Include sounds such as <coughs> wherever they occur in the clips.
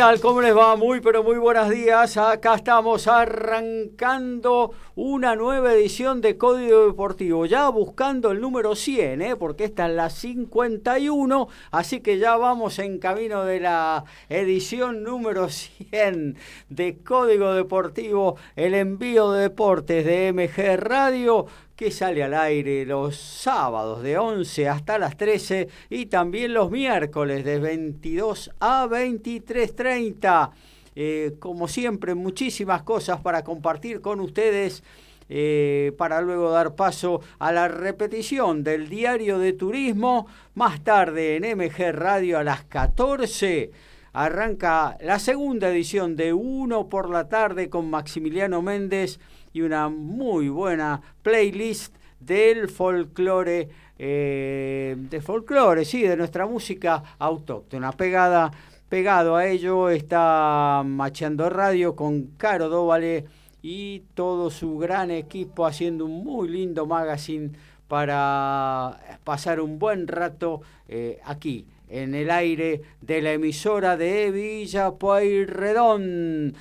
Tal? ¿Cómo les va? Muy, pero muy buenos días. Acá estamos arrancando una nueva edición de Código Deportivo. Ya buscando el número 100, ¿eh? porque esta es la 51. Así que ya vamos en camino de la edición número 100 de Código Deportivo, el envío de deportes de MG Radio que sale al aire los sábados de 11 hasta las 13 y también los miércoles de 22 a 23.30. Eh, como siempre, muchísimas cosas para compartir con ustedes. Eh, para luego dar paso a la repetición del diario de turismo. Más tarde en MG Radio a las 14 arranca la segunda edición de Uno por la tarde con Maximiliano Méndez y una muy buena playlist del folclore, eh, de folclore, sí, de nuestra música autóctona. Pegada, pegado a ello está Macheando Radio con Caro Dóvale y todo su gran equipo haciendo un muy lindo magazine para pasar un buen rato eh, aquí en el aire de la emisora de Villa Pueyrredón.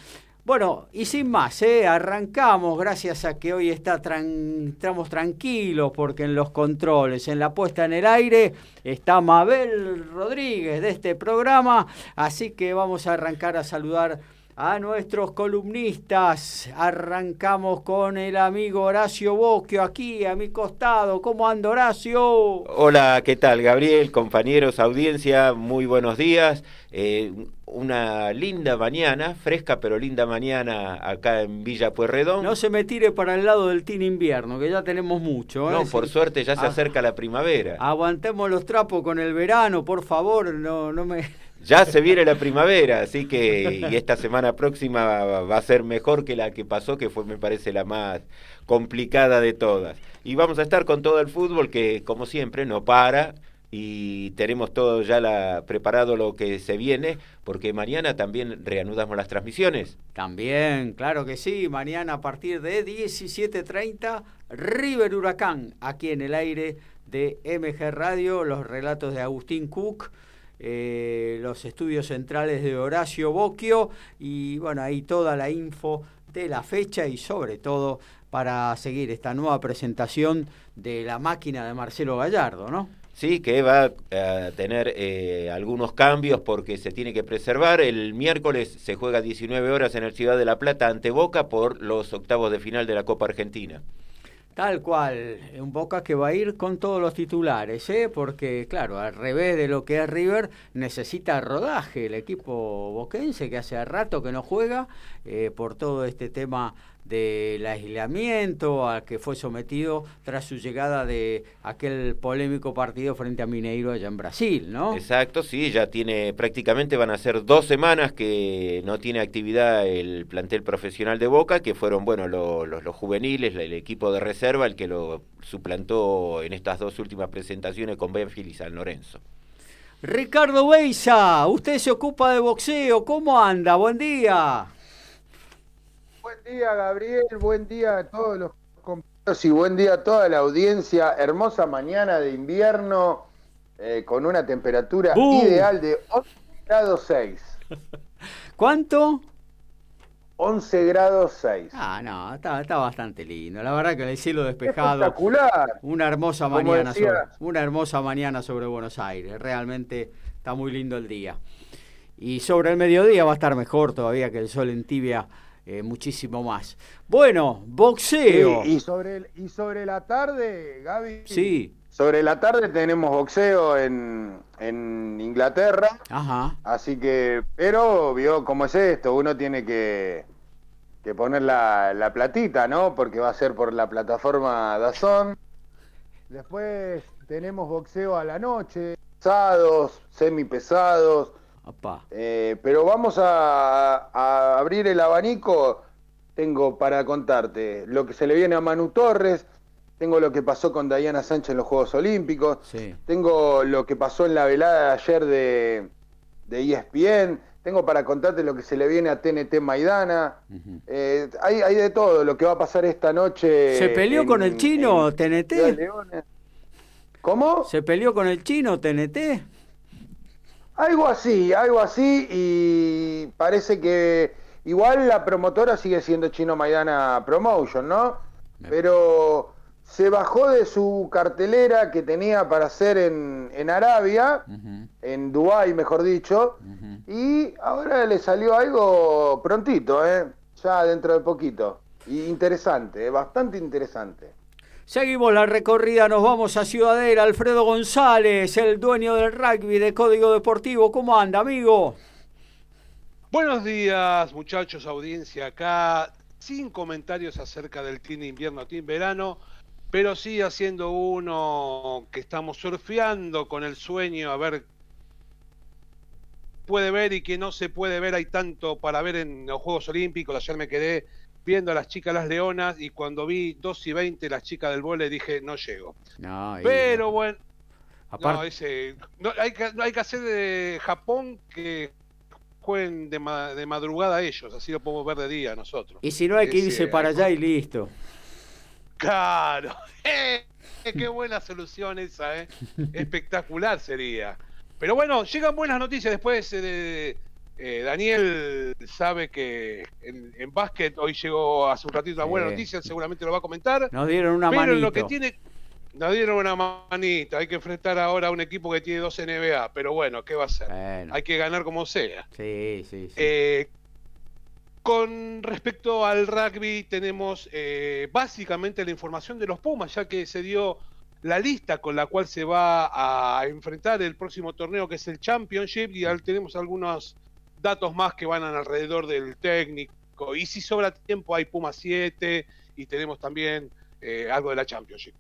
Bueno, y sin más, ¿eh? arrancamos gracias a que hoy estamos tranquilos porque en los controles, en la puesta en el aire, está Mabel Rodríguez de este programa, así que vamos a arrancar a saludar a nuestros columnistas. Arrancamos con el amigo Horacio Boquio aquí a mi costado. ¿Cómo anda Horacio? Hola, ¿qué tal Gabriel? Compañeros, audiencia, muy buenos días. Eh, una linda mañana, fresca pero linda mañana acá en Villa Puerredón. No se me tire para el lado del tin invierno, que ya tenemos mucho. ¿eh? No, por suerte ya se ah. acerca la primavera. Aguantemos los trapos con el verano, por favor, no, no me... Ya se viene la primavera, así que y esta semana próxima va a ser mejor que la que pasó, que fue me parece la más complicada de todas. Y vamos a estar con todo el fútbol que como siempre no para y tenemos todo ya la, preparado lo que se viene, porque mañana también reanudamos las transmisiones. También, claro que sí, mañana a partir de 17.30, River Huracán, aquí en el aire de MG Radio, los relatos de Agustín Cook. Eh, los estudios centrales de Horacio Bocchio y bueno, ahí toda la info de la fecha y sobre todo para seguir esta nueva presentación de la máquina de Marcelo Gallardo, ¿no? Sí, que va a tener eh, algunos cambios porque se tiene que preservar. El miércoles se juega 19 horas en el Ciudad de La Plata ante Boca por los octavos de final de la Copa Argentina. Tal cual, un Boca que va a ir con todos los titulares, ¿eh? porque claro, al revés de lo que es River, necesita rodaje el equipo boquense que hace rato que no juega eh, por todo este tema del aislamiento al que fue sometido tras su llegada de aquel polémico partido frente a Mineiro allá en Brasil, ¿no? Exacto, sí, ya tiene prácticamente van a ser dos semanas que no tiene actividad el plantel profesional de Boca, que fueron, bueno, los, los, juveniles, el equipo de reserva, el que lo suplantó en estas dos últimas presentaciones con Benfield y San Lorenzo. Ricardo Beisa, usted se ocupa de boxeo, ¿cómo anda? Buen día. Buen día, Gabriel. Buen día a todos los compañeros y buen día a toda la audiencia. Hermosa mañana de invierno eh, con una temperatura ideal de 11 grados 6. <laughs> ¿Cuánto? 11 grados 6. Ah, no, está, bastante lindo. La verdad que el cielo despejado. Espectacular. Una hermosa mañana sobre, una hermosa mañana sobre Buenos Aires. Realmente está muy lindo el día. Y sobre el mediodía va a estar mejor todavía que el sol en tibia eh, muchísimo más. Bueno, boxeo. y, sobre, y sobre la tarde, Gaby. Sí. Sobre la tarde tenemos boxeo en, en Inglaterra. Ajá. Así que, pero vio cómo es esto, uno tiene que, que poner la, la platita, ¿no? Porque va a ser por la plataforma Dazón. Después tenemos boxeo a la noche, pesados, semipesados. Eh, pero vamos a, abrir el abanico. Tengo para contarte lo que se le viene a Manu Torres, tengo lo que pasó con Diana Sánchez en los Juegos Olímpicos, tengo lo que pasó en la velada de ayer de, de ESPN, tengo para contarte lo que se le viene a TNT Maidana. Eh, hay, hay, de todo, lo que va a pasar esta noche. ¿Se peleó con el chino TNT? ¿Cómo? ¿Se peleó con el chino TNT? Algo así, algo así, y parece que igual la promotora sigue siendo Chino Maidana Promotion, ¿no? Pero se bajó de su cartelera que tenía para hacer en, en Arabia, en Dubái, mejor dicho, y ahora le salió algo prontito, ¿eh? ya dentro de poquito. Y interesante, ¿eh? bastante interesante. Seguimos la recorrida, nos vamos a Ciudadela. Alfredo González, el dueño del rugby de Código Deportivo. ¿Cómo anda, amigo? Buenos días, muchachos, audiencia acá. Sin comentarios acerca del team invierno, team verano, pero sí haciendo uno que estamos surfeando con el sueño a ver puede ver y que no se puede ver. Hay tanto para ver en los Juegos Olímpicos. Ayer me quedé viendo a las chicas las leonas y cuando vi 2 y 20 las chicas del vole dije no llego. Pero bueno, no, ese, no, hay, que, hay que hacer de Japón que jueguen de, de, madrugada ellos, así lo podemos ver de día nosotros. Y si no hay que irse para allá y listo. Claro, <laughs> eh, qué buena solución esa, ¿eh? espectacular sería. Pero bueno, llegan buenas noticias después de eh, Daniel sabe que en, básquet hoy llegó hace un ratito una buena noticia, seguramente lo va a comentar. Nos dieron una pero lo que tiene, nos dieron una manita. Hay que enfrentar ahora a un equipo que tiene dos NBA, pero bueno, ¿qué va a ser? Hay que ganar como sea. Sí, sí, sí. Eh, con respecto al rugby, tenemos eh, básicamente la información de los Pumas, ya que se dio la lista con la cual se va a enfrentar el próximo torneo, que es el Championship, y tenemos algunos datos más que van alrededor del técnico. Y si sobra tiempo, hay Puma 7 y tenemos también eh, algo de la Championship.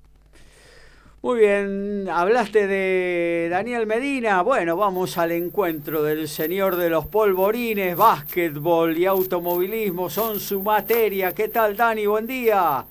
Muy bien, hablaste de Daniel Medina. Bueno, vamos al encuentro del señor de los polvorines. Básquetbol y automovilismo son su materia. ¿Qué tal, Dani? Buen día.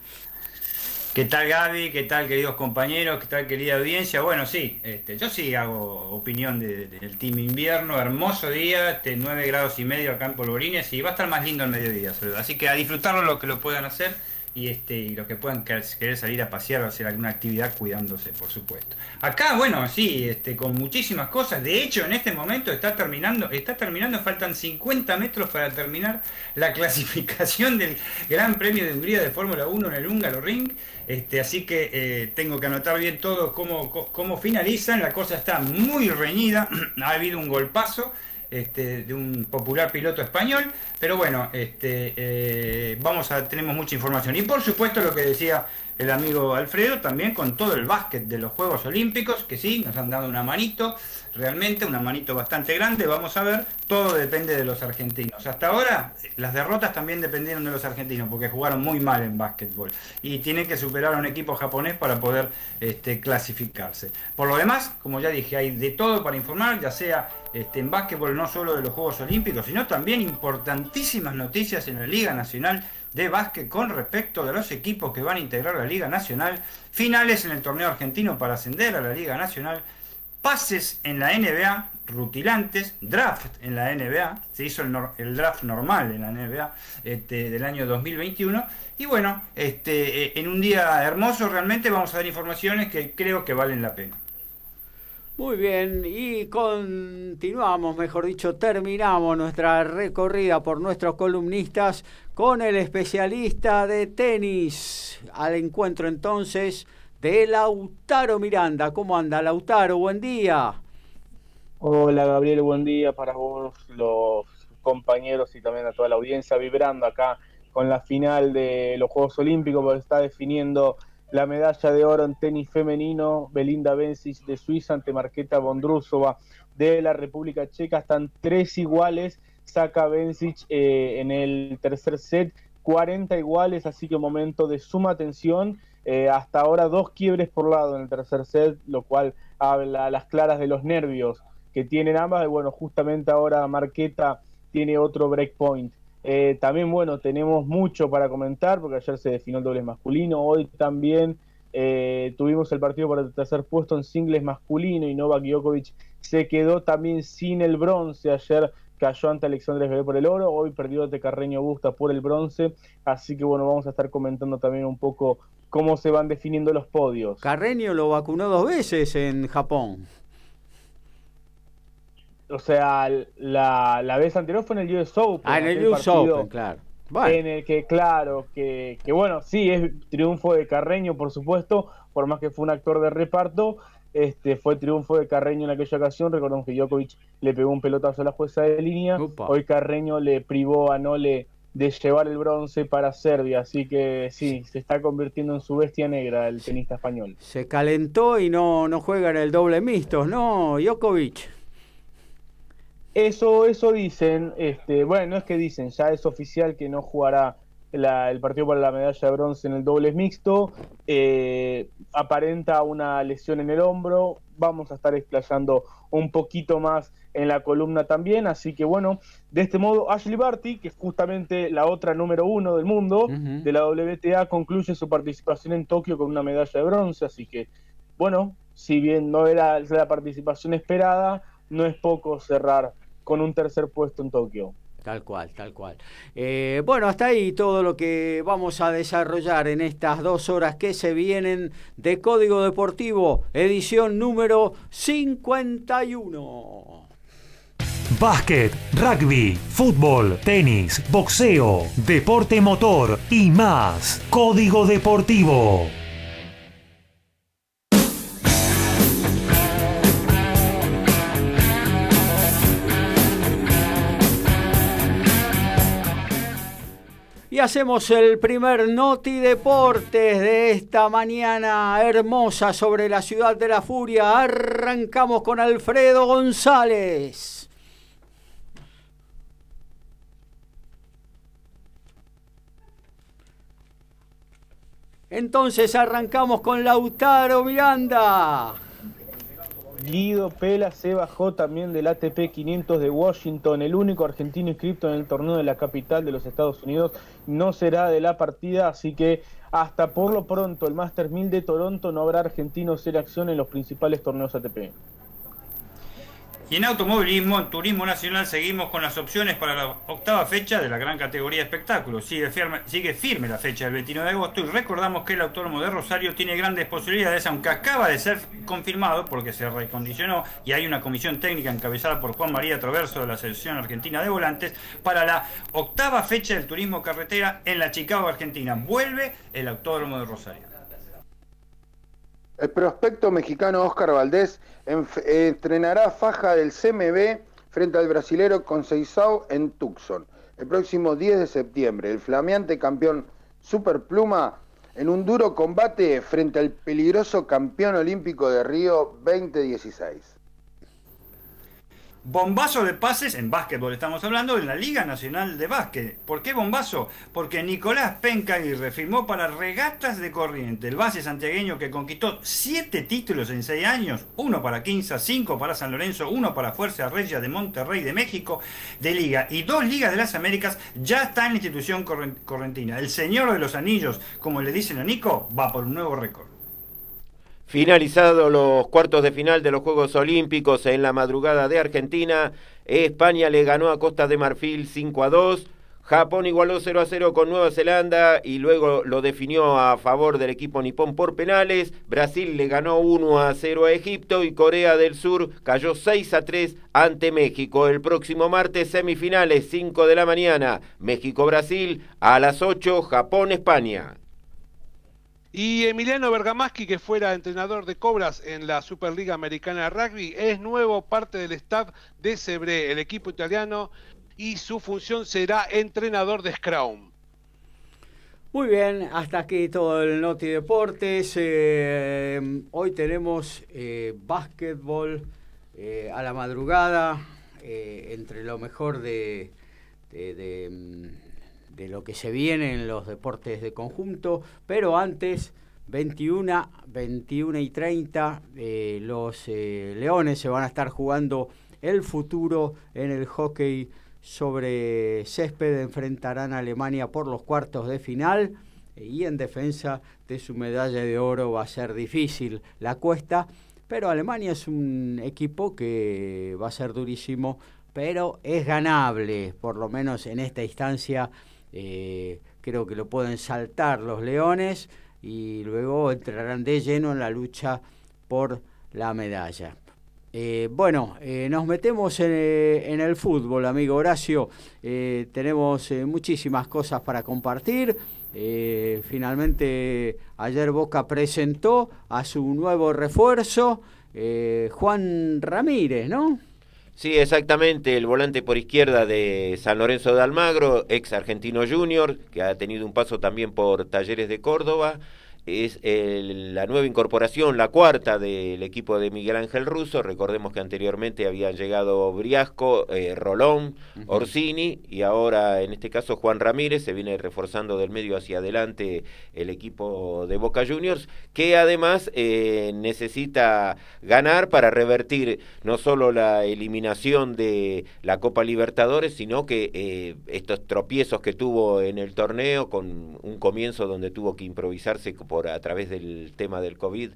¿Qué tal Gaby? ¿Qué tal queridos compañeros? ¿Qué tal querida audiencia? Bueno, sí, este, yo sí hago opinión del team invierno, hermoso día, este, 9 grados y medio acá en Polvorines y va a estar más lindo el mediodía, así que a disfrutarlo lo que lo puedan hacer y este y los que puedan querer salir a pasear o hacer alguna actividad cuidándose, por supuesto. Acá, bueno, sí, este, con muchísimas cosas. De hecho, en este momento está terminando, está terminando, faltan 50 metros para terminar la <laughs> clasificación del Gran Premio de Hungría de Fórmula 1 en el Húngaro Ring. Este, así que eh, tengo que anotar bien todo cómo, cómo finalizan. La cosa está muy reñida. <clears throat> ha habido un golpazo. Este, de un popular piloto español. Pero bueno, este, eh, vamos a, tenemos mucha información. Y por supuesto lo que decía el amigo Alfredo, también con todo el básquet de los Juegos Olímpicos, que sí, nos han dado una manito, realmente una manito bastante grande, vamos a ver, todo depende de los argentinos. Hasta ahora las derrotas también dependieron de los argentinos, porque jugaron muy mal en básquetbol y tienen que superar a un equipo japonés para poder este, clasificarse. Por lo demás, como ya dije, hay de todo para informar, ya sea este, en básquetbol no solo de los Juegos Olímpicos, sino también importantísimas noticias en la Liga Nacional de básquet con respecto de los equipos que van a integrar la Liga Nacional, finales en el torneo argentino para ascender a la Liga Nacional, pases en la NBA, rutilantes, draft en la NBA, se hizo el, draft normal en la NBA este, del año 2021, y bueno, este, eh, en un día hermoso realmente vamos a ver informaciones que creo que valen la pena. Muy bien, y continuamos, mejor dicho, terminamos nuestra recorrida por nuestros columnistas con el especialista de tenis. Al encuentro entonces de Lautaro Miranda. ¿Cómo anda Lautaro? Buen día. Hola Gabriel, buen día para vos, los compañeros y también a toda la audiencia, vibrando acá con la final de los Juegos Olímpicos, porque está definiendo la medalla de oro en tenis femenino, Belinda Bencic de Suiza ante Marqueta Bondrusova de la República Checa, están tres iguales, saca Bencic eh, en el tercer set, 40 iguales, así que momento de suma tensión, eh, hasta ahora dos quiebres por lado en el tercer set, lo cual habla a las claras de los nervios que tienen ambas, y bueno, justamente ahora Marqueta tiene otro breakpoint. Eh, también, bueno, tenemos mucho para comentar, porque ayer se definió el doble masculino, hoy también eh, tuvimos el partido por el tercer puesto en singles masculino y Novak Djokovic se quedó también sin el bronce. Ayer cayó ante Alexandre Zverev por el oro, hoy perdió ante Carreño Busta por el bronce. Así que bueno, vamos a estar comentando también un poco cómo se van definiendo los podios. Carreño lo vacunó dos veces en Japón o sea, la, la vez anterior fue en el US Open. Ah, en el US Open, claro. En el que, claro, que, que bueno, sí, es triunfo de Carreño, por supuesto, por más que fue un actor de reparto, este fue triunfo de Carreño en aquella ocasión. Recordemos que Djokovic le pegó un pelotazo a la jueza de línea. Hoy Carreño le privó a Nole de llevar el bronce para Serbia. Así que sí, se está convirtiendo en su bestia negra el tenista español. Se calentó y no, no juega en el doble mixto, ¿no, Djokovic? Eso, eso dicen, este, bueno, no es que dicen, ya es oficial que no jugará el partido por la medalla de bronce en el doble mixto, eh, aparenta una lesión en el hombro, vamos a estar explayando un poquito más en la columna también, así que bueno, de este modo Ashley Barty, que es justamente la otra número uno del mundo de la WTA, concluye su participación en Tokio con una medalla de bronce, así que bueno, si bien no era la participación esperada, no es poco cerrar con un tercer puesto en Tokio. Tal cual, tal cual. Eh, bueno, hasta ahí todo lo que vamos a desarrollar en estas dos horas que se vienen de Código Deportivo, edición número 51. Básquet, rugby, fútbol, tenis, boxeo, deporte motor y más. Código Deportivo. Y hacemos el primer Noti Deportes de esta mañana hermosa sobre la ciudad de la furia. Arrancamos con Alfredo González. Entonces arrancamos con Lautaro Miranda. Guido Pela se bajó también del ATP 500 de Washington, el único argentino inscrito en el torneo de la capital de los Estados Unidos, no será de la partida, así que hasta por lo pronto el Master 1000 de Toronto no habrá argentinos en acción en los principales torneos ATP. Y en automovilismo, en turismo nacional, seguimos con las opciones para la octava fecha de la gran categoría de espectáculos. Sigue firme, sigue firme la fecha del 29 de agosto y recordamos que el Autónomo de Rosario tiene grandes posibilidades, aunque acaba de ser confirmado porque se recondicionó y hay una comisión técnica encabezada por Juan María Troverso de la Selección Argentina de Volantes para la octava fecha del turismo carretera en la Chicago, Argentina. Vuelve el Autódromo de Rosario. El prospecto mexicano Oscar Valdés entrenará faja del CMB frente al brasilero Conceição en Tucson el próximo 10 de septiembre. El flameante campeón Superpluma en un duro combate frente al peligroso campeón olímpico de Río 2016. Bombazo de pases, en básquetbol estamos hablando, en la Liga Nacional de Básquet. ¿Por qué bombazo? Porque Nicolás Penca Aguirre firmó para Regatas de Corriente, el base santiagueño que conquistó siete títulos en seis años, uno para Quinza, cinco para San Lorenzo, uno para Fuerza Regia de Monterrey de México de Liga y dos Ligas de las Américas, ya está en la institución correntina. El señor de los anillos, como le dicen a Nico, va por un nuevo récord. Finalizados los cuartos de final de los Juegos Olímpicos en la madrugada de Argentina, España le ganó a Costa de Marfil 5 a 2. Japón igualó 0 a 0 con Nueva Zelanda y luego lo definió a favor del equipo nipón por penales. Brasil le ganó 1 a 0 a Egipto y Corea del Sur cayó 6 a 3 ante México. El próximo martes semifinales 5 de la mañana. México-Brasil a las 8, Japón-España. Y Emiliano Bergamaschi, que fuera entrenador de Cobras en la Superliga Americana de Rugby, es nuevo parte del staff de Sebre, el equipo italiano, y su función será entrenador de Scrum. Muy bien, hasta aquí todo el Noti Deportes. Eh, hoy tenemos eh, básquetbol eh, a la madrugada, entre lo mejor de, mm, de, lo que se viene en los deportes de conjunto, pero antes, 21, 21 y 30, los Leones se van a estar jugando el futuro en el hockey sobre césped. Enfrentarán a Alemania por los cuartos de final y en defensa de su medalla de oro va a ser difícil la cuesta, pero Alemania es un equipo que va a ser durísimo, pero es ganable, por lo menos en esta instancia eh, creo que lo pueden saltar los leones y luego entrarán de lleno en la lucha por la medalla. Eh, bueno, eh, nos metemos en, el fútbol, amigo Horacio. tenemos muchísimas cosas para compartir. finalmente, ayer Boca presentó a su nuevo refuerzo, Juan Ramírez, ¿no? Sí, exactamente, el volante por izquierda de San Lorenzo de Almagro, ex argentino junior, que ha tenido un paso también por Talleres de Córdoba es la nueva incorporación, la cuarta del equipo de Miguel Ángel Russo. Recordemos que anteriormente habían llegado Briasco, eh, Rolón, Orsini y ahora en este caso Juan Ramírez. Se viene reforzando del medio hacia adelante el equipo de Boca Juniors, que además eh, necesita ganar para revertir no solo la eliminación de la Copa Libertadores, sino que eh, estos tropiezos que tuvo en el torneo con un comienzo donde tuvo que improvisarse a través del tema del COVID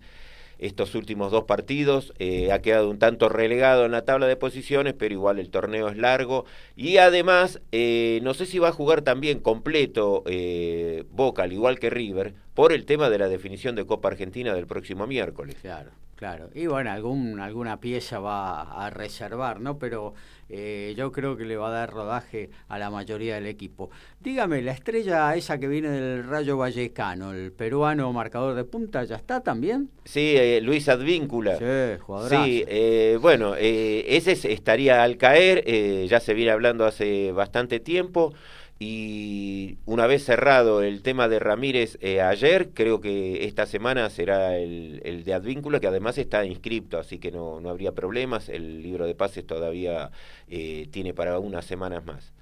estos últimos dos partidos. Eh, ha quedado un tanto relegado en la tabla de posiciones, pero igual el torneo es largo. Y además, eh, no sé si va a jugar también completo eh, Boca, al igual que River, por el tema de la definición de Copa Argentina del próximo miércoles. Claro, claro. Y bueno, algún, alguna pieza va a reservar, ¿no? Pero eh, yo creo que le va a dar rodaje a la mayoría del equipo. Dígame, la estrella esa que viene del Rayo Vallecano, el peruano marcador de punta, ¿ya está también? Sí, eh, Luis Advíncula. Sí, Sí, eh, bueno, ese estaría al caer, ya se viene hablando hace bastante tiempo. Y una vez cerrado el tema de Ramírez eh, ayer, creo que esta semana será el, de Advíncula, que además está inscripto, así que no, no habría problemas. El libro de pases todavía eh, tiene para unas semanas más.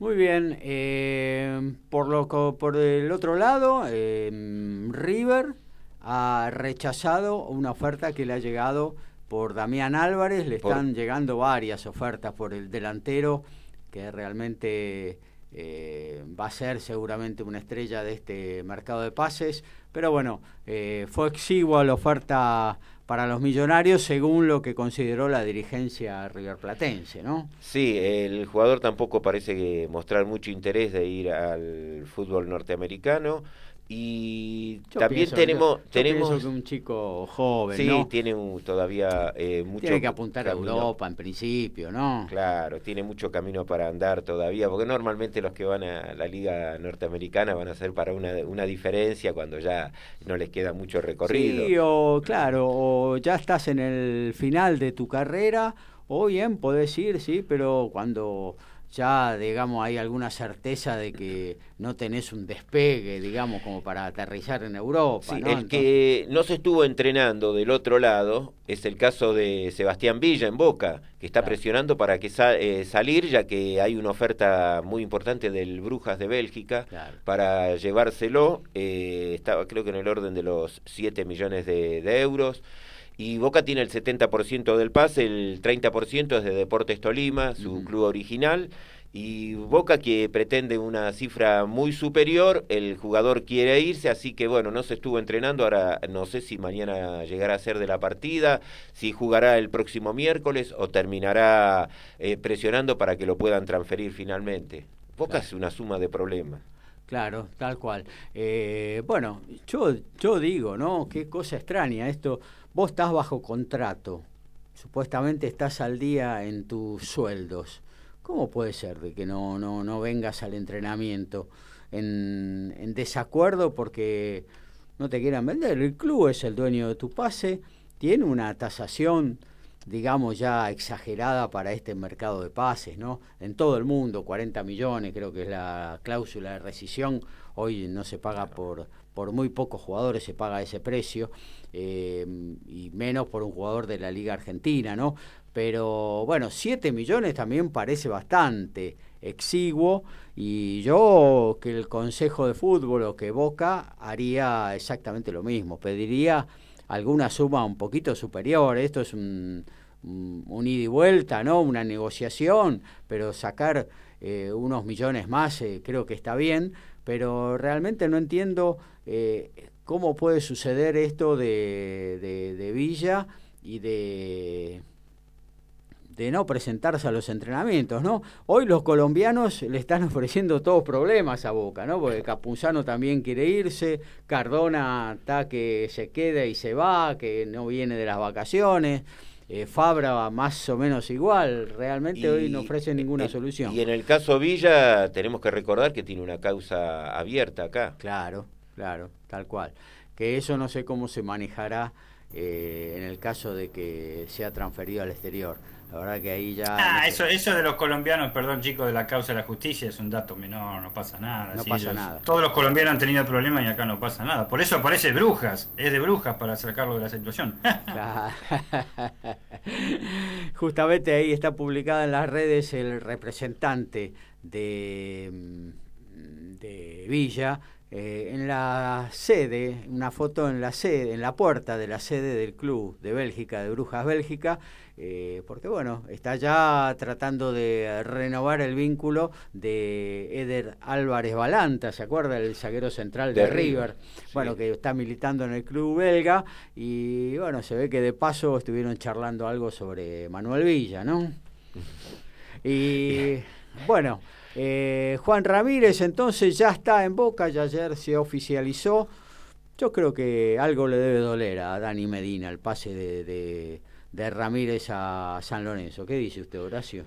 Muy bien. Eh, por, lo, por el otro lado, River ha rechazado una oferta que le ha llegado por Damián Álvarez. Le están llegando varias ofertas por el delantero que realmente eh, va a ser seguramente una estrella de este mercado de pases, pero bueno, eh, fue exigua la oferta para los millonarios según lo que consideró la dirigencia riverplatense, ¿no? Sí, el jugador tampoco parece mostrar mucho interés de ir al fútbol norteamericano. Y también tenemos... tenemos un chico joven, sí, tiene todavía eh, mucho... Tiene que apuntar a Europa en principio, ¿no? Claro, tiene mucho camino para andar todavía, porque normalmente los que van a la liga norteamericana van a ser para una, una diferencia cuando ya no les queda mucho recorrido. Sí, o claro, o ya estás en el final de tu carrera, o bien podés ir, sí, pero cuando ya, digamos, hay alguna certeza de que no tenés un despegue, digamos, como para aterrizar en Europa. Sí, el que no se estuvo entrenando del otro lado es el caso de Sebastián Villa en Boca, que está presionando para que eh, salir, ya que hay una oferta muy importante del Brujas de Bélgica para llevárselo. Eh, estaba, creo que en el orden de los 7 millones de euros. Y Boca tiene el 70% del pase, el 30% es de Deportes Tolima, su club original. Y Boca que pretende una cifra muy superior, el jugador quiere irse, así que bueno, no se estuvo entrenando, ahora no sé si mañana llegará a ser de la partida, si jugará el próximo miércoles o terminará eh, presionando para que lo puedan transferir finalmente. Boca es una suma de problemas. Claro, tal cual. Eh, bueno, yo, yo digo, ¿no? Qué cosa extraña esto vos estás bajo contrato, supuestamente estás al día en tus sueldos. ¿Cómo puede ser de que no, no, no vengas al entrenamiento en, en desacuerdo porque no te quieran vender? El club es el dueño de tu pase, tiene una tasación digamos, ya exagerada para este mercado de pases, ¿no? En todo el mundo, 40 millones, creo que es la cláusula de rescisión. Hoy no se paga por, por muy pocos jugadores, se paga ese precio, eh, y menos por un jugador de la Liga Argentina, ¿no? Pero bueno, 7 millones también parece bastante exiguo y yo que el Consejo de Fútbol o que Boca haría exactamente lo mismo, pediría alguna suma un poquito superior, esto es un, un, ida y vuelta, ¿no? Una negociación, pero sacar eh, unos millones más eh, creo que está bien, pero realmente no entiendo eh, cómo puede suceder esto de, de Villa y de de no presentarse a los entrenamientos, ¿no? Hoy los colombianos le están <laughs> ofreciendo todos problemas a Boca, ¿no? Porque Capuzano también quiere irse, Cardona está que se queda y se va, que no viene de las vacaciones. Eh, Fabra va más o menos igual, realmente hoy no ofrece ninguna solución. Y en el caso Villa tenemos que recordar que tiene una causa abierta acá. Claro, claro, tal cual. Que eso no sé cómo se manejará eh, en el caso de que sea transferido al exterior. La verdad que ahí ya. Ah, eso, eso de los colombianos, perdón chicos, de la causa de la justicia es un dato menor, no pasa nada. No pasa nada. Todos los colombianos han tenido problemas y acá no pasa nada. Por eso aparece Brujas, es de Brujas para sacarlo de la situación. <laughs> Justamente ahí está publicada en las redes el representante de, de Villa. Eh, en la sede, una foto en la sede, en la puerta de la sede del club de Bélgica, de Brujas Bélgica, eh, porque bueno, está ya tratando de renovar el vínculo de Eder Álvarez Balanta, ¿se acuerda? El zaguero central de, River, bueno, que está militando en el club belga y bueno, se ve que de paso estuvieron charlando algo sobre Manuel Villa, ¿no? <laughs> Y bueno, eh, Juan Ramírez entonces ya está en Boca, ya ayer se oficializó. Yo creo que algo le debe doler a Dani Medina el pase de de Ramírez a San Lorenzo. ¿Qué dice usted, Horacio?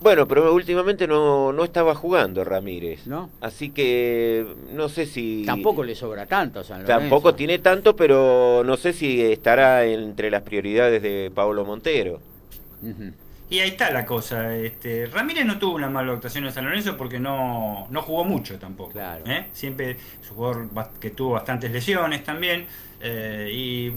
Bueno, pero últimamente no, no estaba jugando Ramírez. ¿No? Así que no sé si... Tampoco le sobra tanto a San Lorenzo. Tampoco tiene tanto, pero no sé si estará entre las prioridades de Pablo Montero. Y ahí está la cosa. Este, Ramírez no tuvo una mala actuación en San Lorenzo porque no, no jugó mucho tampoco. Claro. ¿eh? Siempre es un jugador que tuvo bastantes lesiones también. Eh, y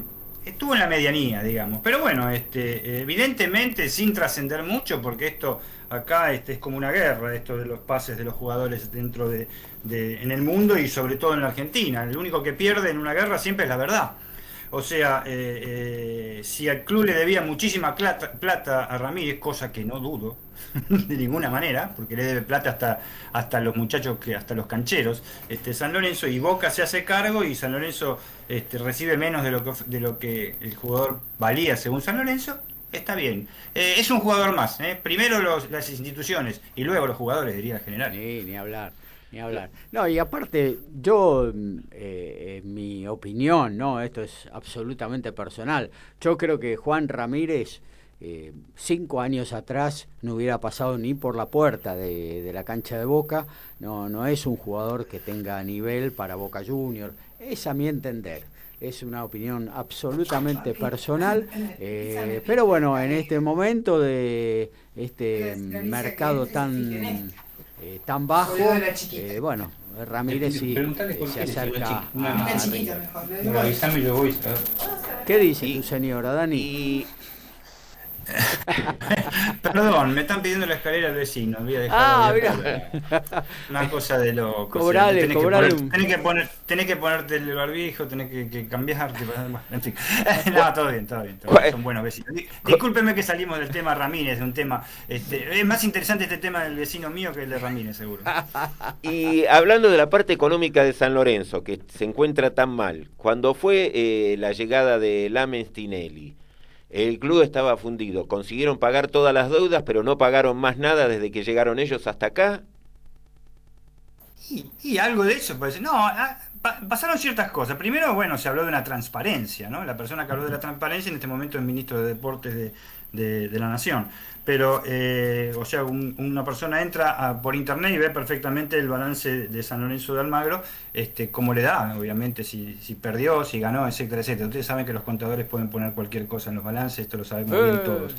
estuvo en la medianía, digamos. Pero bueno, este, evidentemente sin trascender mucho, porque esto acá este, es como una guerra, esto de los pases de los jugadores dentro de, en el mundo y sobre todo en la Argentina. El único que pierde en una guerra siempre es la verdad. O sea, eh, eh, si al club le debía muchísima plata, a Ramírez, cosa que no dudo <laughs> de ninguna manera, porque le debe plata hasta, hasta los muchachos, que hasta los cancheros, este, San Lorenzo y Boca se hace cargo y San Lorenzo este, recibe menos de lo, que, de lo que el jugador valía según San Lorenzo, está bien. Eh, es un jugador más, primero las instituciones y luego los jugadores, diría el general. Ni hablar. Ni hablar. No, y aparte, yo, eh, en mi opinión, no, esto es absolutamente personal. Yo creo que Juan Ramírez, eh, cinco años atrás, no hubiera pasado ni por la puerta de, la cancha de Boca. No, no es un jugador que tenga nivel para Boca Junior. Es a mi entender. Es una opinión absolutamente personal, <laughs> eh, pero bueno, en este momento de este mercado tan eh, tan bajo, eh, bueno, Ramírez sí eh, se acerca a, ¿Qué dice tu señora, Dani? <laughs> Perdón, me están pidiendo la escalera al vecino. Voy a dejar ah, mira. Una cosa de loco. Cobrale, tenés, cobrale que tenés, que poner, tenés que ponerte el barbijo, tenés que, que cambiarte. En fin. <laughs> no, todo bien, todo bien. Son buenos vecinos. Discúlpeme que salimos del tema Ramírez, de un tema. Este, es más interesante este tema del vecino mío que el de Ramírez, seguro. <laughs> y hablando de la parte económica de San Lorenzo, que se encuentra tan mal, cuando fue eh, la llegada de Lamens Tinelli, el club estaba fundido. Consiguieron pagar todas las deudas, pero no pagaron más nada desde que llegaron ellos hasta acá. Y, algo de eso parece. No, ah, pasaron ciertas cosas. Primero, bueno, se habló de una transparencia, ¿no? La persona que habló de la transparencia en este momento es el ministro de Deportes de, de, la Nación. Pero, eh, o sea, una persona entra por internet y ve perfectamente el balance de San Lorenzo de Almagro, este, cómo le da, obviamente, si, si perdió, si ganó, etcétera, etcétera. Ustedes saben que los contadores pueden poner cualquier cosa en los balances, esto lo sabemos bien eh. todos.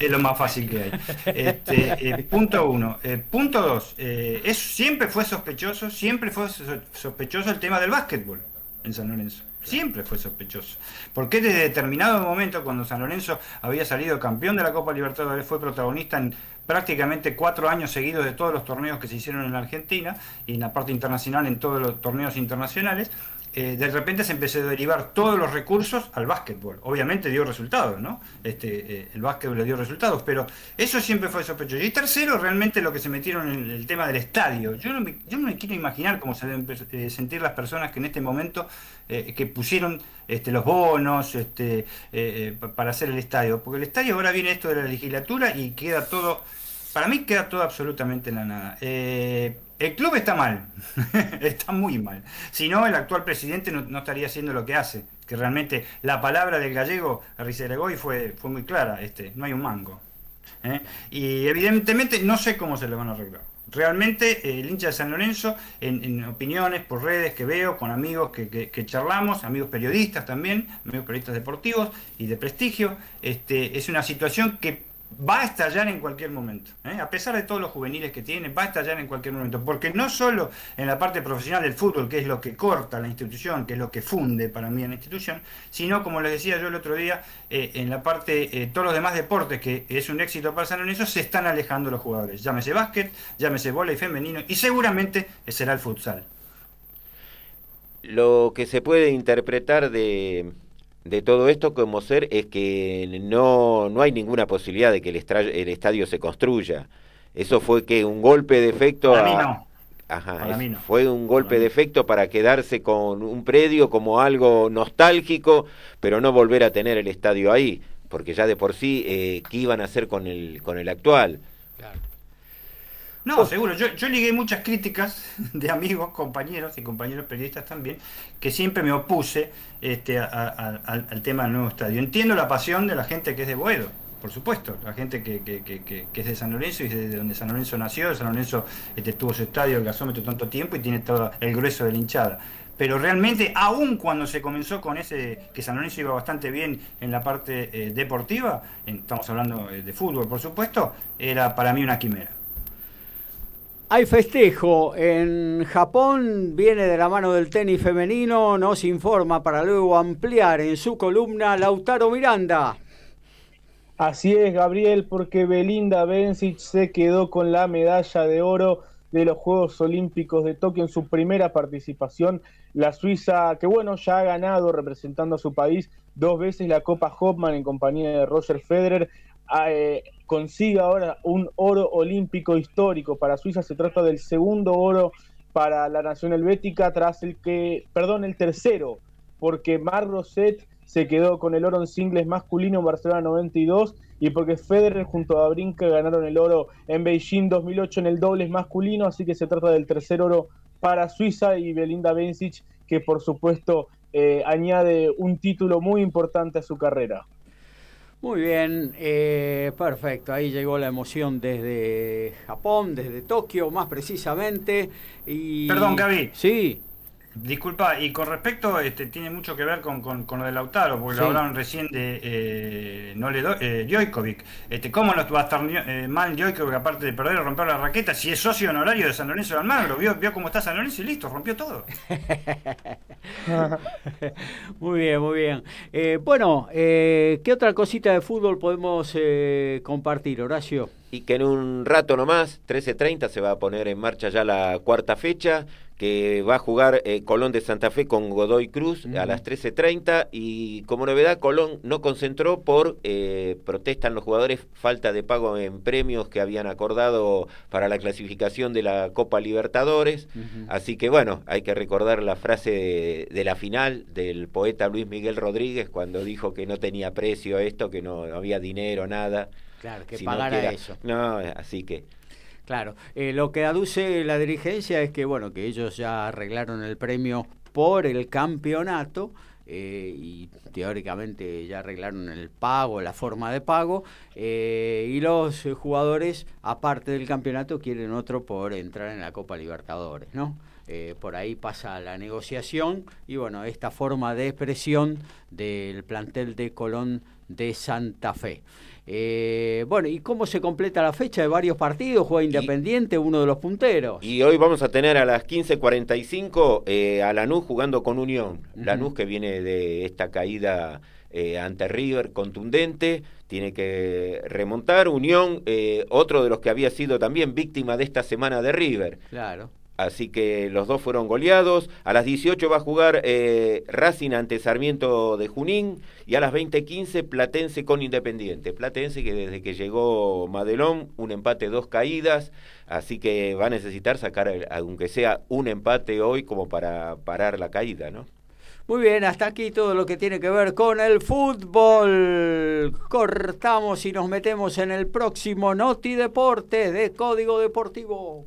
Es lo más fácil que hay. Este, eh, punto uno. punto dos. es, siempre fue sospechoso, siempre fue sospechoso el tema del básquetbol en San Lorenzo. Siempre fue sospechoso. Porque desde determinado momento, cuando San Lorenzo había salido campeón de la Copa Libertadores, fue protagonista en prácticamente cuatro años seguidos de todos los torneos que se hicieron en la Argentina y en la parte internacional en todos los torneos internacionales. Eh, de repente se empezó a derivar todos los recursos al básquetbol. Obviamente dio resultados, ¿no? Este, eh, el básquetbol le dio resultados, pero eso siempre fue sospechoso. Y tercero, realmente lo que se metieron en el tema del estadio. Yo no me, yo no quiero imaginar cómo se deben eh, sentir las personas que en este momento que pusieron este, los bonos este, para hacer el estadio. Porque el estadio ahora viene esto de la legislatura y queda todo, para mí queda todo absolutamente en la nada. El club está mal, <laughs> está muy mal. Si no, el actual presidente no, estaría haciendo lo que hace. Que realmente la palabra del gallego Rizeregoy fue, fue muy clara, este, no hay un mango. ¿eh? Y evidentemente no sé cómo se le van a arreglar. Realmente eh, el hincha de San Lorenzo, en, opiniones por redes que veo, con amigos que, que, charlamos, amigos periodistas también, amigos periodistas deportivos y de prestigio, este, es una situación que va a estallar en cualquier momento. ¿eh? A pesar de todos los juveniles que tiene, va a estallar en cualquier momento. Porque no solo en la parte profesional del fútbol, que es lo que corta la institución, que es lo que funde para mí la institución, sino, como les decía yo el otro día, eh, en la parte, eh, todos los demás deportes, que es un éxito para San Lorenzo, se están alejando los jugadores. Llámese básquet, llámese y femenino, y seguramente será el futsal. Lo que se puede interpretar de, de todo esto como ser es que no, no hay ninguna posibilidad de que el, el estadio se construya. Eso fue que un golpe de efecto... Para mí no. Ajá, fue un golpe de efecto para quedarse con un predio como algo nostálgico, pero no volver a tener el estadio ahí, porque ya de por sí, eh, ¿qué iban a hacer con el, con el actual? No, seguro. Yo, yo ligué muchas críticas <laughs> de amigos, compañeros y compañeros periodistas también, que siempre me opuse este, al, tema del nuevo estadio. Entiendo la pasión de la gente que es de Boedo, por supuesto, la gente que, que, que, es de San Lorenzo y de donde San Lorenzo nació, San Lorenzo este, tuvo su estadio, el gasómetro tanto tiempo y tiene todo el grueso de la hinchada. Pero realmente, aún cuando se comenzó con ese, que San Lorenzo iba bastante bien en la parte eh, deportiva, estamos hablando eh, de fútbol por supuesto, era para mí una quimera. Hay festejo en Japón, viene de la mano del tenis femenino, nos informa para luego ampliar en su columna Lautaro Miranda. Así es, Gabriel, porque Belinda Bencic se quedó con la medalla de oro de los Juegos Olímpicos de Tokio en su primera participación. La Suiza, que bueno, ya ha ganado representando a su país dos veces la Copa Hopman en compañía de Roger Federer, eh, ahora un oro olímpico histórico para Suiza. Se trata del segundo oro para la nación helvética tras el que, perdón, el tercero, porque Mar Rosset se quedó con el oro en singles masculino en Barcelona 92 y porque Federer junto a Brinca ganaron el oro en Beijing 2008 en el dobles masculino, así que se trata del tercer oro para Suiza y Belinda Bencic que por supuesto eh, añade un título muy importante a su carrera. Muy bien, eh, perfecto. Ahí llegó la emoción desde Japón, desde Tokio más precisamente. Y... Perdón, Gaby. Sí. Disculpa, y con respecto, este, tiene mucho que ver con, con, lo de Lautaro, porque lo hablaron recién de eh, no le eh, Jojkovic. Este, ¿Cómo no va a estar eh, mal Jojkovic aparte de perder o romper la raqueta si es socio honorario de San Lorenzo de Almagro? Vio, vio cómo está San Lorenzo y listo, rompió todo. <laughs> muy bien, muy bien. Eh, bueno, eh, ¿qué otra cosita de fútbol podemos compartir, Horacio? Y que en un rato nomás, 13.30, se va a poner en marcha ya la cuarta fecha que va a jugar eh, Colón de Santa Fe con Godoy Cruz a las 13.30 y como novedad Colón no concentró por, eh, protestan los jugadores, falta de pago en premios que habían acordado para la clasificación de la Copa Libertadores, así que bueno, hay que recordar la frase de, la final del poeta Luis Miguel Rodríguez cuando dijo que no tenía precio esto, que no, había dinero, nada. Claro, que pagara eso. No, así que Claro, eh, lo que aduce la dirigencia es que bueno que ellos ya arreglaron el premio por el campeonato eh, y teóricamente ya arreglaron el pago, la forma de pago, eh, y los jugadores, aparte del campeonato, quieren otro por entrar en la Copa Libertadores, ¿no? Eh, por ahí pasa la negociación y bueno, esta forma de expresión del plantel de Colón de Santa Fe. Eh, bueno, ¿y cómo se completa la fecha de varios partidos? Juega Independiente, uno de los punteros. Y hoy vamos a tener a las 15.45 eh, a Lanús jugando con Unión. Lanús que viene de esta caída eh, ante River contundente, tiene que remontar. Unión, eh, otro de los que había sido también víctima de esta semana de River. Claro. Así que los dos fueron goleados. A las 18 va a jugar eh, Racing ante Sarmiento de Junín y a las 20.15 Platense con Independiente. Platense que desde que llegó Madelón, un empate, dos caídas. Así que va a necesitar sacar, aunque sea un empate hoy, como para parar la caída, ¿no? Muy bien, hasta aquí todo lo que tiene que ver con el fútbol. Cortamos y nos metemos en el próximo Noti Deporte de Código Deportivo.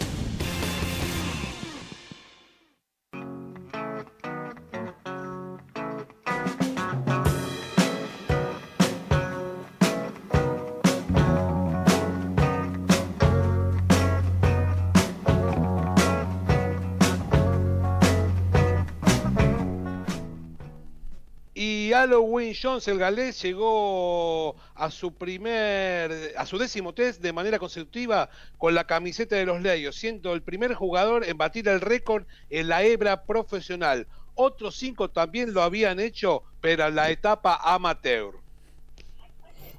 Halloween Jones, el galés, llegó a su primer, a su décimo test de manera consecutiva con la camiseta de los Leos, siendo el primer jugador en batir el récord en la hebra profesional. Otros cinco también lo habían hecho, pero en la etapa amateur.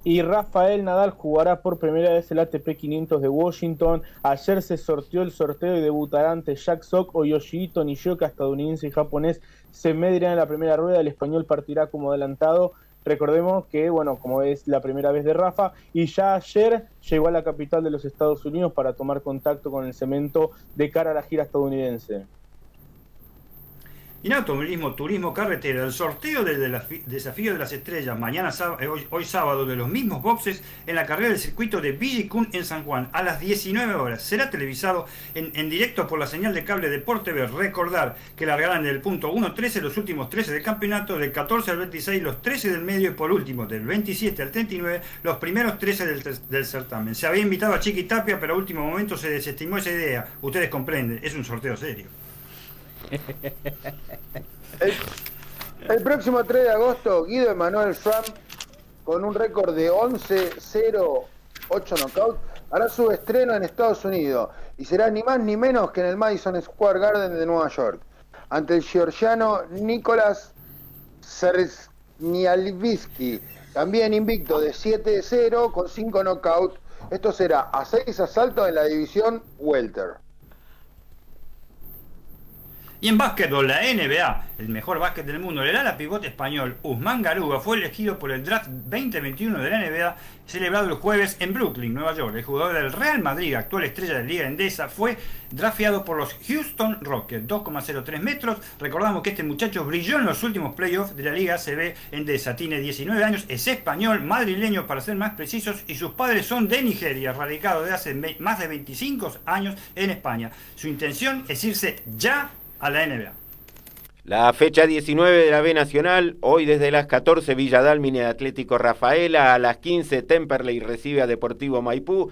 Y Rafael Nadal jugará por primera vez el ATP 500 de Washington. Ayer se sorteó el sorteo y debutará ante Jack Sock o Yoshihito Nishioka, estadounidense y japonés. Se medirá en la primera rueda. El español partirá como adelantado. Recordemos que, bueno, como es la primera vez de Rafa, y ya ayer llegó a la capital de los Estados Unidos para tomar contacto con el cemento de cara a la gira estadounidense. Y en automovilismo, turismo, carretera, el sorteo del desafío de las estrellas, mañana eh, hoy, hoy, sábado, de los mismos boxes en la carrera del circuito de Villicún en San Juan, a las 19 horas. Será televisado en, en directo por la señal de cable de TV. Recordar que largarán del punto 1-13 los últimos 13 del campeonato, del 14 al 26 los 13 del medio y por último del 27 al 39 los primeros 13 del, del certamen. Se había invitado a Chiqui Tapia, pero a último momento se desestimó esa idea. Ustedes comprenden, es un sorteo serio. El, próximo 3 de agosto, Guido Emanuel Trump, con un récord de 11-0-8 knockouts, hará su estreno en Estados Unidos y será ni más ni menos que en el Madison Square Garden de Nueva York, ante el georgiano Nicolás Serznialvisky, también invicto de 7-0 con 5 knockouts. Esto será a 6 asaltos en la división Welter. Y en básquetbol, la NBA, el mejor básquet del mundo, el ala pivote español Usman Garuga fue elegido por el draft 2021 de la NBA, celebrado el jueves en Brooklyn, Nueva York. El jugador del Real Madrid, actual estrella de Liga Endesa, fue drafteado por los Houston Rockets, 2,03 metros. Recordamos que este muchacho brilló en los últimos playoffs de la Liga CB Endesa. Tiene 19 años, es español, madrileño para ser más precisos, y sus padres son de Nigeria, radicado de hace más de 25 años en España. Su intención es irse ya a la NBA. La fecha 19 de la B Nacional, hoy desde las 14 Villadalmine Atlético Rafaela, a las 15 Temperley recibe a Deportivo Maipú,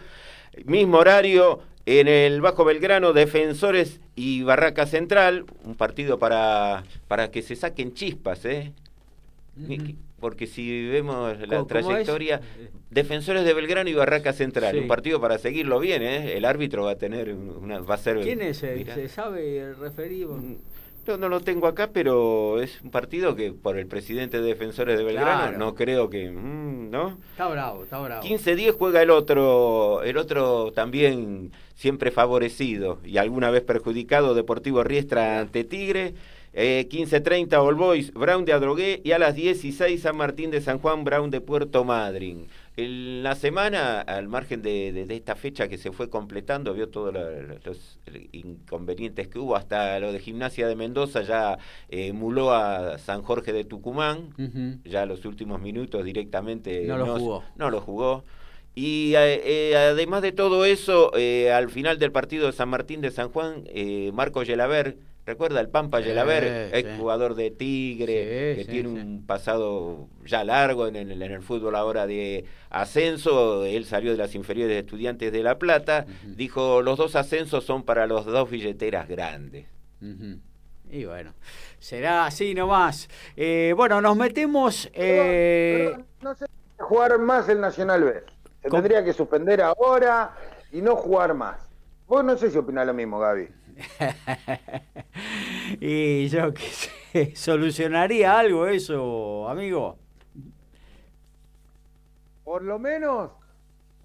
mismo horario en el Bajo Belgrano, Defensores y Barraca Central, un partido para, para que se saquen chispas, ¿eh? Porque si vemos la trayectoria, Defensores de Belgrano y Barraca Central, sí. un partido para seguirlo bien, ¿eh? El árbitro va a tener una, va a ser. ¿Quién es? El, ¿Se sabe el referido? Yo no lo tengo acá, pero es un partido que por el presidente de Defensores de Belgrano Claro. no creo que, mm, ¿no? Está bravo, está bravo. 15-10 juega el otro, el otro también siempre favorecido y alguna vez perjudicado, Deportivo Riestra ante Tigre. Eh, 15-30 All Boys, Brown de Adrogué y a las 16 San Martín de San Juan, Brown de Puerto Madryn. En la semana, al margen de, esta fecha que se fue completando, vio todos los inconvenientes que hubo, hasta lo de Gimnasia de Mendoza ya eh, muló a San Jorge de Tucumán, ya los últimos minutos directamente no lo jugó. No lo jugó. Y eh, además de todo eso, eh, al final del partido de San Martín de San Juan, Marco Yelaber Recuerda el Pampa Yelaber, ex jugador de Tigre, que tiene un pasado ya largo en el, en el, fútbol ahora de ascenso. Él salió de las inferiores de Estudiantes de La Plata. Dijo: Los dos ascensos son para los dos billeteras grandes. Y bueno, será así nomás. Eh, bueno, nos metemos. Eh... no sé jugar más el Nacional B. Se tendría que suspender ahora y no jugar más. Vos no sé si opinás lo mismo, Gaby. <laughs> y yo que sé, <laughs> ¿solucionaría algo eso, amigo? Por lo menos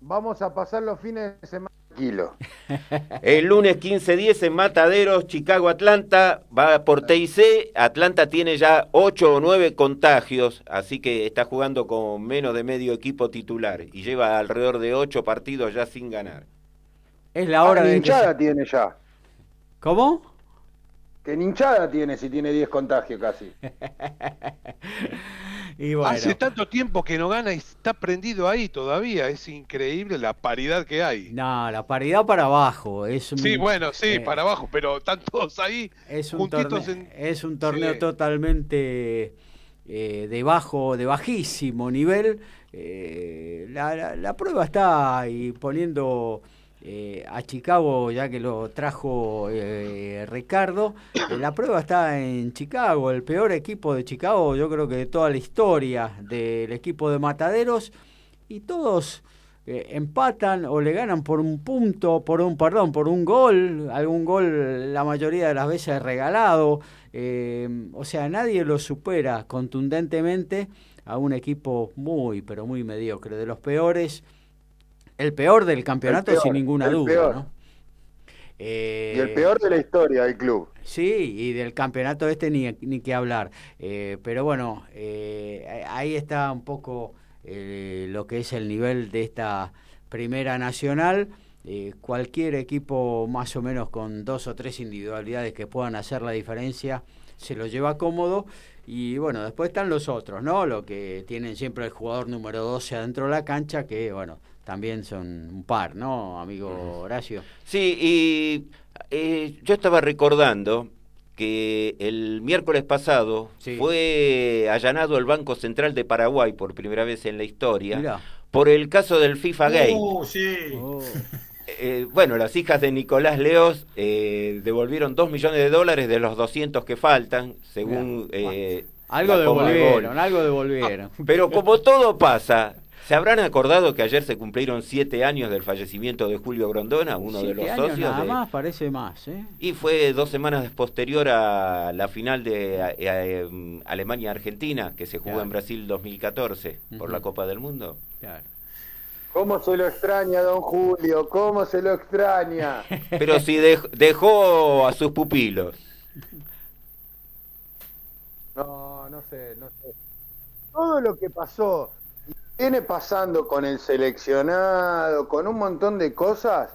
vamos a pasar los fines de semana tranquilo. <laughs> El lunes 15-10 en Mataderos, Chicago-Atlanta, va por TIC. Atlanta tiene ya 8 o 9 contagios, así que está jugando con menos de medio equipo titular y lleva alrededor de 8 partidos ya sin ganar. Es la hora ah, de. hinchada tiene ya. ¿Cómo? ¿Qué hinchada tiene si tiene 10 contagios casi? <laughs> Hace tanto tiempo que no gana y está prendido ahí todavía. Es increíble la paridad que hay. No, la paridad para abajo. Es sí, bueno, sí, eh, para abajo, pero están todos ahí es un torneo, Es un torneo totalmente eh, de bajo, de bajísimo nivel. Eh, la, la, prueba está ahí poniendo eh, a Chicago, ya que lo trajo eh, Ricardo. Eh, la prueba está en Chicago, el peor equipo de Chicago, yo creo que de toda la historia del equipo de Mataderos. Y todos empatan o le ganan por un punto, por un perdón, por un gol, algún gol la mayoría de las veces regalado. o sea, nadie lo supera contundentemente a un equipo muy, pero muy mediocre, de los peores el peor del campeonato sin ninguna duda, ¿no? y el peor de la historia del club. Sí, y del campeonato este ni, ni que hablar. Eh, pero bueno, eh, ahí está un poco eh, lo que es el nivel de esta primera nacional. cualquier equipo más o menos con dos o tres individualidades que puedan hacer la diferencia se lo lleva cómodo. Y bueno, después están los otros, ¿no? Lo que tienen siempre el jugador número 12 adentro de la cancha, que bueno, también son un par, ¿no, amigo Horacio? Sí, y eh, yo estaba recordando que el miércoles pasado fue allanado el Banco Central de Paraguay por primera vez en la historia por el caso del FIFA Gate. Uh, sí. Oh. <laughs> Eh, bueno, las hijas de Nicolás Leos eh, devolvieron 2 millones de dólares de los 200 que faltan, según... algo devolvieron, algo devolvieron. Pero como todo pasa, ¿Se habrán acordado que ayer se cumplieron siete años del fallecimiento de Julio Grondona, uno de los socios? Nada más, parece más. ¿eh? Y fue dos semanas posterior a la final de em, Alemania-Argentina, que se jugó en Brasil 2014 por la Copa del Mundo. Claro. ¿Cómo se lo extraña, don Julio? ¿Cómo se lo extraña? <laughs> Pero si dejó a sus pupilos. No, no sé, no sé. Todo lo que pasó viene pasando con el seleccionado, con un montón de cosas,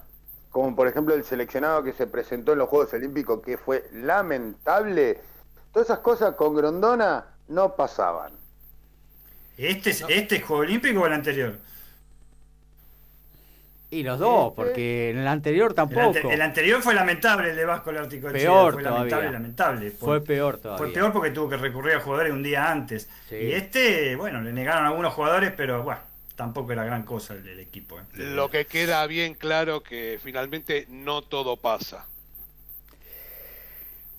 como por ejemplo el seleccionado que se presentó en los Juegos Olímpicos, que fue lamentable, todas esas cosas con Grondona no pasaban. ¿Este es, ¿este es Juego Olímpico o el anterior? Y los dos, porque en el anterior tampoco. El, anterior fue lamentable, el de Vasco el Peor fue lamentable, lamentable. fue peor todavía. Fue peor porque tuvo que recurrir a jugadores un día antes. Y este, bueno, le negaron a algunos jugadores, pero bueno, tampoco era gran cosa el del equipo. ¿eh? Lo que queda bien claro que finalmente no todo pasa.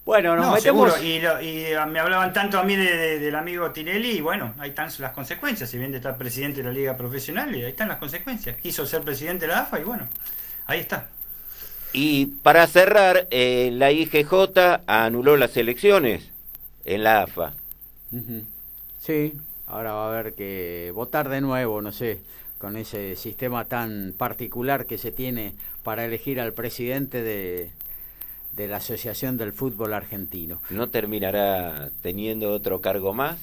Bueno, nos metemos... Y, me hablaban tanto a mí del amigo Tinelli, y bueno, ahí están las consecuencias. Si bien de estar presidente de la Liga Profesional, y ahí están las consecuencias. Quiso ser presidente de la AFA y bueno, ahí está. Y para cerrar, eh, la IGJ anuló las elecciones en la AFA. Sí, ahora va a haber que votar de nuevo, no sé, con ese sistema tan particular que se tiene para elegir al presidente de, de la Asociación del Fútbol Argentino. ¿No terminará teniendo otro cargo más?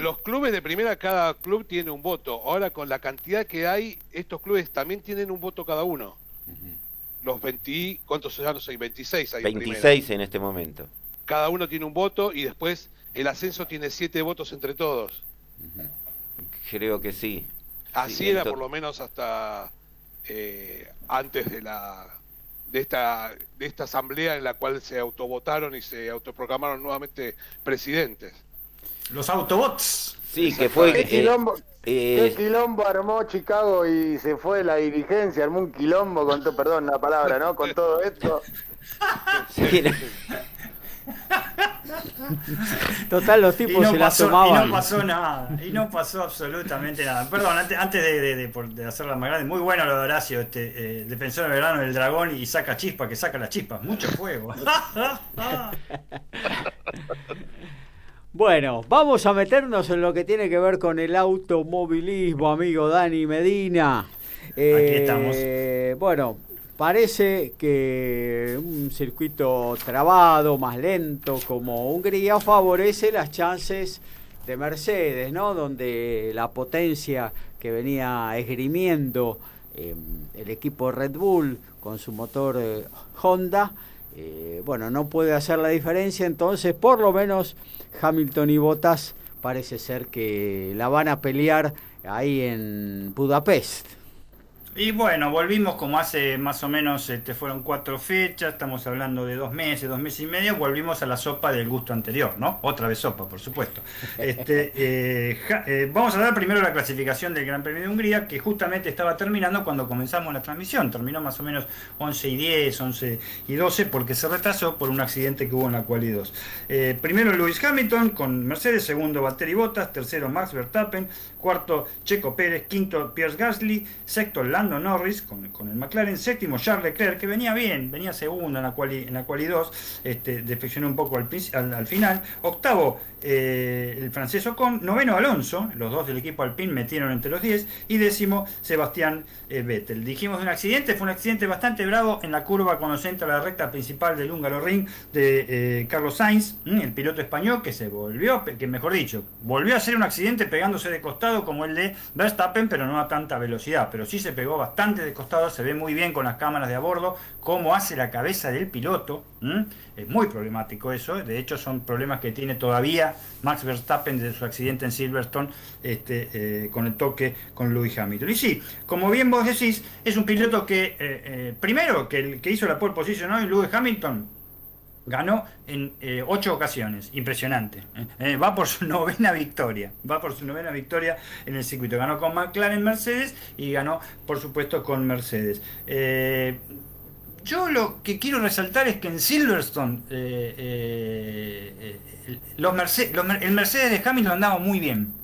los clubes de primera, cada club tiene un voto. Ahora, con la cantidad que hay, estos clubes también tienen un voto cada uno. Los 20, ¿cuántos ya no sé? 26 hay 26 en, este momento. Cada uno tiene un voto y después el ascenso tiene 7 votos entre todos. Creo que sí. Así era por lo menos hasta eh, antes de la de esta de esta asamblea en la cual se autovotaron y se autoproclamaron nuevamente presidentes. Los Autobots. Sí, que fue... ¿Qué, quilombo, eh, quilombo armó Chicago y se fue la dirigencia? Armó un quilombo con todo, perdón la palabra, ¿no? Con todo esto. <laughs> <laughs> Total, los tipos se la tomaban. Y no pasó nada, y no pasó absolutamente nada. Perdón, antes, antes de, de, hacerla más grande, muy bueno lo de Horacio, este, eh, defensor de verano del dragón y saca chispa, que saca las chispas, mucho fuego. <laughs> Bueno, vamos a meternos en lo que tiene que ver con el automovilismo, amigo Dani Medina. Aquí estamos. Eh, bueno, parece que un circuito trabado, más lento como Hungría, favorece las chances de Mercedes, ¿no? Donde la potencia que venía esgrimiendo eh, el equipo Red Bull con su motor eh, Honda, bueno, no puede hacer la diferencia, entonces por lo menos Hamilton y Bottas parece ser que la van a pelear ahí en Budapest. Y bueno, volvimos como hace más o menos, este, fueron cuatro fechas, estamos hablando de dos meses, dos meses y medio, volvimos a la sopa del gusto anterior, ¿no? Otra vez sopa, por supuesto. <laughs> Este, eh, eh, vamos a dar primero la clasificación del Gran Premio de Hungría, que justamente estaba terminando cuando comenzamos la transmisión, terminó más o menos 11 y 10, 11 y 12, porque se retrasó por un accidente que hubo en la quali 2. Eh, primero Lewis Hamilton con Mercedes, segundo Valtteri Bottas, tercero Max Verstappen, cuarto Checo Pérez, quinto Pierce Gasly, sexto Lando Norris con, el McLaren, séptimo Charles Leclerc, que venía bien, venía segundo en la quali, en la quali 2, este, defeccionó un poco al, al, final, octavo eh, el francés Ocon, noveno Alonso, los dos del equipo Alpine metieron entre los 10, y décimo Sebastián eh, Vettel. Dijimos de un accidente, fue un accidente bastante bravo en la curva cuando se entra a la recta principal del húngaro ring de eh, Carlos Sainz, el piloto español que se volvió, que mejor dicho, volvió a ser un accidente pegándose de costado como el de Verstappen, pero no a tanta velocidad, pero sí se pegó bastante de costado, se ve muy bien con las cámaras de a bordo cómo hace la cabeza del piloto, es muy problemático eso, de hecho son problemas que tiene todavía Max Verstappen desde su accidente en Silverstone este, eh, con el toque con Lewis Hamilton. Y sí, como bien vos decís, es un piloto que, eh, eh, primero, que, el, que hizo la pole position hoy, Lewis Hamilton, ganó en ocho ocasiones, impresionante. va por su <laughs> novena victoria, va por su novena victoria en el circuito. Ganó con McLaren Mercedes y ganó, por supuesto, con Mercedes. yo lo que quiero resaltar es que en Silverstone los el Mercedes de Hamilton andaba muy bien.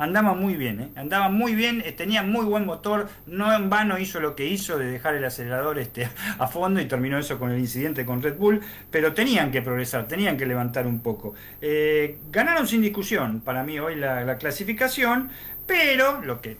Andaba muy bien, ¿eh? andaba muy bien, eh, tenía muy buen motor, no en vano hizo lo que hizo de dejar el acelerador este, <laughs> a fondo y terminó eso con el incidente con Red Bull, pero tenían que progresar, tenían que levantar un poco. Eh, ganaron sin discusión para mí hoy la, clasificación, pero lo que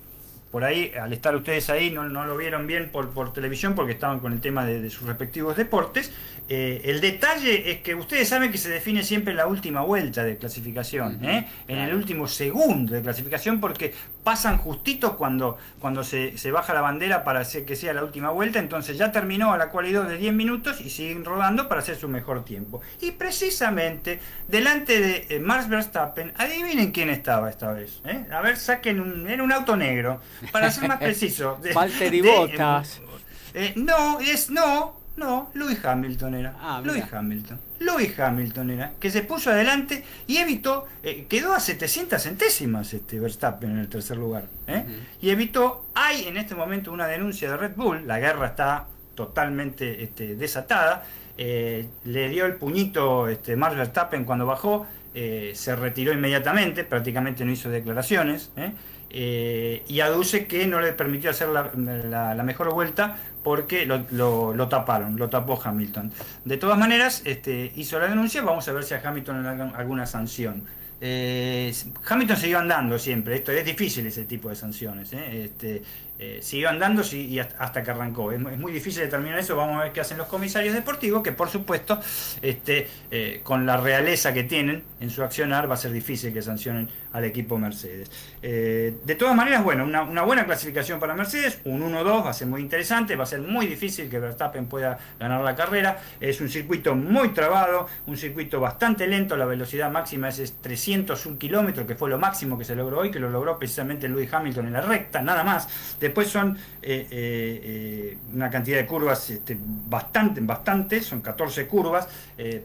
por ahí, al estar ustedes ahí, no, lo vieron bien por, por, televisión porque estaban con el tema de sus respectivos deportes, eh, el detalle es que ustedes saben que se define siempre en la última vuelta de clasificación, ¿eh? en el último segundo de clasificación, porque pasan justitos cuando, cuando se, baja la bandera para hacer que sea la última vuelta, entonces ya terminó a la cualidad de 10 minutos y siguen rodando para hacer su mejor tiempo. Y precisamente delante de eh, Max Verstappen, adivinen quién estaba esta vez. A ver, saquen un, era un auto negro, para ser más <laughs> preciso. Valtteri Bottas. no, es no, no, Louis Hamilton era. Ah, Louis Hamilton. Louis Hamilton era, que se puso adelante y evitó, eh, quedó a 700 centésimas este Verstappen en el tercer lugar. ¿eh? Y evitó, hay en este momento una denuncia de Red Bull, la guerra está totalmente este, desatada, eh, le dio el puñito este, Max Verstappen cuando bajó, se retiró inmediatamente, prácticamente no hizo declaraciones. Y aduce que no le permitió hacer la mejor vuelta porque lo, taparon, lo tapó Hamilton. De todas maneras, este, hizo la denuncia, vamos a ver si a Hamilton le dan alguna sanción. Hamilton siguió andando siempre, esto es difícil ese tipo de sanciones. Este, eh, siguió andando y hasta que arrancó. Es, muy difícil determinar eso, vamos a ver qué hacen los comisarios deportivos, que por supuesto, este, eh, con la realeza que tienen en su accionar, va a ser difícil que sancionen al equipo Mercedes. Eh, de todas maneras, bueno, una, buena clasificación para Mercedes, un 1-2 va a ser muy interesante, va a ser muy difícil que Verstappen pueda ganar la carrera. Es un circuito muy trabado, un circuito bastante lento, la velocidad máxima es 301 kilómetros, que fue lo máximo que se logró hoy, que lo logró precisamente Lewis Hamilton en la recta, nada más. Después son eh, eh, una cantidad de curvas este, bastante, bastante, son 14 curvas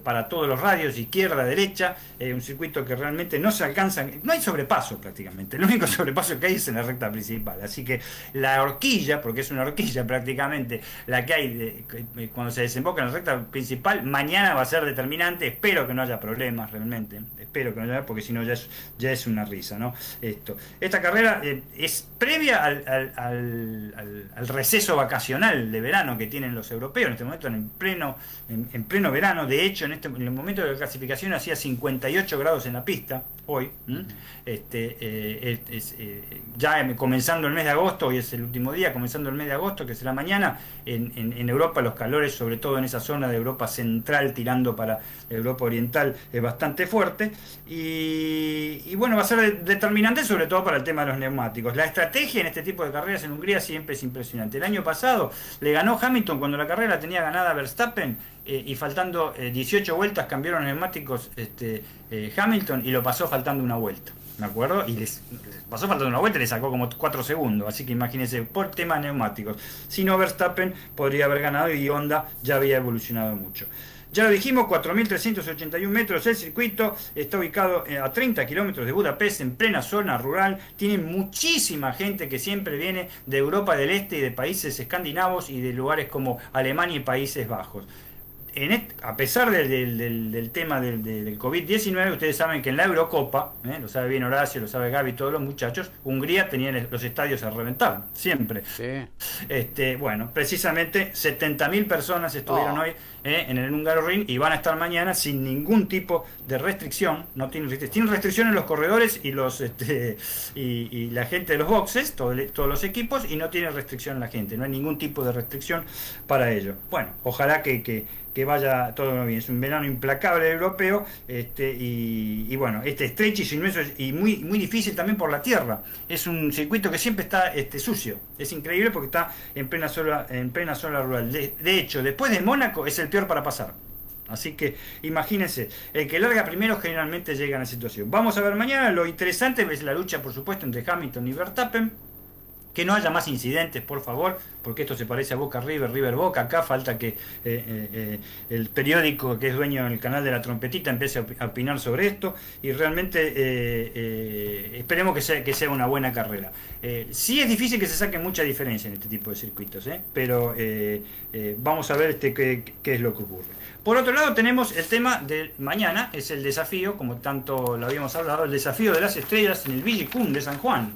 para todos los radios, izquierda, derecha, un circuito que realmente no se alcanza, no hay sobrepaso prácticamente, el único <laughs> sobrepaso que hay es en la recta principal, así que la horquilla, porque es una horquilla prácticamente, la que hay cuando se desemboca en la recta principal, mañana va a ser determinante, espero que no haya problemas realmente, espero que no haya, porque si no ya es, ya es una risa, ¿no? Esto. Esta carrera es previa al al, receso vacacional de verano que tienen los europeos, en este momento en pleno, en, pleno verano, de hecho en, este, en el momento de la clasificación hacía 58 grados en la pista, hoy, este, eh, eh, ya comenzando el mes de agosto, hoy es el último día, comenzando el mes de agosto, que será mañana, en, Europa los calores, sobre todo en esa zona de Europa central, tirando para Europa oriental, es bastante fuerte, y, y bueno, va a ser determinante sobre todo para el tema de los neumáticos. La estrategia en este tipo de carreras en Hungría siempre es impresionante. El año pasado le ganó Hamilton cuando la carrera tenía ganada Verstappen eh, y faltando 18 eh, vueltas cambiaron neumáticos este, eh, Hamilton y lo pasó faltando una vuelta. ¿Me acuerdo? Y les, pasó faltando una vuelta y le sacó como 4 segundos. Así que imagínense, por temas neumáticos. Si no, Verstappen podría haber ganado y Honda ya había evolucionado mucho. Ya lo dijimos, 4.381 metros el circuito, está ubicado a 30 kilómetros de Budapest, en plena zona rural, tiene muchísima gente que siempre viene de Europa del Este y de países escandinavos y de lugares como Alemania y Países Bajos a pesar del, tema del, COVID-19, ustedes saben que en la Eurocopa, ¿eh? lo sabe bien Horacio, lo sabe Gaby, todos los muchachos, Hungría tenía los estadios a reventar, siempre. Este, bueno, precisamente 70.000 personas estuvieron oh. hoy ¿eh? en el Húngaro Ring y van a estar mañana sin ningún tipo de restricción. No tienen, tienen restricción en los corredores y los este, y, la gente de los boxes, todos los equipos, y no tiene restricción la gente. No hay ningún tipo de restricción para ello. Bueno, ojalá que, que que vaya todo bien. Es un verano implacable europeo este, y, bueno, este estrecho y sinuoso y muy, muy difícil también por la tierra. Es un circuito que siempre está este, sucio. Es increíble porque está en plena zona, en plena zona rural. De, hecho, después de Mónaco es el peor para pasar. Así que imagínense, el que larga primero generalmente llega a la situación. Vamos a ver mañana, lo interesante es la lucha, por supuesto, entre Hamilton y Verstappen que no haya más incidentes, por favor, porque esto se parece a Boca River, River Boca. Acá falta que eh, eh, eh, el periódico que es dueño del canal de la trompetita empiece a opinar sobre esto y realmente esperemos que sea, que sea una buena carrera. sí es difícil que se saque mucha diferencia en este tipo de circuitos, pero vamos a ver este, qué es lo que ocurre. Por otro lado tenemos el tema de mañana, es el desafío, como tanto lo habíamos hablado, el desafío de las estrellas en el Villicum de San Juan,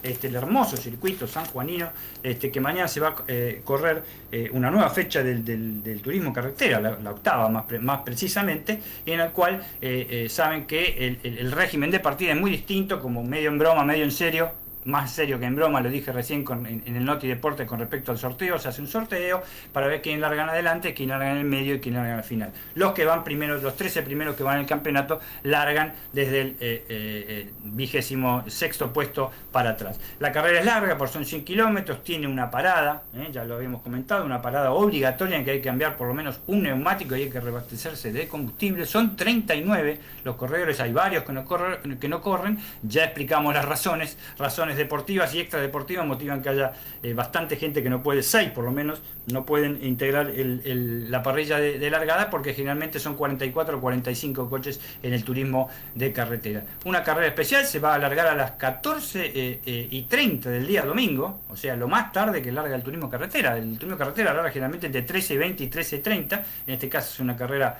este, el hermoso circuito sanjuanino, este, que mañana se va a eh, correr eh, una nueva fecha del, turismo carretera, la, octava más, más, precisamente, en la cual eh, saben que el régimen de partida es muy distinto, como medio en broma, medio en serio, más serio que en broma, lo dije recién en, el Noti Deporte con respecto al sorteo, se hace un sorteo para ver quién larga adelante, quién larga en el medio y quién larga al final. Los que van primero, los 13 primeros que van en el campeonato, largan desde el eh, eh, eh, vigésimo sexto puesto para atrás. La carrera es larga, por son 100 kilómetros, tiene una parada, ya lo habíamos comentado, una parada obligatoria en que hay que cambiar por lo menos un neumático y hay que reabastecerse de combustible. Son 39 los corredores, hay varios que no, corren, que no corren, ya explicamos las razones, razones deportivas y extradeportivas motivan que haya eh, bastante gente que no puede, seis por lo menos, no pueden integrar la parrilla de, largada porque generalmente son 44 o 45 coches en el turismo de carretera. Una carrera especial se va a alargar a las 14 eh, eh, y 30 del día domingo, o sea, lo más tarde que larga el turismo carretera. El turismo carretera larga generalmente entre 13.20 y 13.30, en este caso es una carrera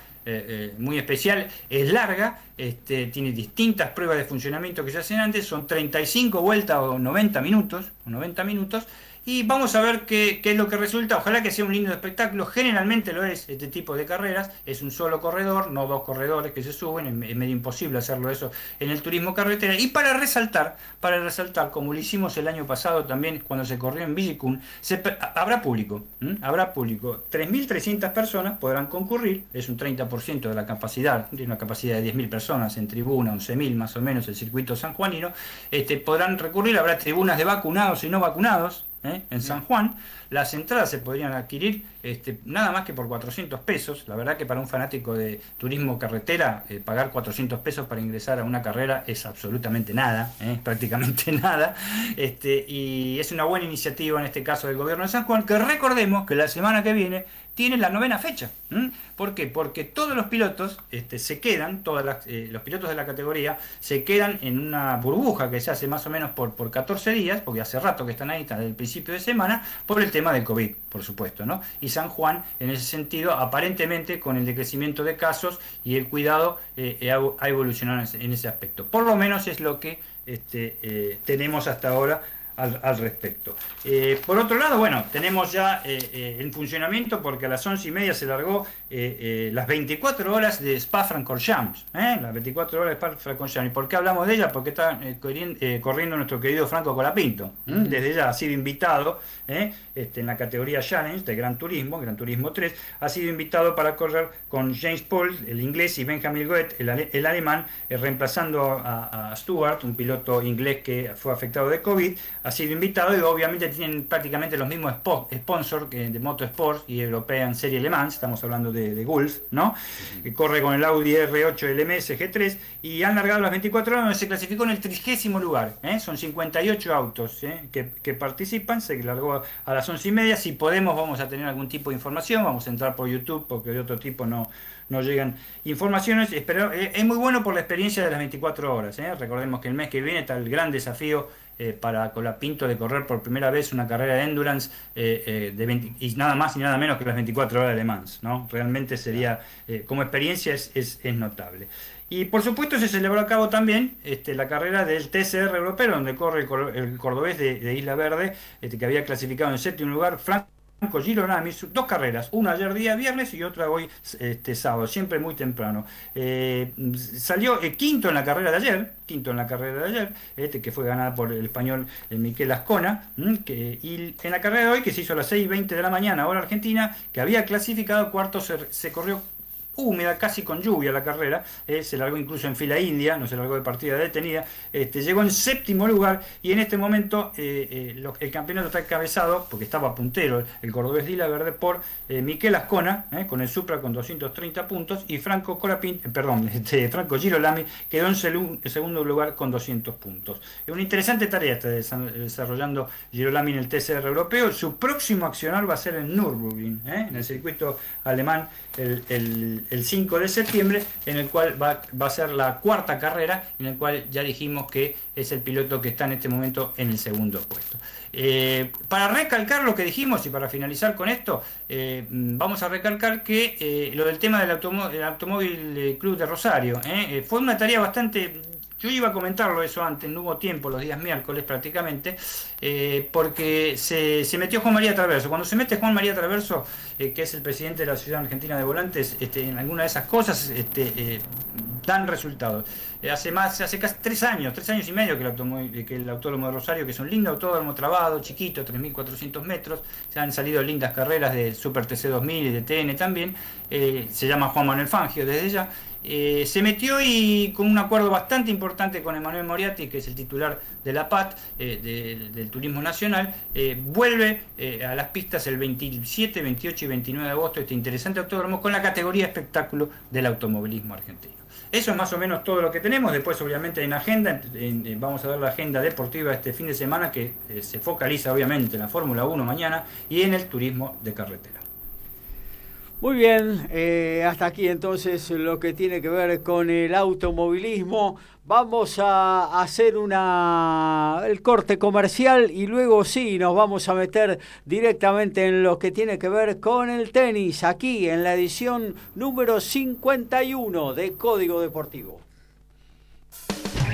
muy especial, es larga, este, tiene distintas pruebas de funcionamiento que se hacen antes, son 35 vueltas o 90 minutos, 90 minutos y vamos a ver qué, es lo que resulta. Ojalá que sea un lindo espectáculo. Generalmente lo es este tipo de carreras. Es un solo corredor, no dos corredores que se suben. Es medio imposible hacerlo eso en el turismo carretera. Y para resaltar, para resaltar, como lo hicimos el año pasado también cuando se corrió en Villicún, habrá público. Habrá público. 3.300 personas podrán concurrir. Es un 30% de la capacidad. Tiene una capacidad de 10.000 personas en tribuna, 11.000 más o menos el circuito sanjuanino. Este, podrán recurrir. Habrá tribunas de vacunados y no vacunados ¿eh? en San Juan. Las entradas se podrían adquirir este, nada más que por 400 pesos. La verdad que para un fanático de turismo carretera, eh, pagar 400 pesos para ingresar a una carrera es absolutamente nada, ¿eh? <laughs> prácticamente nada. Este, y es una buena iniciativa en este caso del gobierno de San Juan, que recordemos que la semana que viene tiene la novena fecha. ¿Por qué? Porque todos los pilotos este, se quedan, todos eh, los pilotos de la categoría se quedan en una burbuja que se hace más o menos por, por 14 días, porque hace rato que están ahí, desde el principio de semana, por el tema del COVID, por supuesto. ¿no? Y San Juan, en ese sentido, aparentemente con el decrecimiento de casos y el cuidado, eh, eh, ha evolucionado en ese aspecto. Por lo menos es lo que este, tenemos hasta ahora al, respecto. Eh, por otro lado, bueno, tenemos ya eh, eh, en funcionamiento porque a las once y media se largó las 24 horas de Spa-Francorchamps, las 24 horas de Spa-Francorchamps. ¿Y por qué hablamos de ella? Porque está corriendo nuestro querido Franco Colapinto. Desde ya ha sido invitado este, en la categoría Challenge de Gran Turismo, Gran Turismo 3, ha sido invitado para correr con James Paul, el inglés, y Benjamin Goethe, el, alemán, reemplazando a, a Stuart, un piloto inglés que fue afectado de COVID ha sido invitado y obviamente tienen prácticamente los mismos sponsors que de Motorsport y European Serie Le Mans, estamos hablando de, de Gulf, ¿no? Que corre con el Audi R8 LMS G3 y han largado las 24 horas donde se clasificó en el trigésimo lugar, ¿eh? son 58 autos ¿eh? que, participan, se largó a las 11 y media, si podemos vamos a tener algún tipo de información, vamos a entrar por YouTube porque de otro tipo no, no llegan informaciones, pero eh, es muy bueno por la experiencia de las 24 horas, recordemos que el mes que viene está el gran desafío eh, para Colapinto de correr por primera vez una carrera de endurance eh, eh, de y nada más y nada menos que las 24 horas de. ¿no? Realmente sería, como experiencia es, es, notable. Y por supuesto se celebró a cabo también este, la carrera del TCR europeo, donde corre el, cordobés de, Isla Verde, este, que había clasificado en séptimo lugar, Frank Franco Girolami, dos carreras, una ayer día viernes y otra hoy este, sábado, siempre muy temprano. Eh, salió eh, quinto en la carrera de ayer, quinto en la carrera de ayer, este, que fue ganada por el español eh, Miquel Ascona, que, y en la carrera de hoy, que se hizo a las 6.20 de la mañana, hora argentina, que había clasificado cuarto, se corrió húmeda, casi con lluvia la carrera, eh, se largó incluso en fila india, no se largó de partida detenida, este, llegó en séptimo lugar y en este momento eh, eh, el campeonato está encabezado, porque estaba puntero el cordobés Dila Verde, por Miquel Ascona, con el Supra con 230 puntos, y Franco Corapin, perdón, este, Franco Girolami quedó en segundo lugar con 200 puntos. Es una interesante tarea está desarrollando Girolami en el TCR europeo, su próximo accionar va a ser en Nürburgring, en el circuito alemán, el 5 de septiembre, en el cual va, a ser la cuarta carrera, en el cual ya dijimos que es el piloto que está en este momento en el segundo puesto. Eh, para recalcar lo que dijimos y para finalizar con esto, eh, vamos a recalcar que eh, lo del tema del, Automóvil Club de Rosario fue una tarea bastante yo iba a comentarlo eso antes, no hubo tiempo los días miércoles prácticamente, eh, porque se, metió Juan María Traverso. Cuando se mete Juan María Traverso, eh, que es el presidente de la Ciudad Argentina de Volantes, este, en alguna de esas cosas este, eh, dan resultados. hace más, hace casi tres años, tres años y medio que el, que el autódromo de Rosario, que es un lindo autódromo trabado, chiquito, 3.400 metros, se han salido lindas carreras de Super TC2000 y de TN también, se llama Juan Manuel Fangio desde ya. Eh, se metió y con un acuerdo bastante importante con Emanuel Moriarty, que es el titular de la PAT, eh, del Turismo Nacional, eh, vuelve a las pistas el 27, 28 y 29 de agosto este interesante autódromo con la categoría espectáculo del automovilismo argentino. Eso es más o menos todo lo que tenemos. Después, obviamente, en agenda, vamos a ver la agenda deportiva este fin de semana que se focaliza, obviamente, en la Fórmula 1 mañana y en el turismo de carretera. Muy bien, eh, hasta aquí entonces lo que tiene que ver con el automovilismo. Vamos a hacer una el corte comercial y luego sí nos vamos a meter directamente en lo que tiene que ver con el tenis aquí en la edición número 51 de Código Deportivo.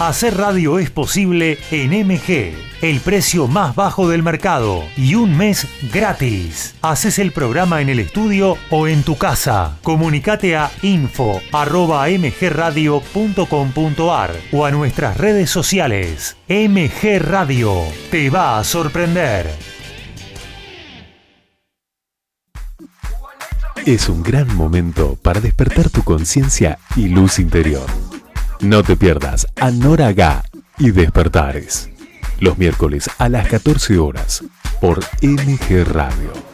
Hacer radio es posible en MG, el precio más bajo del mercado y un mes gratis. Haces el programa en el estudio o en tu casa. Comunicate a info.mgradio.com.ar o a nuestras redes sociales. MG Radio te va a sorprender. Es un gran momento para despertar tu conciencia y luz interior. No te pierdas a Nora y Despertares. Los miércoles a las 14 horas por MG Radio.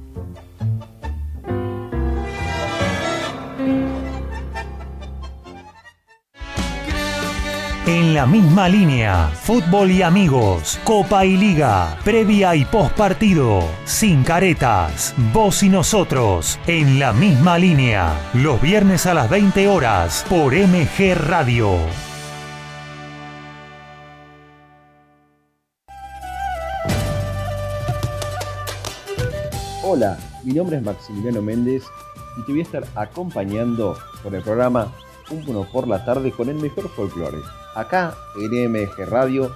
En la misma línea, fútbol y amigos, Copa y Liga, previa y post partido, sin caretas, vos y nosotros, en la misma línea, los viernes a las 20 horas por MG Radio. Hola, mi nombre es Maximiliano Méndez y te voy a estar acompañando con el programa Un por la tarde con el mejor folclore acá en MG Radio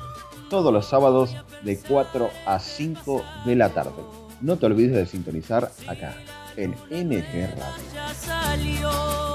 todos los sábados de 4 a 5 de la tarde. No te olvides de sintonizar acá en MG Radio.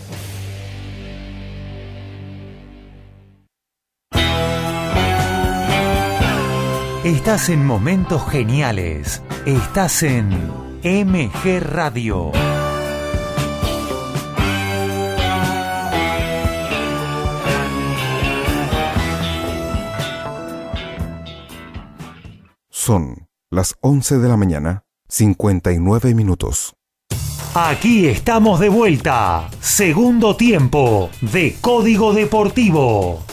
Estás en momentos geniales. Estás en MG Radio. Son las 11 de la mañana, 59 minutos. Aquí estamos de vuelta. Segundo tiempo de Código Deportivo.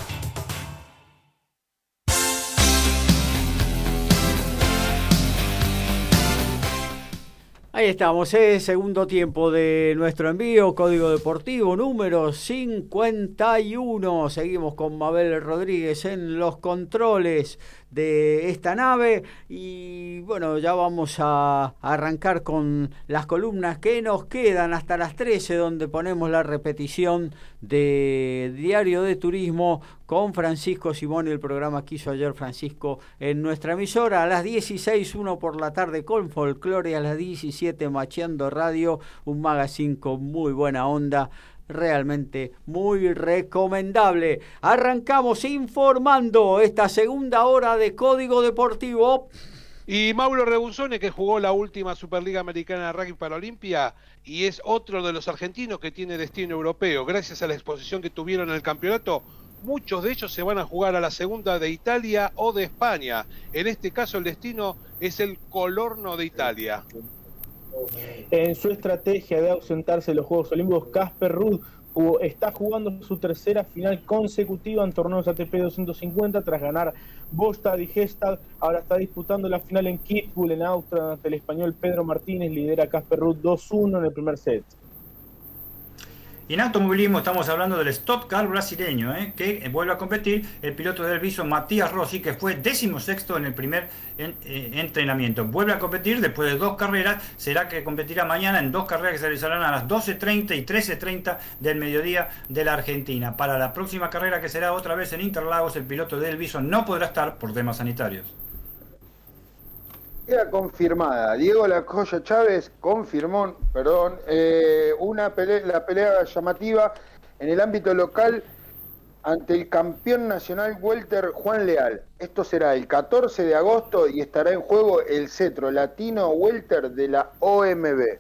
Ahí estamos, ¿eh? segundo tiempo de nuestro envío, código deportivo número 51. Seguimos con Mabel Rodríguez en los controles de esta nave. Y bueno, ya vamos a arrancar con las columnas que nos quedan hasta las 13 donde ponemos la repetición de Diario de Turismo con Francisco Simón, el programa que hizo ayer Francisco en nuestra emisora, a las 16, uno por la tarde con Folklore, a las 17 Macheando Radio, un magazine con muy buena onda realmente muy recomendable. Arrancamos informando esta segunda hora de Código Deportivo. Y Mauro Rebuzone, que jugó la última Superliga Americana de Rugby para Olimpia y es otro de los argentinos que tiene destino europeo. Gracias a la exposición que tuvieron en el campeonato, muchos de ellos se van a jugar a la segunda de Italia o de España. En este caso el destino es el Colorno de Italia. En su estrategia de ausentarse de los Juegos Olímpicos, Casper Ruud está jugando su tercera final consecutiva en torneos ATP 250 tras ganar Bostad y Gestad. Ahora está disputando la final en Kitzbühel, en Austria, ante el español Pedro Martínez. Lidera Casper Ruud 2-1 en el primer set. Y en automovilismo estamos hablando del Stock Car brasileño, ¿eh? que vuelve a competir el piloto del viso Matías Rossi, que fue décimo sexto en el primer eh, entrenamiento. Vuelve a competir después de dos carreras, será que competirá mañana en dos carreras que se realizarán a las 12.30 y 13.30 del mediodía de la Argentina. Para la próxima carrera que será otra vez en Interlagos, el piloto del viso no podrá estar por temas sanitarios. Queda confirmada. Diego Lacoya Chávez confirmó, perdón, eh, una pelea, la pelea llamativa en el ámbito local ante el campeón nacional welter Juan Leal. Esto será el 14 de agosto y estará en juego el cetro latino welter de la OMB.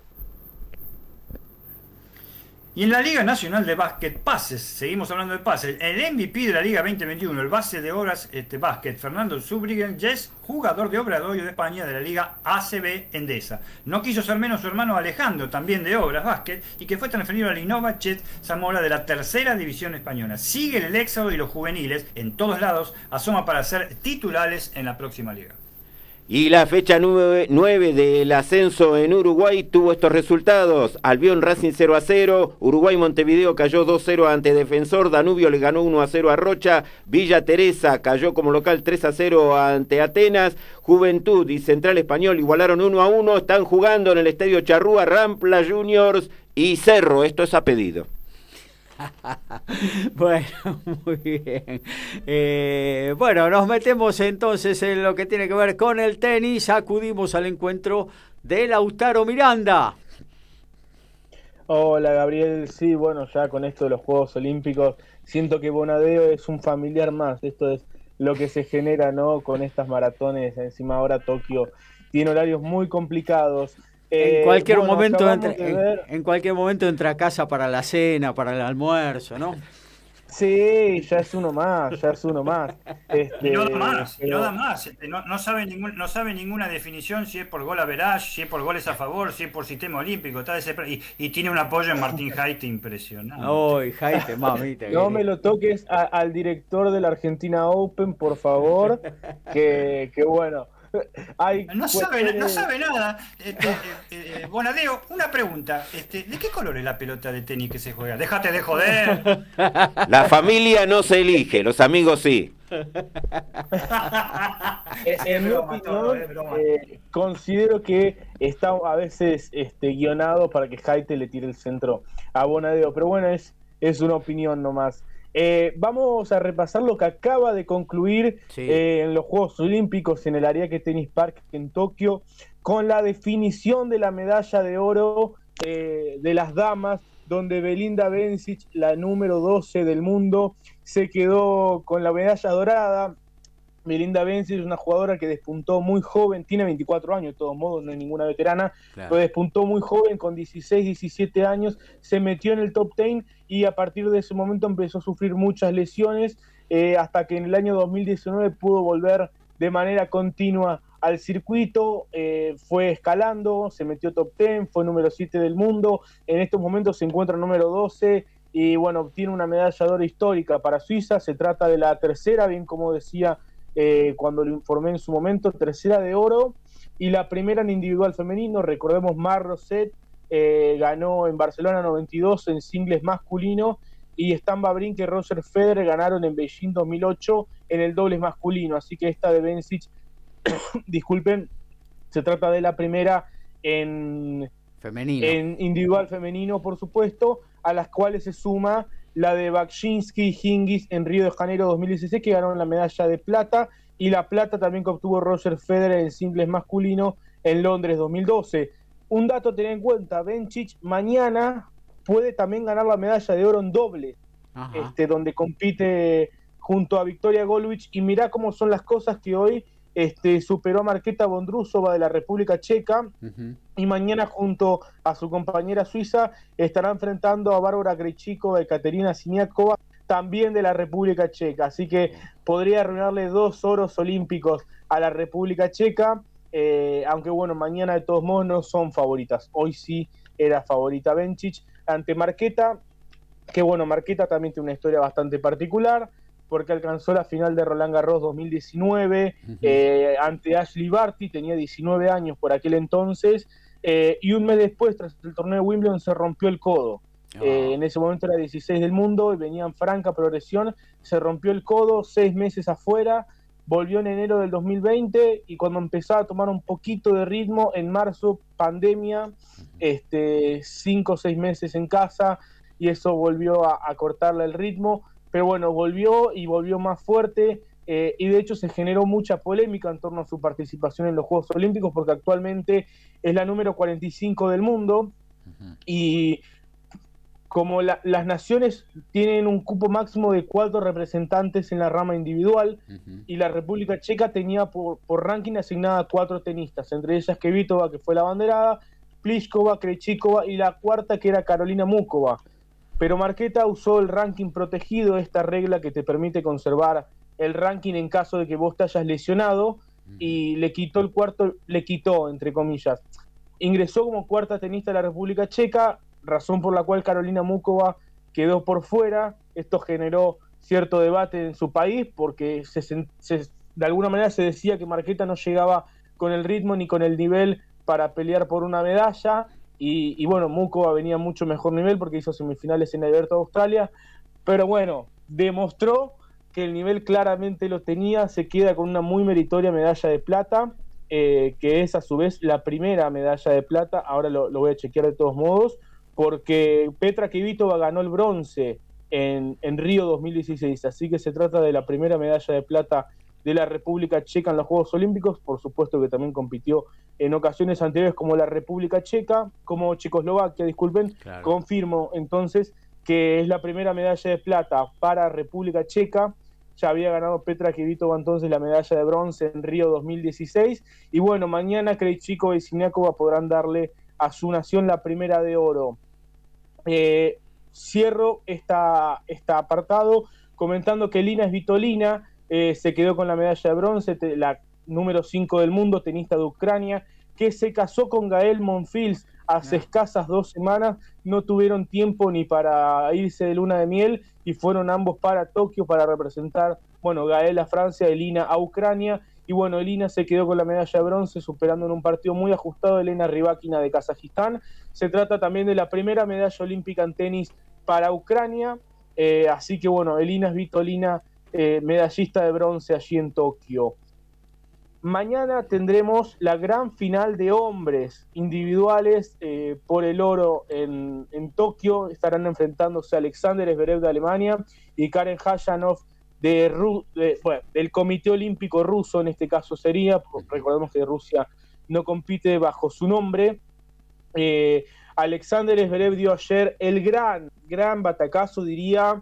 Y en la Liga Nacional de Básquet, pases, seguimos hablando de pases, el MVP de la Liga 2021, el base de horas este, básquet, Fernando Zubrigen, ya es jugador de Obradorio de España de la Liga ACB Endesa. No quiso ser menos su hermano Alejandro, también de Obras Básquet, y que fue transferido al Innova Chet Zamora de la tercera división española. Sigue el éxodo y los juveniles, en todos lados, asoma para ser titulares en la próxima liga. Y la fecha 9, del ascenso en Uruguay tuvo estos resultados. Albión Racing 0 a 0, Uruguay Montevideo cayó 2 0 ante Defensor, Danubio le ganó 1 a 0 a Rocha, Villa Teresa cayó como local 3 a 0 ante Atenas, Juventud y Central Español igualaron 1 a 1, están jugando en el Estadio Charrúa, Rampla Juniors y Cerro, esto es a pedido. <laughs> bueno, <laughs> muy bien. Eh, bueno, nos metemos entonces en lo que tiene que ver con el tenis. Acudimos al encuentro de Lautaro Miranda. Hola Gabriel, sí, bueno, ya con esto de los Juegos Olímpicos, siento que Bonadeo es un familiar más. Esto es lo que se genera, ¿no? Con estas maratones. Encima ahora Tokio tiene horarios muy complicados. En cualquier, momento entra, en, cualquier momento entra a casa para la cena, para el almuerzo, ¿no? Sí, ya es uno más, ya es uno más. <laughs> Este, no da más, no da más. Este, no, sabe ningún, no sabe ninguna definición si es por gol a verage, si es por goles a favor, si es por sistema olímpico. Está y, tiene un apoyo en Martín Jaite impresionante. Uy, Jaite, mamita. no me lo toques al director de la Argentina Open, por favor, que, que bueno <laughs> no, sabe, no sabe nada. Este, eh, eh, Bonadeo, una pregunta. Este, ¿De qué color es la pelota de tenis que se juega? Déjate de joder. <laughs> La familia no se elige, los amigos sí. <laughs> en mi opinión, eh, considero que está a veces este, guionado para que Jaite le tire el centro a Bonadeo. Pero bueno, es, es una opinión nomás. Eh, vamos a repasar lo que acaba de concluir eh, en los Juegos Olímpicos en el Ariake Tennis Park en Tokio con la definición de la medalla de oro eh, de las damas, donde Belinda Bencic, la número 12 del mundo, se quedó con la medalla dorada. Belinda Bencic es una jugadora que despuntó muy joven, tiene 24 años de todos modos, no es ninguna veterana, pero despuntó muy joven, con 16, 17 años, se metió en el top 10 y a partir de ese momento empezó a sufrir muchas lesiones eh, hasta que en el año 2019 pudo volver de manera continua al circuito, eh, fue escalando, se metió top 10, fue número 7 del mundo, en estos momentos se encuentra número 12 y bueno, obtiene una medalla de oro histórica para Suiza, se trata de la tercera, bien como decía eh, cuando lo informé en su momento, tercera de oro y la primera en individual femenino, recordemos Mar Roset eh, ganó en Barcelona 92 en singles masculino y Stan Babrinck y Roger Federer ganaron en Beijing 2008 en el dobles masculino, así que esta de Bencic, <coughs> disculpen, se trata de la primera en, femenino. en individual femenino, por supuesto, a las cuales se suma la de Bakshinsky y Hingis en Río de Janeiro 2016, que ganaron la medalla de plata, y la plata también que obtuvo Roger Federer en singles masculino en Londres 2012. Un dato a tener en cuenta, Benchich mañana puede también ganar la medalla de oro en doble, este, donde compite junto a Victoria Golwich, y mirá cómo son las cosas que hoy este, superó a Marqueta Bondrusova de la República Checa y mañana junto a su compañera suiza estará enfrentando a Bárbara Grechikova y Katerina Siniakova también de la República Checa. Así que podría arruinarle dos oros olímpicos a la República Checa, eh, aunque bueno, mañana de todos modos no son favoritas. Hoy sí era favorita Benchich ante Marqueta, que bueno, Marqueta también tiene una historia bastante particular porque alcanzó la final de Roland Garros 2019 eh, ante Ashley Barty, tenía 19 años por aquel entonces, eh, y un mes después, tras el torneo de Wimbledon, se rompió el codo. Ah. Eh, en ese momento era 16 del mundo y venía en franca progresión, se rompió el codo, seis meses afuera, volvió en enero del 2020 y cuando empezó a tomar un poquito de ritmo, en marzo, pandemia, este, cinco o seis meses en casa y eso volvió a, a cortarle el ritmo pero bueno, volvió y volvió más fuerte. Eh, y de hecho se generó mucha polémica en torno a su participación en los Juegos Olímpicos porque actualmente es la número 45 del mundo y como las naciones tienen un cupo máximo de cuatro representantes en la rama individual y la República Checa tenía por, ranking asignada cuatro tenistas, entre ellas Kevitova que fue la banderada, Pliskova, Krejcikova y la cuarta que era Carolina Mukova. Pero Marqueta usó el ranking protegido, esta regla que te permite conservar el ranking en caso de que vos te hayas lesionado, y le quitó el cuarto, le quitó, entre comillas. Ingresó como cuarta tenista de la República Checa, razón por la cual Carolina Mukova quedó por fuera. Esto generó cierto debate en su país porque de alguna manera se decía que Marqueta no llegaba con el ritmo ni con el nivel para pelear por una medalla y, bueno, Mukova venía mucho mejor nivel porque hizo semifinales en Abierto de Australia. Pero bueno, demostró que el nivel claramente lo tenía. Se queda con una muy meritoria medalla de plata, eh, que es a su vez la primera medalla de plata. Ahora lo, voy a chequear de todos modos, porque Petra Kvitova ganó el bronce en, en Río 2016. Así que se trata de la primera medalla de plata de la República Checa en los Juegos Olímpicos, por supuesto que también compitió en ocasiones anteriores como la República Checa, como Checoslovaquia, disculpen, confirmo entonces que es la primera medalla de plata para República Checa, ya había ganado Petra Kvitova entonces la medalla de bronce en Río 2016, y bueno, mañana Krejcikova y Siniakova podrán darle a su nación la primera de oro. Eh, cierro esta, esta apartado comentando que Lina es Vitolina, eh, se quedó con la medalla de bronce, la número 5 del mundo, tenista de Ucrania, que se casó con Gael Monfils hace escasas dos semanas, no tuvieron tiempo ni para irse de luna de miel y fueron ambos para Tokio para representar, bueno, Gael a Francia, Elina a Ucrania, y bueno, Elina se quedó con la medalla de bronce, superando en un partido muy ajustado a Elena Rybakina de Kazajistán. Se trata también de la primera medalla olímpica en tenis para Ucrania, eh, así que bueno, Elina es Vitolina eh, medallista de bronce allí en Tokio. Mañana tendremos la gran final de hombres individuales eh, por el oro en, Tokio. Estarán enfrentándose Alexander Zverev de Alemania y Karen Hayanov de, del Comité Olímpico Ruso, en este caso sería, recordemos que Rusia no compite bajo su nombre. Eh, Alexander Zverev dio ayer el gran, gran batacazo, diría,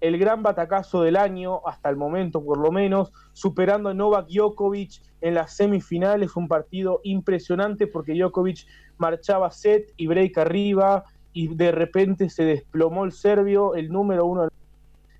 el gran batacazo del año, hasta el momento por lo menos, superando a Novak Djokovic en las semifinales, un partido impresionante porque Djokovic marchaba set y break arriba y de repente se desplomó el serbio, el número uno.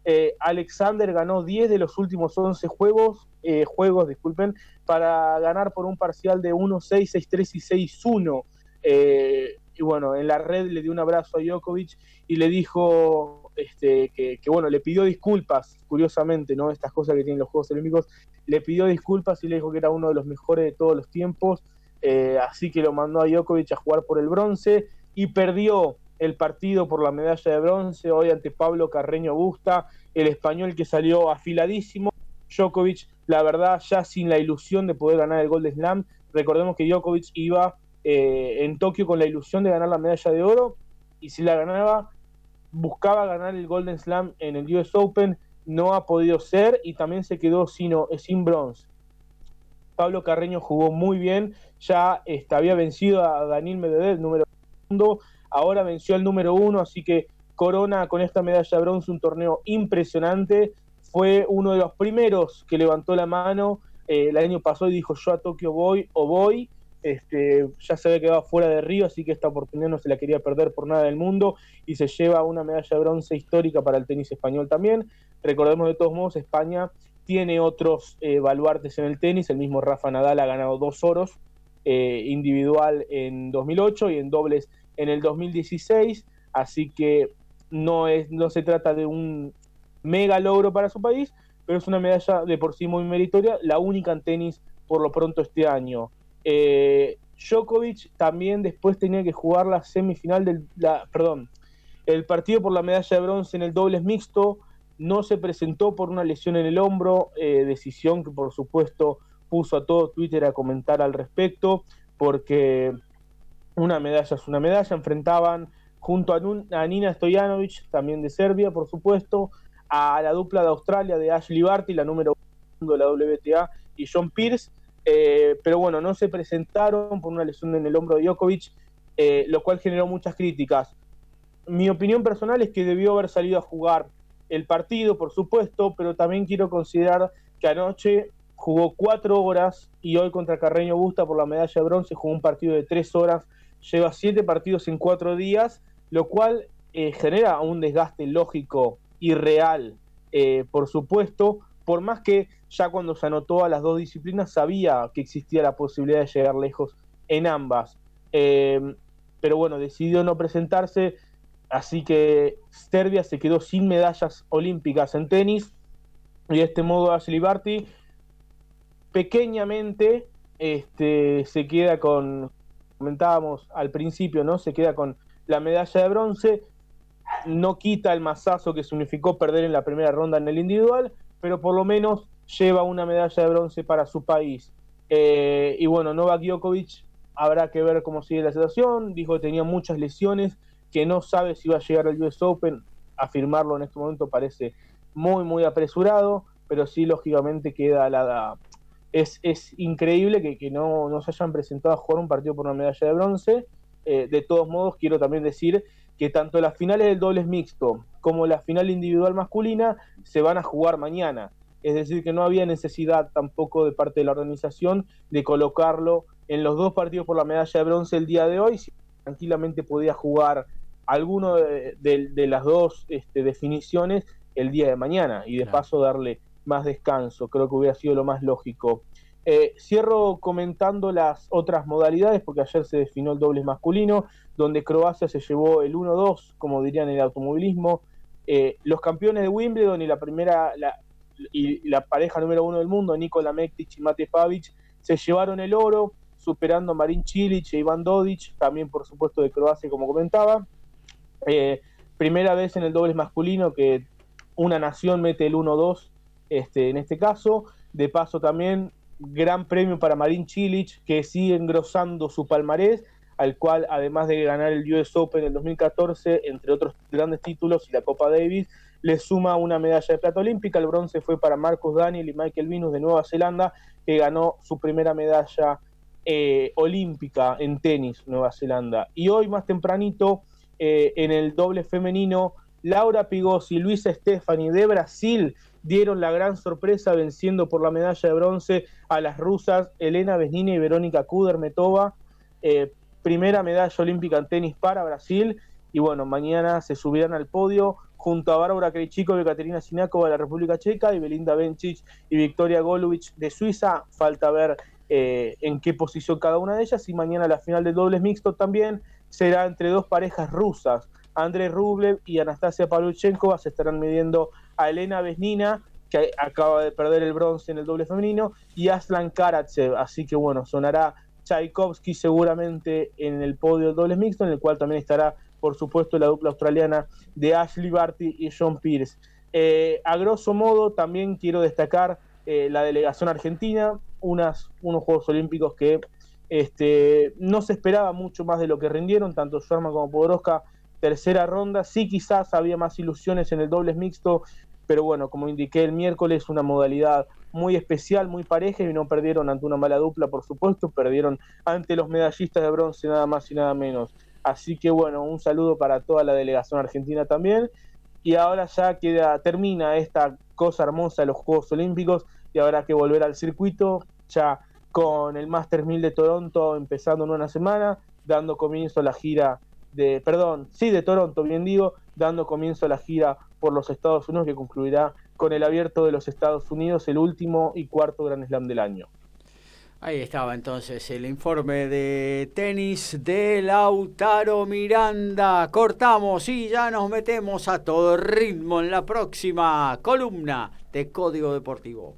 Eh, Alexander ganó 10 de los últimos 11 juegos, eh, juegos, disculpen, para ganar por un parcial de 1-6, 6-3 y 6-1. Eh, y bueno, en la red le dio un abrazo a Djokovic y le dijo este, que, bueno, le pidió disculpas, curiosamente, ¿no? Estas cosas que tienen los Juegos Olímpicos, le pidió disculpas y le dijo que era uno de los mejores de todos los tiempos. eh, así que lo mandó a Djokovic a jugar por el bronce y perdió el partido por la medalla de bronce hoy ante Pablo Carreño Busta, el español que salió afiladísimo. Djokovic, la verdad, ya sin la ilusión de poder ganar el Golden Slam. Recordemos que Djokovic iba eh, en Tokio con la ilusión de ganar la medalla de oro y si la ganaba, buscaba ganar el Golden Slam en el US Open. No ha podido ser y también se quedó sin, sin bronce. Pablo Carreño jugó muy bien, ya este, había vencido a Daniel Medvedev, número uno, ahora venció al número uno, así que Corona con esta medalla de bronce, un torneo impresionante, fue uno de los primeros que levantó la mano eh, el año pasado y dijo yo a Tokio voy o voy, este, ya se había quedado fuera de Río, así que esta oportunidad no se la quería perder por nada del mundo y se lleva una medalla de bronce histórica para el tenis español también. Recordemos de todos modos, España tiene otros eh, baluartes en el tenis, el mismo Rafa Nadal ha ganado dos oros, eh, individual en 2008 y en dobles en el 2016, así que no, es, no se trata de un mega logro para su país, pero es una medalla de por sí muy meritoria, la única en tenis por lo pronto este año. Eh, Djokovic también después tenía que jugar la semifinal del, la, perdón, el partido por la medalla de bronce en el dobles mixto, no se presentó por una lesión en el hombro, eh, decisión que por supuesto puso a todo Twitter a comentar al respecto, porque una medalla es una medalla, enfrentaban junto a, Nina Stojanovic, también de Serbia, por supuesto, a la dupla de Australia de Ashley Barty, la número uno de la WTA, y John Pierce, eh, pero bueno, no se presentaron por una lesión en el hombro de Djokovic, eh, lo cual generó muchas críticas. Mi opinión personal es que debió haber salido a jugar el partido, por supuesto, pero también quiero considerar que anoche jugó cuatro horas y hoy contra Carreño Busta por la medalla de bronce jugó un partido de tres horas, lleva siete partidos en cuatro días, lo cual eh, genera un desgaste lógico y real, eh, por supuesto, por más que ya cuando se anotó a las dos disciplinas sabía que existía la posibilidad de llegar lejos en ambas. Eh, pero bueno, decidió no presentarse, así que Serbia se quedó sin medallas olímpicas en tenis y de este modo Ashley Barty pequeñamente este, se queda con, comentábamos al principio, ¿no? Se queda con la medalla de bronce, no quita el masazo que significó perder en la primera ronda en el individual, pero por lo menos lleva una medalla de bronce para su país. Eh, y bueno, Novak Djokovic habrá que ver cómo sigue la situación, dijo que tenía muchas lesiones, que no sabe si va a llegar al US Open, afirmarlo en este momento parece muy, muy apresurado, pero sí, lógicamente, queda la, es, increíble que, no, se hayan presentado a jugar un partido por una medalla de bronce. Eh, de todos modos, quiero también decir que tanto las finales del dobles mixto como la final individual masculina se van a jugar mañana. Es decir, que no había necesidad tampoco de parte de la organización de colocarlo en los dos partidos por la medalla de bronce el día de hoy. Si tranquilamente podía jugar alguno de, las dos este, definiciones el día de mañana y de paso darle más descanso, creo que hubiera sido lo más lógico. Eh, cierro comentando las otras modalidades, porque ayer se definió el doble masculino, donde Croacia se llevó el 1-2, como dirían en el automovilismo. Eh, los campeones de Wimbledon y la primera y la pareja número uno del mundo, Nikola Mektic y Mate Pavic, se llevaron el oro, superando a Marin Cilic e Iván Dodic, también por supuesto de Croacia, como comentaba. Eh, primera vez en el doble masculino que una nación mete el 1-2 este, en este caso. De paso también, gran premio para Marín Chilich, que sigue engrosando su palmarés, al cual además de ganar el US Open en el 2014, entre otros grandes títulos y la Copa Davis, le suma una medalla de plata olímpica. El bronce fue para Marcos Daniel y Michael Venus de Nueva Zelanda, que ganó su primera medalla eh, olímpica en tenis, Nueva Zelanda. Y hoy más tempranito, eh, en el doble femenino, Laura Pigossi y Luisa Stefani de Brasil dieron la gran sorpresa venciendo por la medalla de bronce a las rusas Elena Vesnina y Verónica Kudermetova. Eh, primera medalla olímpica en tenis para Brasil. Y bueno, mañana se subirán al podio junto a Bárbara Krejcikova y Katerina Sinakova de la República Checa y Belinda Bencic y Victoria Golubic de Suiza. Falta ver eh, en qué posición cada una de ellas. Y mañana la final de dobles mixto también será entre dos parejas rusas. Andrés Rublev y Anastasia Pavlyuchenkova se estarán midiendo a Elena Vesnina, que acaba de perder el bronce en el doble femenino, y Aslan Karatsev. Así que bueno, sonará Tchaikovsky seguramente en el podio dobles mixto, en el cual también estará, por supuesto, la dupla australiana de Ashley Barty y John Pierce. Eh, a grosso modo, también quiero destacar eh, la delegación argentina, unos Juegos Olímpicos que este, no se esperaba mucho más de lo que rindieron, tanto Sherman como Podoroska, tercera ronda, sí quizás había más ilusiones en el dobles mixto, pero bueno, como indiqué el miércoles, una modalidad muy especial, muy pareja y no perdieron ante una mala dupla, por supuesto, perdieron ante los medallistas de bronce nada más y nada menos. Así que bueno, un saludo para toda la delegación argentina también. Y ahora ya queda, termina esta cosa hermosa de los Juegos Olímpicos y habrá que volver al circuito ya con el Master 1000 de Toronto empezando en una semana, dando comienzo a la gira de, perdón, sí, de Toronto, bien digo, dando comienzo a la gira por los Estados Unidos que concluirá con el abierto de los Estados Unidos, el último y cuarto Gran Slam del año. Ahí estaba entonces el informe de tenis de Lautaro Miranda. Cortamos y ya nos metemos a todo ritmo en la próxima columna de Código Deportivo.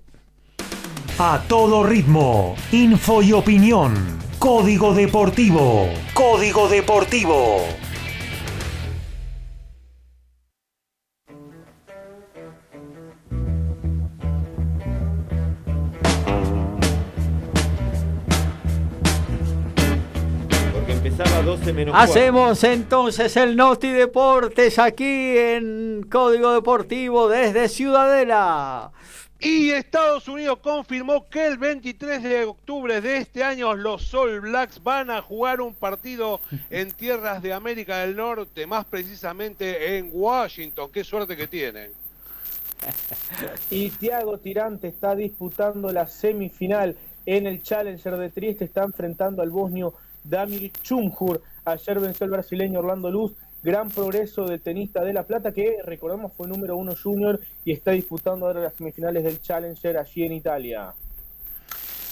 A todo ritmo, info y opinión. Código Deportivo. Código Deportivo. Porque empezaba 12 menos Hacemos entonces el Noti Deportes aquí en Código Deportivo desde Ciudadela. Y Estados Unidos confirmó que el 23 de octubre de este año los All Blacks van a jugar un partido en tierras de América del Norte, más precisamente en Washington. Qué suerte que tienen. Y Thiago Tirante está disputando la semifinal en el Challenger de Trieste, está enfrentando al bosnio Damir Chumhur. Ayer venció el brasileño Orlando Luz gran progreso del tenista de La Plata, que recordamos fue número uno junior y está disputando ahora las semifinales del Challenger allí en Italia.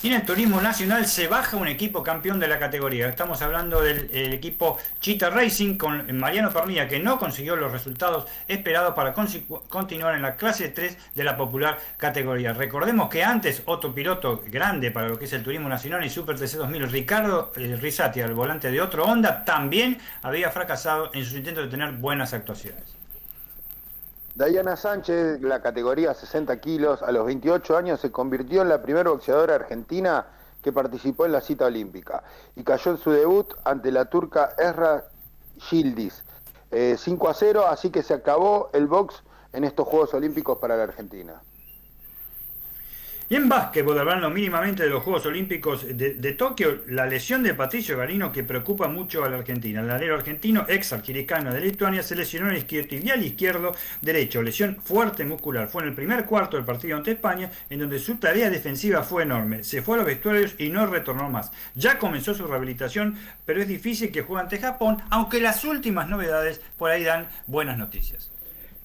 Y en el turismo nacional se baja un equipo campeón de la categoría. Estamos hablando del el equipo Cheetah Racing con Mariano Pernilla, que no consiguió los resultados esperados para continuar en la clase 3 de la popular categoría. Recordemos que antes otro piloto grande para lo que es el turismo nacional y Super TC 2000, Ricardo eh, Risati, al volante de otro Honda, también había fracasado en sus intentos de tener buenas actuaciones. Diana Sánchez, la categoría 60 kilos, a los 28 años se convirtió en la primera boxeadora argentina que participó en la cita olímpica y cayó en su debut ante la turca Esra Yildiz. 5 a 0, así que se acabó el box en estos Juegos Olímpicos para la Argentina. En básquetbol, hablando mínimamente de los Juegos Olímpicos de, Tokio, la lesión de Patricio Garino que preocupa mucho a la Argentina. El alero argentino, ex arquiricano de Lituania, se lesionó en el tibial izquierdo derecho, lesión fuerte muscular. Fue en el primer cuarto del partido ante España, en donde su tarea defensiva fue enorme. Se fue a los vestuarios y no retornó más. Ya comenzó su rehabilitación, pero es difícil que juegue ante Japón, aunque las últimas novedades por ahí dan buenas noticias.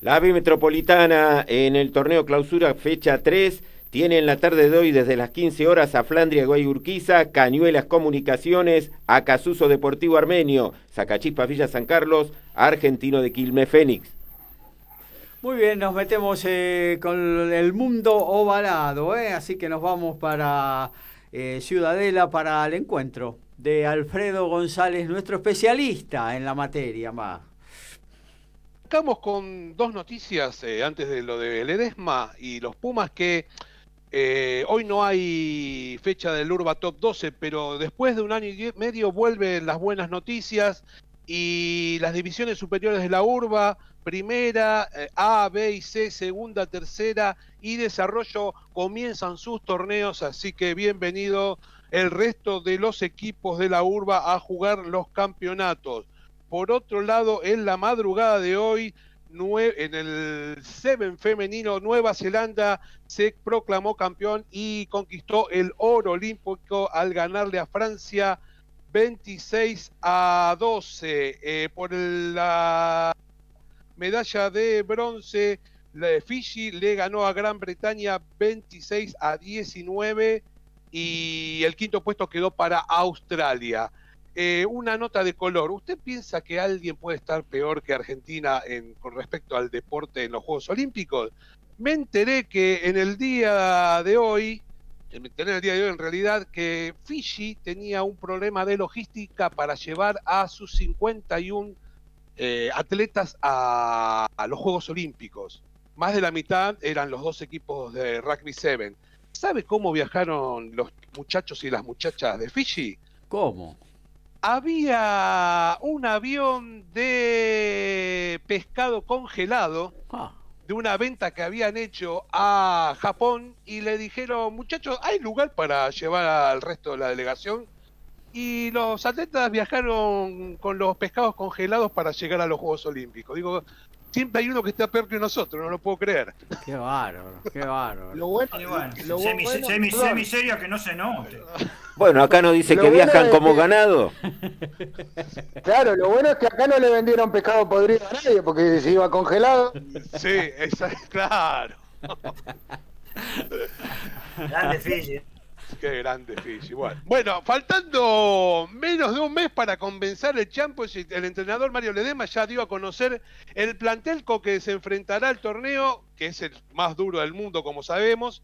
La AVE Metropolitana en el torneo clausura fecha 3 tiene en la tarde de hoy desde las 15 horas a Flandria Guayurquiza, Cañuelas Comunicaciones, a Casuso Deportivo Armenio, Zacachispa Villa San Carlos, Argentino de Quilme Fénix. Muy bien, nos metemos eh, con el mundo ovalado, eh, así que nos vamos para eh, Ciudadela para el encuentro de Alfredo González, nuestro especialista en la materia. más. Estamos con dos noticias antes de lo de Ledesma y los Pumas que eh, hoy no hay fecha del Urba Top 12, pero después de un año y medio vuelven las buenas noticias y las divisiones superiores de la Urba, primera, eh, A, B y C, segunda, tercera y desarrollo comienzan sus torneos, así que bienvenido el resto de los equipos de la Urba a jugar los campeonatos. Por otro lado, en la madrugada de hoy en el Seven femenino, Nueva Zelanda se proclamó campeón y conquistó el oro olímpico al ganarle a Francia 26 a 12. Eh, por la medalla de bronce, la Fiji le ganó a Gran Bretaña 26 a 19 y el quinto puesto quedó para Australia. Eh, una nota de color. ¿Usted piensa que alguien puede estar peor que Argentina en, con respecto al deporte en los Juegos Olímpicos? Me enteré que en el día de hoy en el día de hoy en realidad, que Fiji tenía un problema de logística para llevar a sus 51 eh, atletas a, los Juegos Olímpicos. Más de la mitad eran los dos equipos de Rugby 7. ¿Sabe cómo viajaron los muchachos y las muchachas de Fiji? ¿Cómo? Había un avión de pescado congelado ah. de una venta que habían hecho a Japón y le dijeron, muchachos, ¿hay lugar para llevar al resto de la delegación? Y los atletas viajaron con los pescados congelados para llegar a los Juegos Olímpicos. Digo, siempre hay uno que está peor que nosotros, no lo puedo creer. Qué bárbaro, qué bárbaro. Lo bueno, lo bueno, que no se note. Bueno, acá no dice que viajan como ganado. <laughs> Claro, lo bueno es que acá no le vendieron pescado podrido a nadie porque se iba congelado. Sí, claro. Grande Fiji. <laughs> Qué grande Fiji. Bueno. faltando menos de un mes para comenzar el Championship, el entrenador Mario Ledema ya dio a conocer el plantel con que se enfrentará al torneo, que es el más duro del mundo, como sabemos.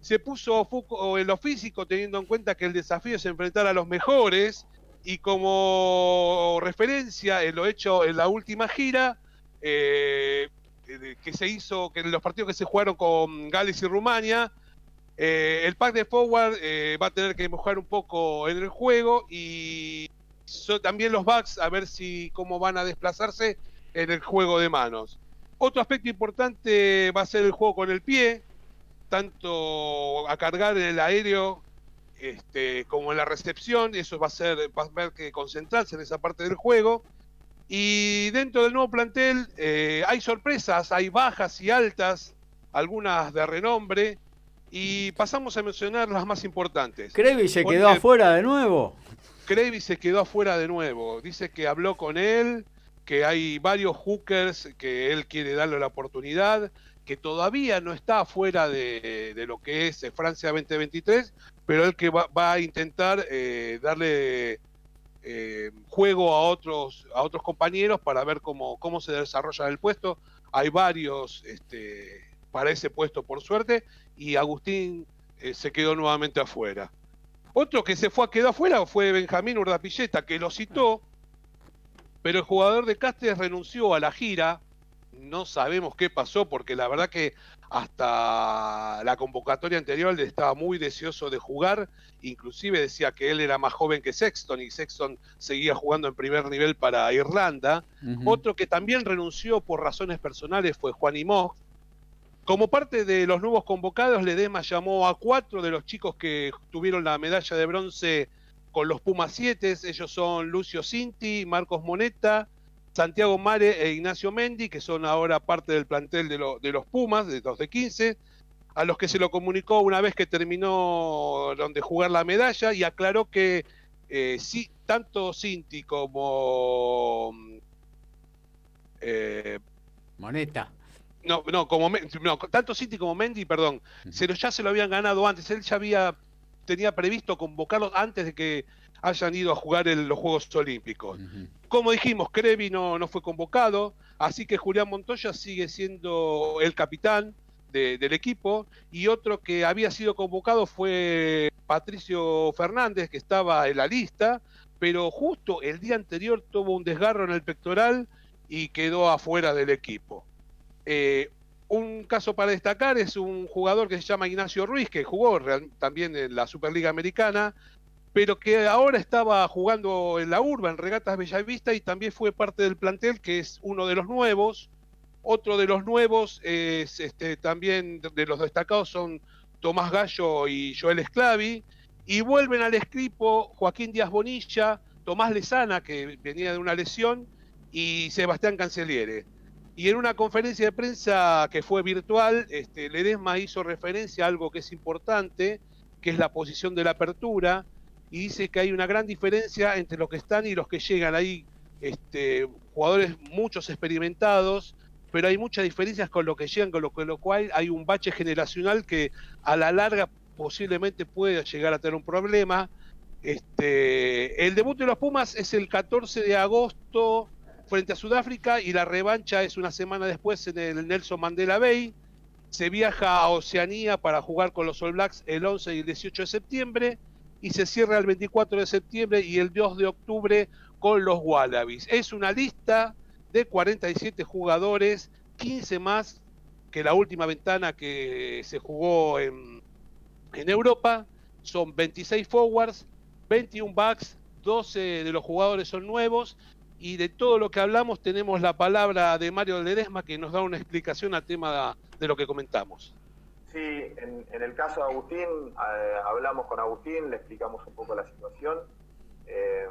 Se puso foco en lo físico, teniendo en cuenta que el desafío es enfrentar a los mejores. Y como referencia en lo hecho en la última gira, eh, que se hizo, que en los partidos que se jugaron con Gales y Rumania, eh, el pack de forward eh, va a tener que mejorar un poco en el juego y también los backs a ver si cómo van a desplazarse en el juego de manos. Otro aspecto importante va a ser el juego con el pie, tanto a cargar el aéreo este, como en la recepción, eso va a ser, va a haber que concentrarse en esa parte del juego. Y dentro del nuevo plantel eh, hay sorpresas, hay bajas y altas, algunas de renombre. Y pasamos a mencionar las más importantes. ¿Crevi se quedó afuera de nuevo? Crevi se quedó afuera de nuevo. Dice que habló con él, que hay varios hookers que él quiere darle la oportunidad, que todavía no está afuera de, lo que es Francia 2023, pero él que va, a intentar eh, darle eh, juego a otros, a otros compañeros para ver cómo, cómo se desarrolla el puesto. Hay varios este, para ese puesto, por suerte, y Agustín eh, se quedó nuevamente afuera. Otro que se fue a quedar afuera fue Benjamín Urdapilleta, que lo citó, pero el jugador de Castres renunció a la gira. No sabemos qué pasó, porque la verdad que hasta la convocatoria anterior él estaba muy deseoso de jugar, inclusive decía que él era más joven que Sexton y Sexton seguía jugando en primer nivel para Irlanda. Otro que también renunció por razones personales fue Juan Imó, como parte de los nuevos convocados, Ledema llamó a cuatro de los chicos que tuvieron la medalla de bronce con los Pumas 7. Ellos son Lucio Cinti, Marcos Moneta, Santiago Mare e Ignacio Mendi, que son ahora parte del plantel de, los Pumas, de los de 15, a los que se lo comunicó una vez que terminó donde jugar la medalla y aclaró que eh, sí, tanto Cinti como... Eh, Moneta no, no, como no, tanto City como Mendy, perdón, ya se lo habían ganado antes. Él ya había tenía previsto convocarlos antes de que hayan ido a jugar los Juegos Olímpicos. Como dijimos, Crevi no, no fue convocado, así que Julián Montoya sigue siendo el capitán del equipo y otro que había sido convocado fue Patricio Fernández, que estaba en la lista, pero justo el día anterior tuvo un desgarro en el pectoral y quedó afuera del equipo. Eh, un caso para destacar es un jugador que se llama Ignacio Ruiz, que jugó también en la Superliga Americana, pero que ahora estaba jugando en la Urba, en Regatas Bellavista, y también fue parte del plantel, que es uno de los nuevos. Otro de los nuevos es este, también de los destacados son Tomás Gallo y Joel Esclavi. Y vuelven al escripo Joaquín Díaz Bonilla, Tomás Lezana, que venía de una lesión, y Sebastián Canceliere. Y en una conferencia de prensa que fue virtual, este, Ledesma hizo referencia a algo que es importante, que es la posición de la apertura, y dice que hay una gran diferencia entre los que están y los que llegan. Hay este, jugadores muchos experimentados, pero hay muchas diferencias con lo que llegan, con lo, con lo cual hay un bache generacional que a la larga posiblemente pueda llegar a tener un problema. Este, el debut de los Pumas es el 14 de agosto frente a Sudáfrica y la revancha es una semana después en el Nelson Mandela Bay. Se viaja a Oceanía para jugar con los All Blacks el 11 y el 18 de septiembre y se cierra el 24 de septiembre y el 2 de octubre con los Wallabies. Es una lista de 47 jugadores, 15 más que la última ventana que se jugó en, en Europa. Son 26 forwards, 21 backs, 12 de los jugadores son nuevos y de todo lo que hablamos tenemos la palabra de Mario Ledesma que nos da una explicación al tema de lo que comentamos. Sí, en, el caso de Agustín, eh, hablamos con Agustín, le explicamos un poco la situación. Eh,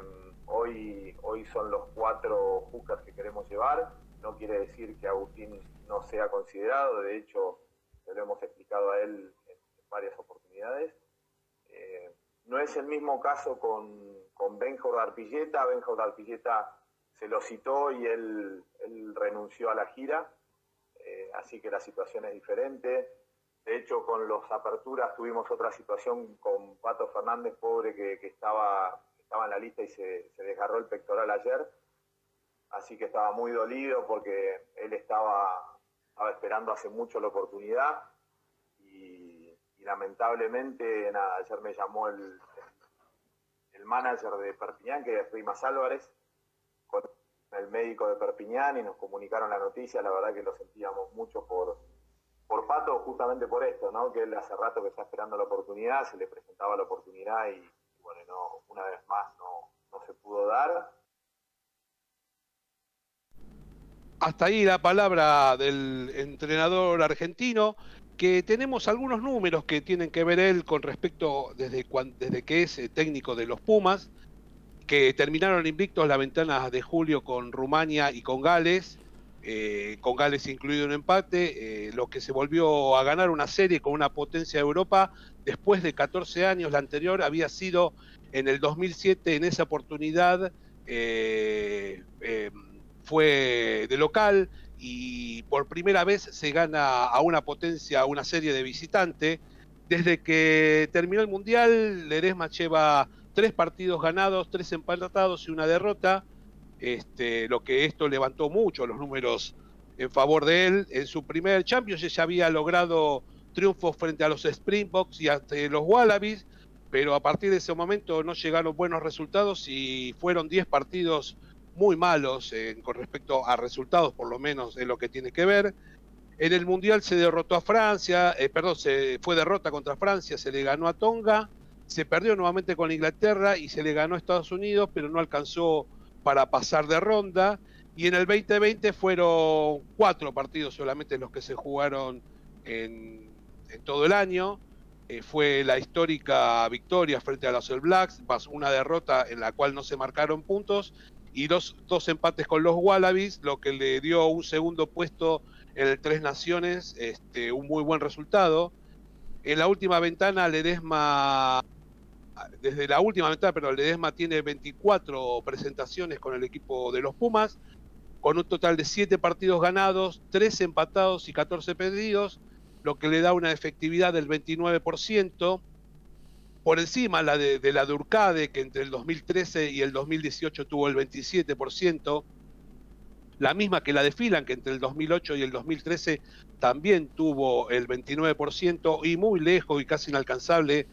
hoy, hoy son los cuatro hookers que queremos llevar. No quiere decir que Agustín no sea considerado, de hecho, lo hemos explicado a él en, varias oportunidades. Eh, no es el mismo caso con, con Benjo Darpilleta. Benjo Darpilleta se lo citó y él, renunció a la gira, así que la situación es diferente. De hecho, con los aperturas tuvimos otra situación con Pato Fernández, pobre, que, estaba, estaba en la lista y se, desgarró el pectoral ayer. Así que estaba muy dolido porque él estaba, esperando hace mucho la oportunidad y, lamentablemente, ayer me llamó el, el manager de Perpiñán, que es Rimas Álvarez, con el médico de Perpiñán y nos comunicaron la noticia. La verdad que lo sentíamos mucho por, por Pato justamente por esto, ¿no? Que él hace rato que está esperando la oportunidad, se le presentaba la oportunidad y, bueno, no, una vez más no, no se pudo dar. Hasta ahí la palabra del entrenador argentino, que tenemos algunos números que tienen que ver él con respecto desde, desde que es eh, técnico de los Pumas, que terminaron invictos la ventana de julio con Rumania y con Gales, eh, con Gales incluido un empate, eh, lo que se volvió a ganar una serie con una potencia de Europa después de 14 años. La anterior había sido en el 2007, en esa oportunidad eh, fue de local y por primera vez se gana a una potencia una serie de visitante. Desde que terminó el Mundial, Ledesma lleva tres partidos ganados, tres empatados y una derrota este, lo que esto levantó mucho los números en favor de él. En su primer Champions ya había logrado triunfos frente a los Springboks y a los Wallabies, pero a partir de ese momento no llegaron buenos resultados y fueron 10 partidos muy malos con respecto a resultados, por lo menos en lo que tiene que ver. En el Mundial se derrotó a Francia, eh, perdón, se fue derrota contra Francia, se le ganó a Tonga, se perdió nuevamente con Inglaterra y se le ganó a Estados Unidos, pero no alcanzó para pasar de ronda. Y en el 2020 fueron cuatro partidos solamente los que se jugaron en, todo el año. Eh, fue la histórica victoria frente a los All Blacks, más una derrota en la cual no se marcaron puntos y dos, dos empates con los Wallabies, lo que le dio un segundo puesto en el Tres Naciones, este, un muy buen resultado. En la última ventana, Ledesma desde la última ventana, pero Ledesma tiene 24 presentaciones con el equipo de los Pumas, con un total de 7 partidos ganados, 3 empatados y 14 perdidos, lo que le da una efectividad del 29%, por encima la de, la de Urcade, que entre el 2013 y el 2018 tuvo el 27%, la misma que la de Filan, que entre el 2008 y el 2013 también tuvo el 29%, y muy lejos y casi inalcanzable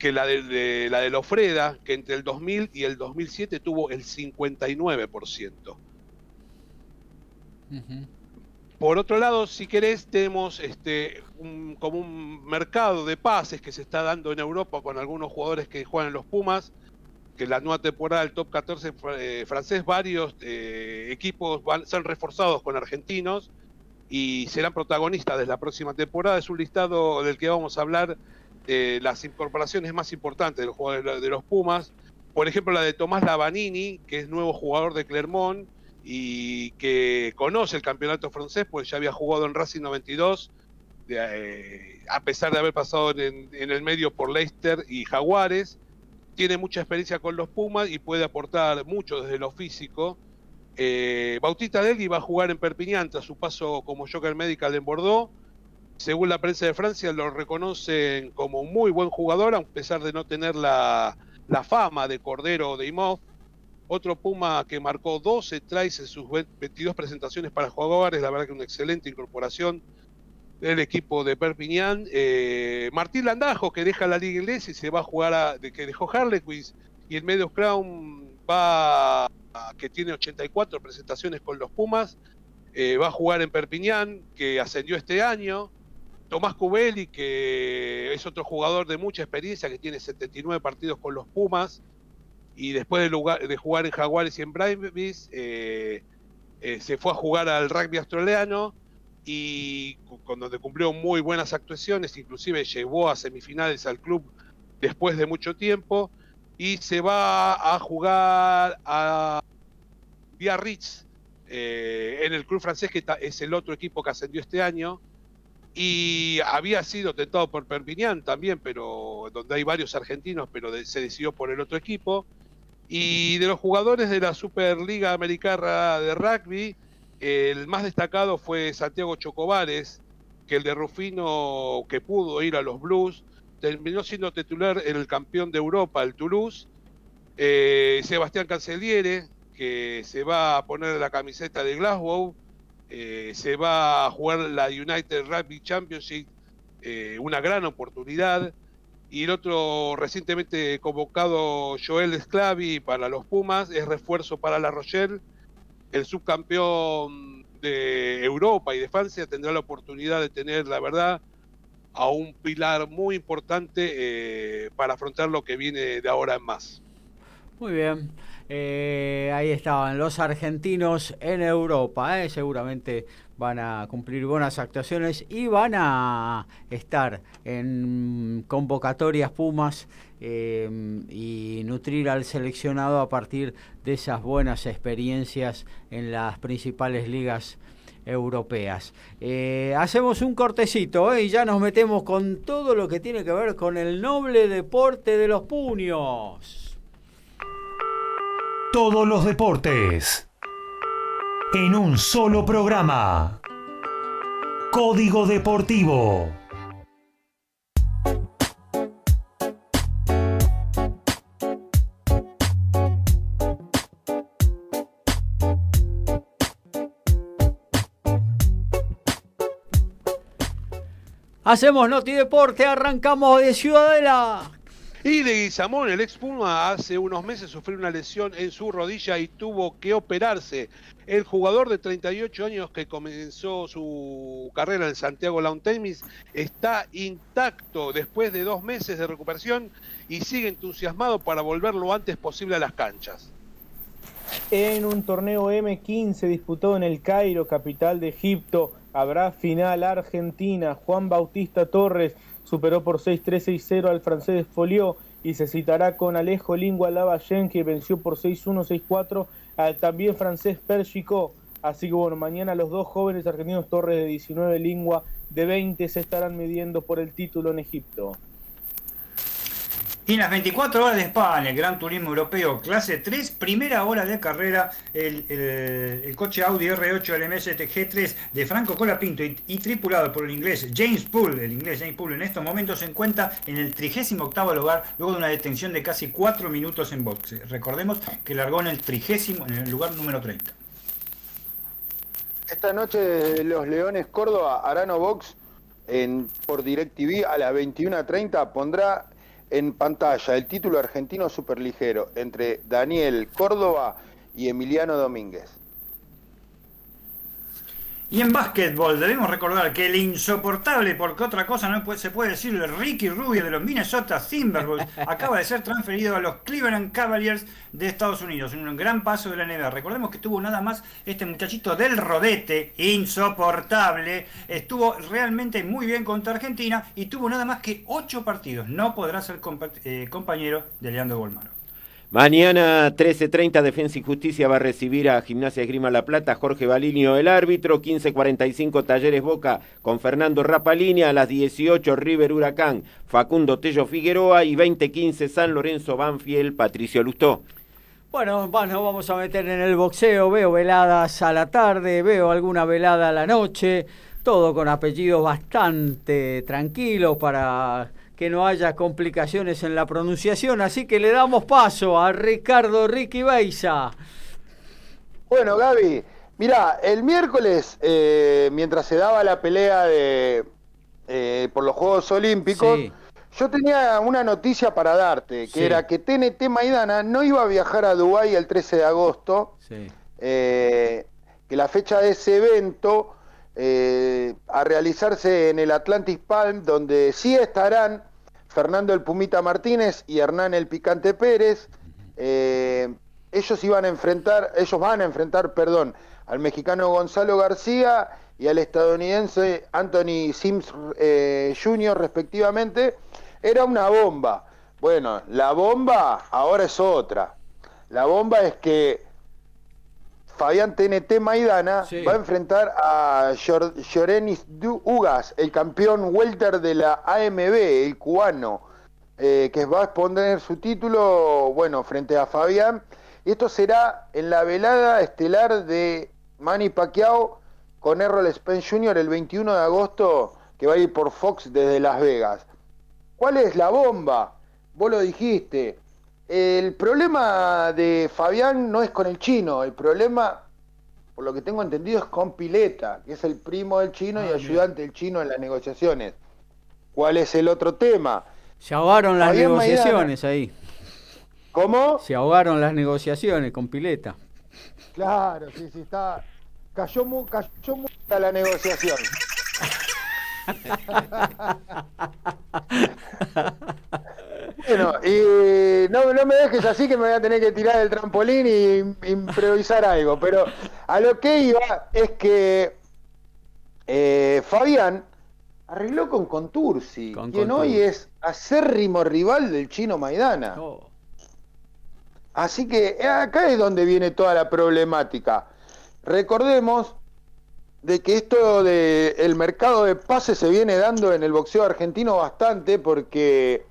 que la de, la de Lofreda, que entre el 2000 y el 2007 tuvo el 59%. Por otro lado, si querés, tenemos este, como un mercado de pases que se está dando en Europa con algunos jugadores que juegan en los Pumas, que la nueva temporada del top 14 eh, francés, varios eh, equipos van, ser reforzados con argentinos y serán protagonistas de la próxima temporada. Es un listado del que vamos a hablar eh, las incorporaciones más importantes de los jugadores de los Pumas. Por ejemplo, la de Tomás Lavanini, que es nuevo jugador de Clermont y que conoce el campeonato francés, pues ya había jugado en Racing 92, eh, a pesar de haber pasado en, el medio por Leicester y Jaguares. Tiene mucha experiencia con los Pumas y puede aportar mucho desde lo físico. Eh, Bautista Deli va a jugar en Perpignan tras su paso como Joker Medical en Bordeaux según la prensa de Francia, lo reconocen como un muy buen jugador, a pesar de no tener la, fama de Cordero o de Imov. Otro Puma que marcó 12 tries en sus 22 presentaciones para jugadores, la verdad que una excelente incorporación. del equipo de Perpignan. Eh, Martín Landajo, que deja la liga inglesa y se va a jugar a, de, que dejó Harlequins, y el medio Crown va, a, que tiene 84 presentaciones con los Pumas, eh, va a jugar en Perpignan, que ascendió este año. Tomás Cubelli, que es otro jugador de mucha experiencia, que tiene 79 partidos con los Pumas, y después de, jugar en Jaguares y en Bribis, eh, eh, se fue a jugar al rugby australiano y con donde cumplió muy buenas actuaciones, inclusive llevó a semifinales al club después de mucho tiempo y se va a jugar a Biarritz eh, en el club francés que es el otro equipo que ascendió este año y había sido tentado por Perpignan también, pero donde hay varios argentinos, pero se decidió por el otro equipo. Y de los jugadores de la Superliga Americana de Rugby, el más destacado fue Santiago Chocobares, que el de Rufino, que pudo ir a los Blues, terminó siendo titular en el campeón de Europa, el Toulouse. Eh, Sebastián Canceliere, que se va a poner la camiseta de Glasgow, eh, se va a jugar la United Rugby Championship, eh, una gran oportunidad. Y el otro recientemente convocado Joel Sclavi para los Pumas es refuerzo para La Rochelle. El subcampeón de Europa y de Francia tendrá la oportunidad de tener, la verdad, a un pilar muy importante eh, para afrontar lo que viene de ahora en más. Muy bien. Eh, ahí estaban los argentinos en Europa, eh, seguramente van a cumplir buenas actuaciones y van a estar en convocatorias Pumas eh, y nutrir al seleccionado a partir de esas buenas experiencias en las principales ligas europeas. hacemos un cortecito y ya nos metemos con todo lo que tiene que ver con el noble deporte de los puños todos los deportes en un solo programa. Código Deportivo. Hacemos Noti Deporte, arrancamos de Ciudadela. Y de Guizamón, el ex Puma, hace unos meses sufrió una lesión en su rodilla y tuvo que operarse. El jugador de 38 años que comenzó su carrera en Santiago Lawn Tennis está intacto después de dos meses de recuperación y sigue entusiasmado para volver lo antes posible a las canchas. En un torneo M15 disputado en el Cairo, capital de Egipto, habrá final Argentina. Juan Bautista Torres superó por 6-3-6-0 al francés Folió y se citará con Alejo Lingua Lavallén que venció por 6-1-6-4 al también francés Perchico. Así que bueno, mañana los dos jóvenes argentinos Torres de 19, Lingua de 20 se estarán midiendo por el título en Egipto. Y en las 24 horas de España, el Gran Turismo Europeo clase 3, primera hora de carrera, el, coche Audi R8 LMS TG3 de Franco Colapinto y, y, tripulado por el inglés James Poole, el inglés James Poole en estos momentos se encuentra en el 38 lugar luego de una detención de casi 4 minutos en boxe. Recordemos que largó en el 30, en el lugar número 30. Esta noche los Leones Córdoba, Arano Box, en, por DirecTV a las 21.30 pondrá en pantalla el título argentino superligero entre Daniel Córdoba y Emiliano Domínguez. Y en básquetbol debemos recordar que el insoportable, porque otra cosa no se puede decir, el Ricky Rubio de los Minnesota Timberwolves <laughs> acaba de ser transferido a los Cleveland Cavaliers de Estados Unidos, un gran paso de la NBA. Recordemos que estuvo nada más este muchachito del rodete, insoportable, estuvo realmente muy bien contra Argentina y tuvo nada más que ocho partidos. No podrá ser eh, compañero de Leandro Bolmaro. Mañana 13.30 Defensa y Justicia va a recibir a Gimnasia Esgrima La Plata, Jorge Balinio el árbitro, 15.45 Talleres Boca con Fernando Rapalini, a las 18 River Huracán, Facundo Tello Figueroa. Y 20.15 San Lorenzo Banfield, Patricio Lustó. Bueno, bueno, vamos a meter en el boxeo, veo veladas a la tarde, veo alguna velada a la noche, todo con apellidos bastante tranquilos para que no haya complicaciones en la pronunciación, así que le damos paso a Ricardo Ricky Beiza. Bueno, Gaby, Mira, el miércoles, eh, mientras se daba la pelea de, eh, por los Juegos Olímpicos, yo tenía una noticia para darte, que era que TNT Maidana no iba a viajar a Dubái el 13 de agosto, eh, que la fecha de ese evento a realizarse en el Atlantic Palm, donde sí estarán Fernando el Pumita Martínez y Hernán el Picante Pérez. ellos iban a enfrentar, ellos van a enfrentar, perdón, al mexicano Gonzalo García y al estadounidense Anthony Sims eh, Jr. respectivamente, era una bomba. Bueno, la bomba ahora es otra. La bomba es que Fabián TNT Maidana va a enfrentar a Llorenis Ugas, el campeón welter de la AMB, el cubano, eh, que va a exponer su título, bueno, frente a Fabián. Y esto será en la velada estelar de Manny Pacquiao con Errol Spence Jr. el 21 de agosto, que va a ir por Fox desde Las Vegas. ¿Cuál es la bomba? Vos lo dijiste. El problema de Fabián no es con el chino, el problema, por lo que tengo entendido, es con Pileta, que es el primo del chino y ah, ayudante del chino en las negociaciones. ¿Cuál es el otro tema? Se ahogaron las negociaciones ahí. ¿Cómo? Se ahogaron las negociaciones con Pileta. Claro, sí, sí, está. Cayó muy, cayó muy la negociación. <laughs> bueno, y no, no me dejes así que me voy a tener que tirar el trampolín y improvisar algo. Pero a lo que iba es que eh, Fabián arregló con Contursi, quien hoy es acérrimo rival del chino Maidana. Oh. Así que eh, acá es donde viene toda la problemática. Recordemos de que esto del el mercado de pases se viene dando en el boxeo argentino bastante porque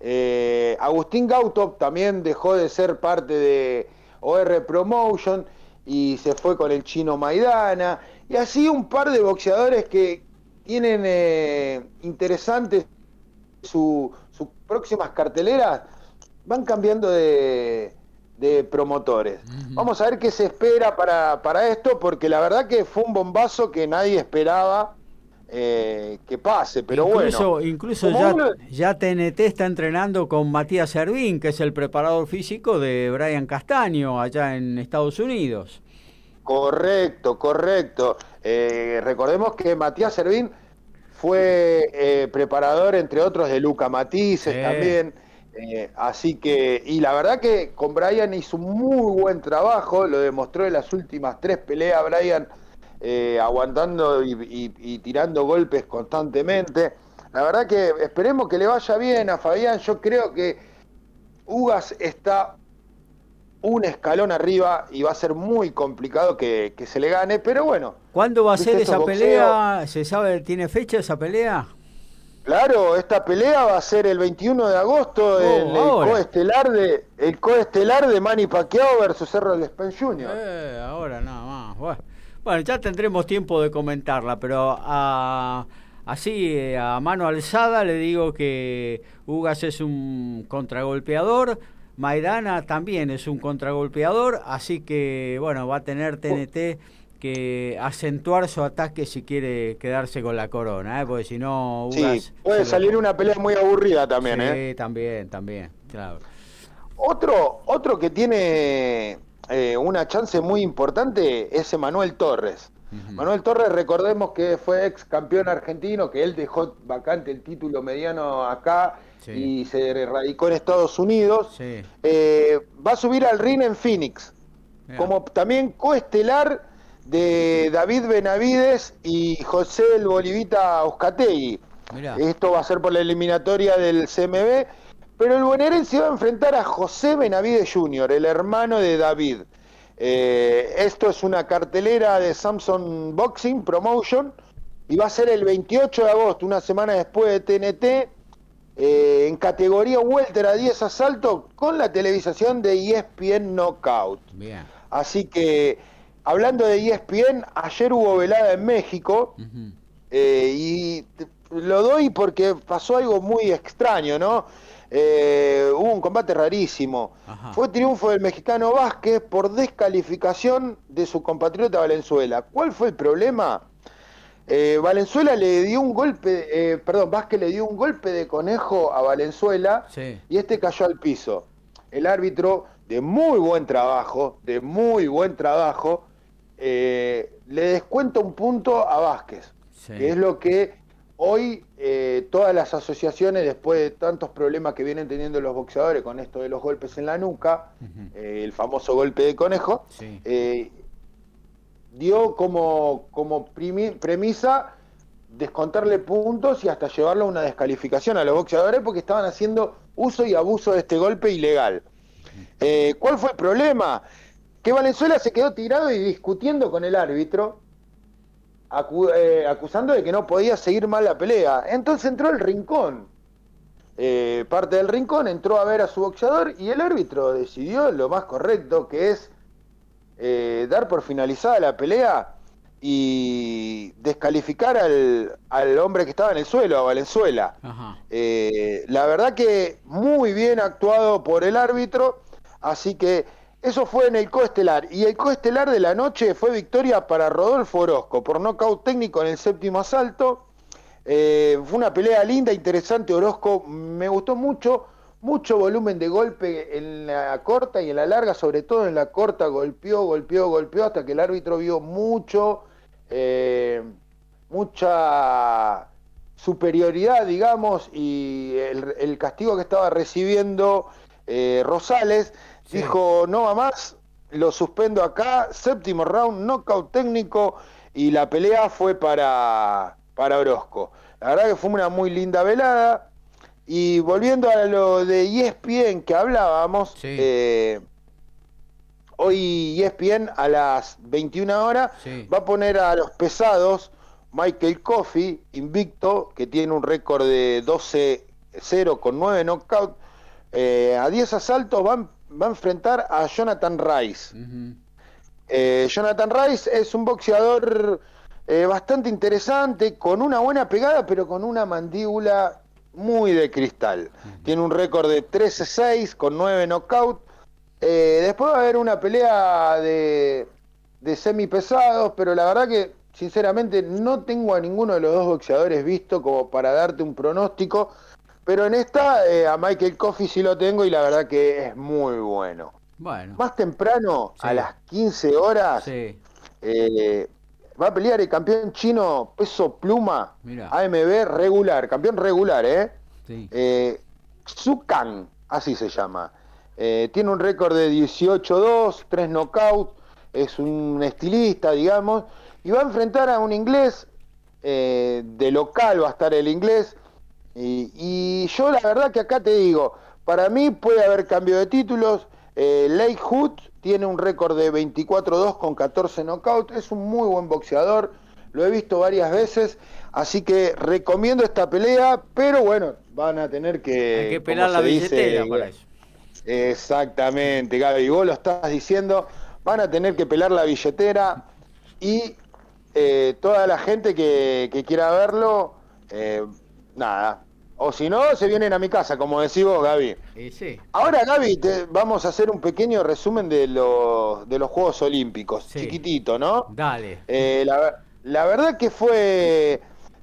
eh, Agustín Gautop también dejó de ser parte de OR Promotion y se fue con el chino Maidana. Y así un par de boxeadores que tienen eh, interesantes sus próximas carteleras van cambiando de, de promotores. Vamos a ver qué se espera para, para, esto, porque la verdad que fue un bombazo que nadie esperaba eh, que pase, pero incluso, bueno. Incluso ya, ya, TNT está entrenando con Matías Servín, que es el preparador físico de Brian Castaño allá en Estados Unidos. Correcto, correcto. Eh, recordemos que Matías Servín fue eh, preparador, entre otros, de Luca Matices también. Eh, así que, y la verdad que con Brian hizo un muy buen trabajo, lo demostró en las últimas tres peleas, Brian eh, aguantando y, tirando golpes constantemente. La verdad que esperemos que le vaya bien a Fabián, yo creo que Ugas está un escalón arriba y va a ser muy complicado que, se le gane, pero bueno. ¿Cuándo va a ser esa pelea? ¿Se sabe, tiene fecha esa pelea? Claro, esta pelea va a ser el 21 de agosto oh, en el coestelar de el coestelar de Manny Pacquiao versus Errol Spence Jr. Eh, ahora nada más. Bueno. Ya tendremos tiempo de comentarla, pero así eh, a mano alzada le digo que Ugas es un contragolpeador, Maidana también es un contragolpeador, así que bueno, va a tener TNT que acentuar su ataque si quiere quedarse con la corona, ¿eh? porque si no... sí, puede salir una pelea muy aburrida también, sí, ¿eh? también, también, claro. Otro, otro que tiene eh, una chance muy importante es Emanuel Torres. Manuel Torres, recordemos que fue ex campeón argentino, que él dejó vacante el título mediano acá y se radicó en Estados Unidos. Eh, va a subir al ring en Phoenix, como también coestelar de David Benavides y José el Bolivita Oscategui. Esto va a ser por la eliminatoria del CMB, pero el bonaerense va a enfrentar a José Benavides Jr., el hermano de David. Eh, esto es una cartelera de Samsung Boxing Promotion y va a ser el 28 de agosto, una semana después de TNT, eh, en categoría Welter a 10 asaltos con la televisación de ESPN Knockout. Así que hablando de ESPN, ayer hubo velada en México eh, y lo doy porque pasó algo muy extraño, ¿no? Eh, hubo un combate rarísimo. Fue triunfo del mexicano Vázquez por descalificación de su compatriota Valenzuela. ¿Cuál fue el problema? Eh, Valenzuela le dio un golpe, eh, perdón, Vázquez le dio un golpe de conejo a Valenzuela y este cayó al piso. El árbitro, de muy buen trabajo, de muy buen trabajo, le descuenta un punto a Vázquez, que es lo que Hoy eh, todas las asociaciones, después de tantos problemas que vienen teniendo los boxeadores con esto de los golpes en la nuca, eh, el famoso golpe de conejo, eh, dio como, como premisa descontarle puntos y hasta llevarlo a una descalificación a los boxeadores porque estaban haciendo uso y abuso de este golpe ilegal. ¿Cuál fue el problema? Que Valenzuela se quedó tirado y discutiendo con el árbitro eh, acusando de que no podía seguir mal la pelea. Entonces entró el rincón. Eh, parte del rincón entró a ver a su boxeador y el árbitro decidió lo más correcto, que es eh, dar por finalizada la pelea y descalificar al, al, hombre que estaba en el suelo, a Valenzuela. la verdad que muy bien actuado por el árbitro, así que eso fue en el coestelar. Y el coestelar de la noche fue victoria para Rodolfo Orozco por nocaut técnico en el séptimo asalto. Eh, fue una pelea linda, interesante. Orozco me gustó mucho. Mucho volumen de golpe en la corta y en la larga, sobre todo en la corta, golpeó, golpeó, golpeó, hasta que el árbitro vio mucho, eh, mucha superioridad, digamos, y el, castigo que estaba recibiendo eh, Rosales Dijo, no va más, lo suspendo acá, séptimo round, knockout técnico y la pelea fue para, para Orozco. La verdad que fue una muy linda velada. Y volviendo a lo de ESPN que hablábamos, eh, hoy ESPN a las 21 horas va a poner a los pesados Michael Coffey, invicto, que tiene un récord de 12-0 con 9 knockouts. Eh, a 10 asaltos van va a enfrentar a Jonathan Rice. Eh, Jonathan Rice es un boxeador eh, bastante interesante, con una buena pegada, pero con una mandíbula muy de cristal. Tiene un récord de 13-6 con 9 knockouts. Eh, después va a haber una pelea de, de semi pesados, pero la verdad que sinceramente no tengo a ninguno de los dos boxeadores visto como para darte un pronóstico. Pero en esta, eh, a Michael Coffey sí lo tengo y la verdad que es muy bueno. Bueno. Más temprano, a las 15 horas, eh, va a pelear el campeón chino peso pluma AMB regular, campeón regular, ¿eh? Sí. eh así se llama. Tiene un récord de 18-2, 3 knockouts, es un estilista, digamos, y va a enfrentar a un inglés, de local va a estar el inglés, y, yo la verdad que acá te digo, para mí puede haber cambio de títulos. Eh, Lake Hood tiene un récord de 24-2 con 14 knockouts, es un muy buen boxeador, lo he visto varias veces, así que recomiendo esta pelea, pero bueno, van a tener que... Hay que pelar la billetera para eso. Exactamente, Gaby, vos lo estás diciendo, van a tener que pelar la billetera y eh, toda la gente que, quiera verlo, eh, nada, o si no, se vienen a mi casa, como decís vos, Gaby. sí. Ahora, Gaby, te, vamos a hacer un pequeño resumen de los, de los Juegos Olímpicos. Chiquitito, ¿no? Dale. Eh, la, la, verdad que fue.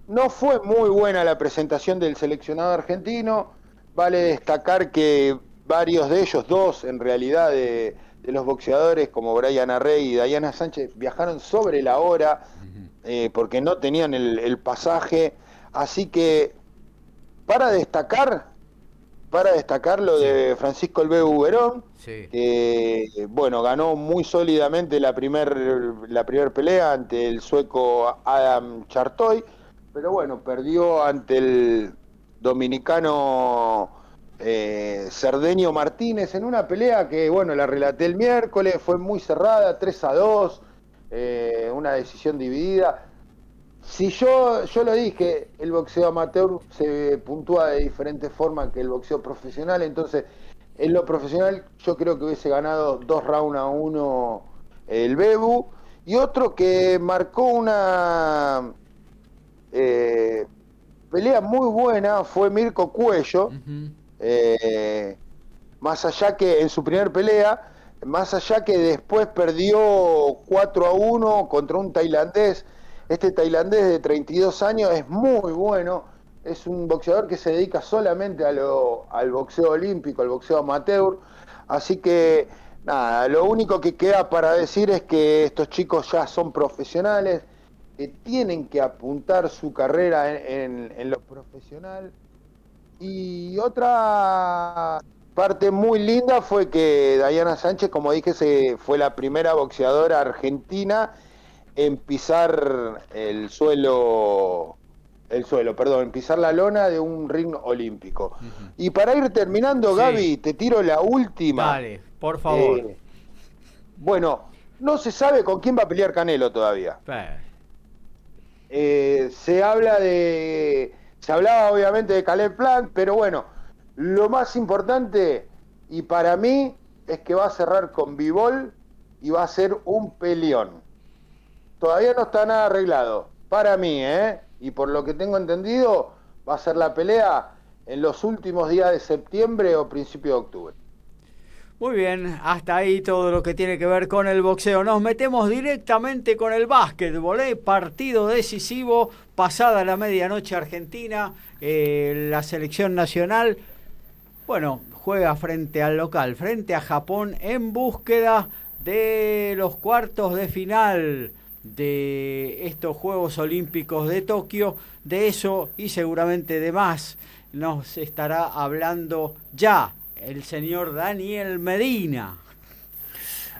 No fue muy buena la presentación del seleccionado argentino. Vale destacar que varios de ellos, dos en realidad, de, los boxeadores como Brian Arrey y Diana Sánchez, viajaron sobre la hora eh, porque no tenían el, el pasaje. Así que para destacar, para destacar lo de Francisco El Verón, que bueno, ganó muy sólidamente la primer, la primer pelea ante el sueco Adam Chartoy, pero bueno, perdió ante el dominicano eh, Cerdeño Martínez en una pelea que, bueno, la relaté el miércoles, fue muy cerrada, 3 a 2, eh, una decisión dividida si yo, yo lo dije, el boxeo amateur se puntúa de diferente forma que el boxeo profesional, entonces en lo profesional yo creo que hubiese ganado dos rounds a uno el Bebu y otro que marcó una eh, pelea muy buena fue Mirko Cuello, Eh, más allá que en su primer pelea, más allá que después perdió 4 a 1 contra un tailandés. Este tailandés de 32 años es muy bueno, es un boxeador que se dedica solamente a lo, al boxeo olímpico, al boxeo amateur. Así que nada, lo único que queda para decir es que estos chicos ya son profesionales, que tienen que apuntar su carrera en, lo profesional. Y otra parte muy linda fue que Dayana Sánchez, como dije, se, fue la primera boxeadora argentina en pisar el suelo, el suelo, perdón, en pisar la lona de un ring olímpico. Y para ir terminando, Gaby, te tiro la última. Dale, por favor. Eh, bueno, no se sabe con quién va a pelear Canelo todavía. Eh, se habla de, se hablaba obviamente de Caleb Plant, pero bueno lo más importante, y para mí, es que va a cerrar con Bivol y va a ser un peleón. Todavía no está nada arreglado. Para mí, ¿eh? Y por lo que tengo entendido, va a ser la pelea en los últimos días de septiembre o principio de octubre. Muy bien, hasta ahí todo lo que tiene que ver con el boxeo. Nos metemos directamente con el básquetbol, ¿eh? partido decisivo, pasada la medianoche argentina, eh, la selección nacional bueno, juega frente al local, frente a Japón en búsqueda de los cuartos de final de estos Juegos Olímpicos de Tokio. De eso y seguramente de más nos estará hablando ya el señor Daniel Medina.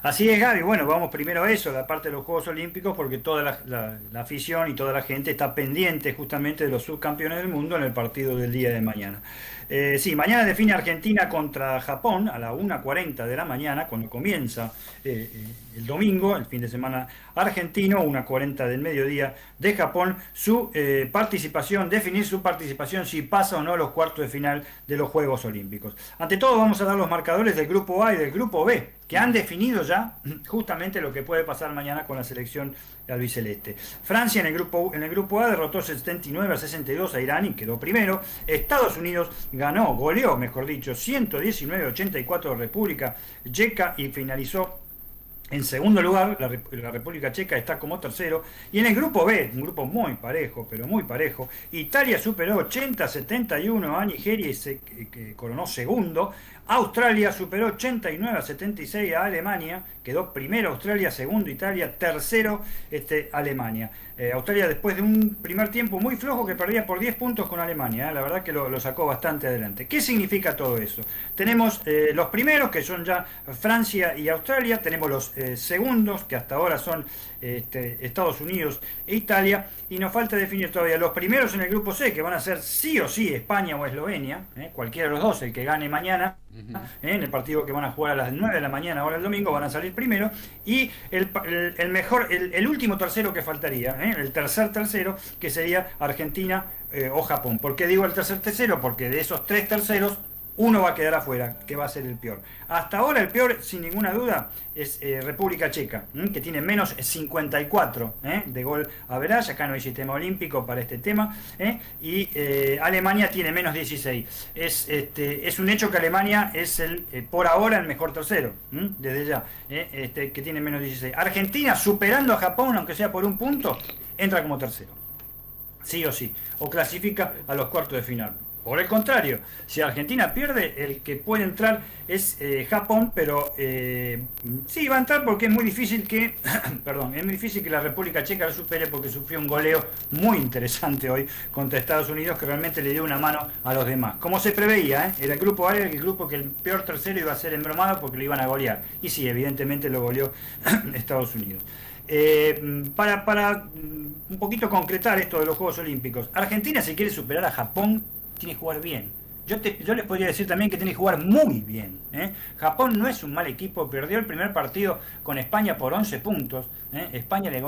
Así es, Gaby. Bueno, vamos primero a eso, la parte de los Juegos Olímpicos, porque toda la, afición y toda la gente está pendiente justamente de los subcampeones del mundo en el partido del día de mañana. Eh, sí, mañana define Argentina contra Japón a la 1.40 de la mañana, cuando comienza eh, eh, el domingo, el fin de semana argentino, 1.40 del mediodía de Japón, su participación, definir su participación si pasa o no a los cuartos de final de los Juegos Olímpicos. Ante todo vamos a dar los marcadores del grupo A y del grupo B, que han definido ya <clears throat> justamente lo que puede pasar mañana con la selección albiceleste. Francia en el grupo en el grupo A derrotó 79 a 62 a Irán y quedó primero. Estados Unidos ganó, goleó, mejor dicho, 119 a 84 República Checa y finalizó en segundo lugar, la, República Checa está como tercero. Y en el grupo B, un grupo muy parejo, pero muy parejo, Italia superó 80-71 a Nigeria y se coronó segundo. Australia superó 89 a 76 a Alemania, quedó primero Australia, segundo Italia, tercero este, Alemania. Eh, Australia después de un primer tiempo muy flojo que perdía por 10 puntos con Alemania, ¿eh? la verdad que lo, sacó bastante adelante. ¿Qué significa todo eso? Tenemos eh, los primeros que son ya Francia y Australia, tenemos los segundos que hasta ahora son este, Estados Unidos e Italia y nos falta definir todavía. Los primeros en el grupo C que van a ser sí o sí España o Eslovenia, cualquiera de los dos, el que gane mañana en el partido que van a jugar a las 9 de la mañana ahora el domingo van a salir primero y el, mejor el, último tercero que faltaría ¿eh? el tercer tercero que sería Argentina eh, o Japón. ¿por qué digo el tercer tercero? porque de esos tres terceros uno va a quedar afuera, que va a ser el peor. Hasta ahora el peor, sin ninguna duda, es eh, República Checa, que tiene menos 54 ¿eh? de gol a verás, acá no hay sistema olímpico para este tema, ¿eh? y Alemania tiene menos 16. Es, este, es un hecho que Alemania es el, por ahora el mejor tercero, desde ya, este, que tiene menos 16. Argentina, superando a Japón, aunque sea por un punto, entra como tercero. Sí o sí, o clasifica a los cuartos de final. Por el contrario, si Argentina pierde, el que puede entrar es eh, Japón, pero eh, sí va a entrar porque es muy difícil que, <coughs> perdón, es muy difícil que la República Checa lo supere porque sufrió un goleo muy interesante hoy contra Estados Unidos que realmente le dio una mano a los demás. Como se preveía, ¿eh? era el grupo A, el grupo que el peor tercero iba a ser embromado porque lo iban a golear. Y sí, evidentemente lo goleó <coughs> Estados Unidos. para, para un poquito concretar esto de los Juegos Olímpicos, Argentina si quiere superar a Japón tiene que jugar bien. Yo, yo les podría decir también que tiene que jugar muy bien. ¿eh? Japón no es un mal equipo, perdió el primer partido con España por 11 puntos. ¿eh? España le,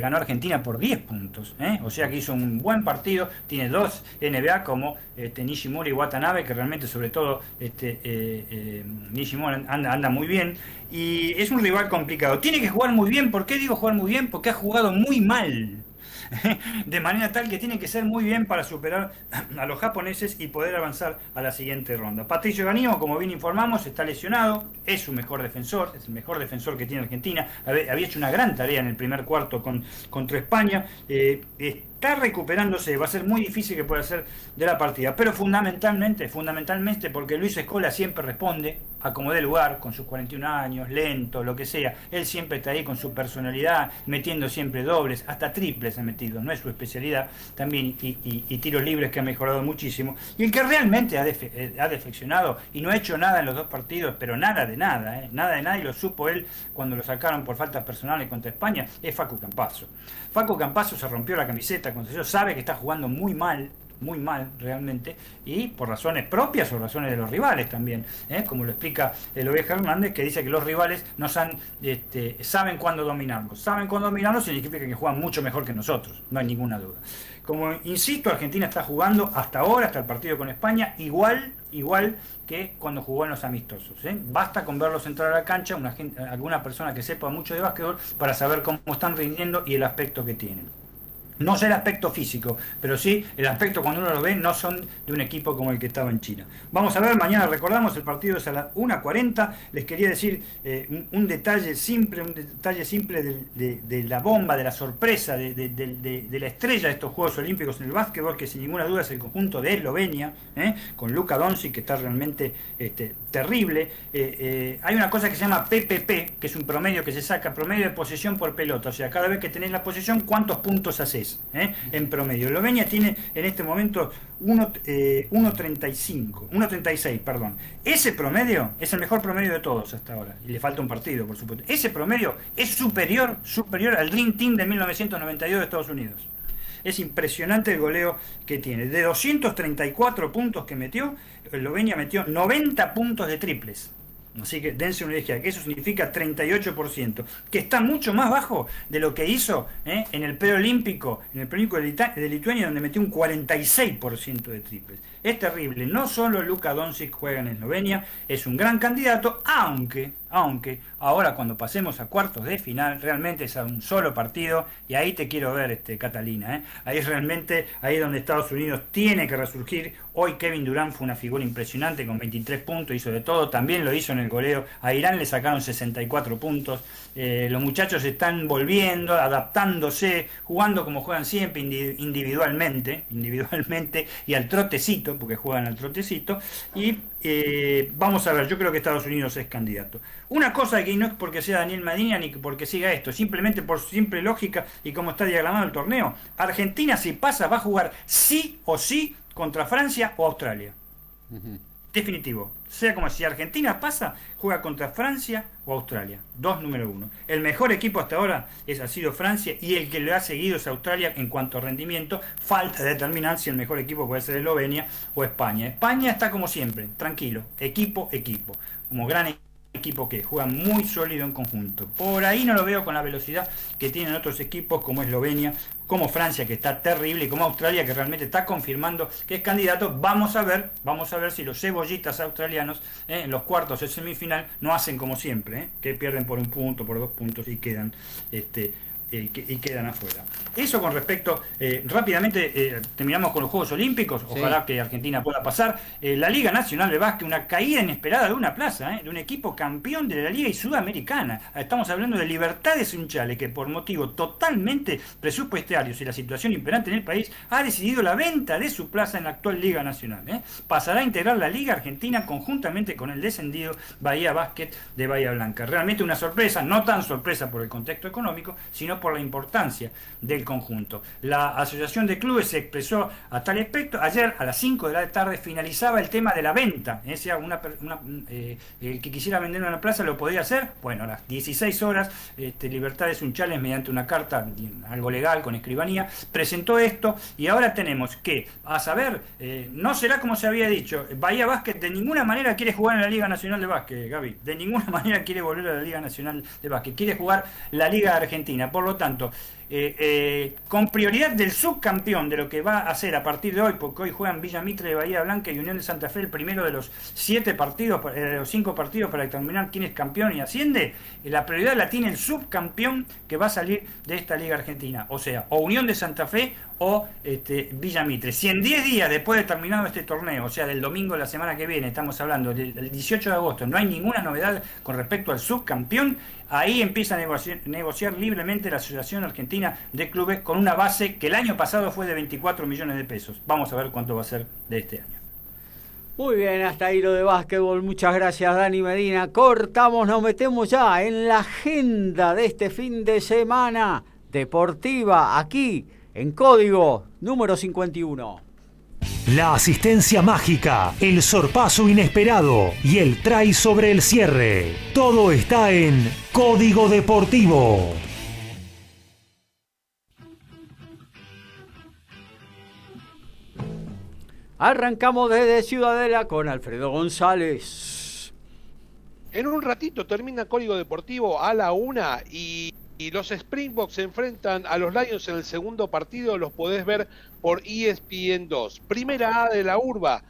ganó a Argentina por 10 puntos. ¿eh? O sea que hizo un buen partido. Tiene dos NBA como este, Nishimura y Watanabe, que realmente, sobre todo, este, Nishimura anda, anda muy bien. Y es un rival complicado. Tiene que jugar muy bien. ¿Por qué digo jugar muy bien? Porque ha jugado muy mal <laughs> de manera tal que tiene que ser muy bien para superar a los japoneses y poder avanzar a la siguiente ronda. Patricio Ganimo, como bien informamos, está lesionado, es su mejor defensor, es el mejor defensor que tiene Argentina, había hecho una gran tarea en el primer cuarto con, contra España. Eh, recuperándose, va a ser muy difícil que pueda ser de la partida, pero fundamentalmente, fundamentalmente porque Luis Escola siempre responde a como dé lugar, con sus 41 años, lento, lo que sea, él siempre está ahí con su personalidad, metiendo siempre dobles, hasta triples ha metido, no es su especialidad, también y, tiros libres que ha mejorado muchísimo, y el que realmente ha, eh, ha, defeccionado y no ha hecho nada en los dos partidos, pero nada de nada, eh, nada de nada, y lo supo él cuando lo sacaron por faltas personales contra España, es Facu Campazo. Facu Campazo se rompió la camiseta se sabe que está jugando muy mal, muy mal realmente, y por razones propias o razones de los rivales también, ¿eh? como lo explica el Oveja Hernández, que dice que los rivales nos han, este, saben cuándo dominarnos. Saben cuándo dominarnos significa que juegan mucho mejor que nosotros, no hay ninguna duda. Como insisto, Argentina está jugando hasta ahora, hasta el partido con España, igual, igual que cuando jugó en los amistosos. ¿eh? Basta con verlos entrar a la cancha, una gente, alguna persona que sepa mucho de básquetbol, para saber cómo están rindiendo y el aspecto que tienen. No sé el aspecto físico, pero sí el aspecto cuando uno lo ve no son de un equipo como el que estaba en China. Vamos a ver, mañana recordamos, el partido es a las 1.40. Les quería decir eh, un, detalle simple, un detalle simple de, la bomba, de la sorpresa, de, la estrella de estos Juegos Olímpicos en el básquetbol, que sin ninguna duda es el conjunto de Eslovenia, ¿eh? con Luka Doncic, que está realmente este, terrible. Eh, hay una cosa que se llama PPP, que es un promedio que se saca, promedio de posesión por pelota. O sea, cada vez que tenéis la posesión, ¿cuántos puntos haces? ¿Eh? en promedio. Eslovenia tiene en este momento 1.35, 1.36, eh, perdón. Ese promedio es el mejor promedio de todos hasta ahora. Y le falta un partido, por supuesto. Ese promedio es superior, superior al Dream Team de 1992 de Estados Unidos. Es impresionante el goleo que tiene. De 234 puntos que metió, Eslovenia metió 90 puntos de triples. Así que dense una idea, que eso significa 38%, que está mucho más bajo de lo que hizo ¿eh? en el preolímpico, en el preolímpico de Lituania, donde metió un 46% de triples. Es terrible. No solo Luka Doncic juega en Eslovenia, es un gran candidato, aunque, aunque ahora cuando pasemos a cuartos de final, realmente es a un solo partido y ahí te quiero ver, este, Catalina. ¿eh? Ahí realmente, ahí donde Estados Unidos tiene que resurgir. Hoy Kevin Durant fue una figura impresionante con 23 puntos, hizo de todo, también lo hizo en el goleo. A Irán le sacaron 64 puntos. Eh, los muchachos están volviendo, adaptándose, jugando como juegan siempre, individualmente, <laughs> individualmente y al trotecito, porque juegan al trotecito. Y eh, vamos a ver, yo creo que Estados Unidos es candidato. Una cosa que no es porque sea Daniel Madina ni porque siga esto, simplemente por simple lógica y como está diagramado el torneo. Argentina si pasa va a jugar sí o sí contra Francia o Australia definitivo. Sea como si Argentina pasa, juega contra Francia o Australia. Dos número uno. El mejor equipo hasta ahora es, ha sido Francia y el que le ha seguido es Australia en cuanto a rendimiento. Falta determinar si el mejor equipo puede ser Eslovenia o España. España está como siempre, tranquilo, equipo, equipo. Como gran equipo equipo que juega muy sólido en conjunto. Por ahí no lo veo con la velocidad que tienen otros equipos como Eslovenia, como Francia que está terrible como Australia que realmente está confirmando que es candidato. Vamos a ver, vamos a ver si los cebollitas australianos eh, en los cuartos de semifinal no hacen como siempre, eh, que pierden por un punto, por dos puntos y quedan este, eh, y quedan afuera. Eso con respecto, eh, rápidamente eh, terminamos con los Juegos Olímpicos, ojalá que Argentina pueda pasar. la Liga Nacional de Básquet, una caída inesperada de una plaza, de un equipo campeón de la Liga y Sudamericana. Estamos hablando de Libertades Unchales, que por motivos totalmente presupuestarios y la situación imperante en el país, ha decidido la venta de su plaza en la actual Liga Nacional. Pasará a integrar la Liga Argentina conjuntamente con el descendido Bahía Básquet de Bahía Blanca. Realmente una sorpresa, no tan sorpresa por el contexto económico, sino por la importancia del conjunto. La Asociación de Clubes se expresó a tal respecto. Ayer a las 5 de la tarde finalizaba el tema de la venta. ¿eh? eh, el que quisiera vender una plaza lo podía hacer. Bueno, a las 16 horas, este, Libertades Unchales, mediante una carta, algo legal, con escribanía, presentó esto y ahora tenemos que, a saber, eh, no será como se había dicho, Bahía Básquet de ninguna manera quiere jugar en la Liga Nacional de Básquet, Gaby. De ninguna <laughs> manera quiere volver a la Liga Nacional de Básquet. Quiere jugar la Liga Argentina. Por lo tanto, eh, eh, con prioridad del subcampeón, de lo que va a hacer a partir de hoy, porque hoy juegan Villa Mitre de Bahía Blanca y Unión de Santa Fe el primero de los siete partidos, eh, de los cinco partidos para determinar quién es campeón y asciende, la prioridad la tiene el subcampeón que va a salir de esta Liga Argentina, o sea, o Unión de Santa Fe o este, Villa Mitre. Si en 10 días después de terminado este torneo, o sea, del domingo de la semana que viene, estamos hablando del 18 de agosto, no hay ninguna novedad con respecto al subcampeón, Ahí empieza a negociar, libremente la Asociación Argentina de Clubes con una base que el año pasado fue de 24 millones de pesos. Vamos a ver cuánto va a ser de este año. Muy bien, hasta ahí lo de básquetbol. Muchas gracias, Dani Medina. Cortamos, nos metemos ya en la agenda de este fin de semana deportiva aquí en Código número 51. La asistencia mágica, el sorpaso inesperado y el try sobre el cierre. Todo está en Código Deportivo. Arrancamos desde Ciudadela con Alfredo González. En un ratito termina Código Deportivo a la una y y los Springboks se enfrentan a los Lions en el segundo partido, los podés ver por ESPN 2. Primera A de la urba,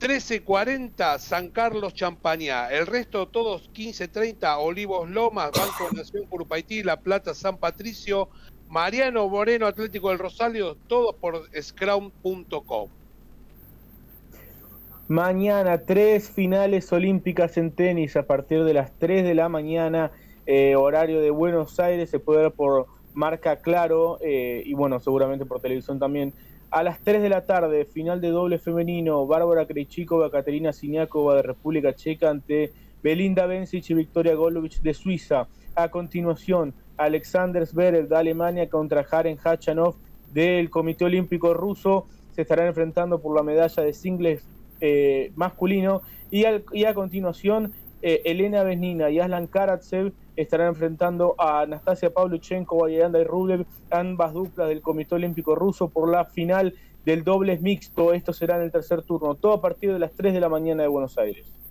13.40 San Carlos Champañá. El resto todos 15.30 Olivos Lomas, Banco <coughs> Nación Curupaití, La Plata San Patricio, Mariano Moreno Atlético del Rosario, todos por scrum.com. Mañana tres finales olímpicas en tenis a partir de las 3 de la mañana eh, horario de Buenos Aires, se puede ver por marca claro eh, y bueno, seguramente por televisión también. A las 3 de la tarde, final de doble femenino, Bárbara Krejcikova, Katerina Siniakova de República Checa ante Belinda Bencic y Victoria Golovich de Suiza. A continuación, Alexander Zverev de Alemania contra Jaren Hachanov del Comité Olímpico Ruso. Se estarán enfrentando por la medalla de singles eh, masculino. Y, y, a continuación, Elena Besnina y Aslan Karatsev estarán enfrentando a Anastasia Pavluchenko y Andrei Rublev, ambas duplas del Comité Olímpico Ruso por la final del dobles mixto. Esto será en el tercer turno, todo a partir de las 3 de la mañana de Buenos Aires.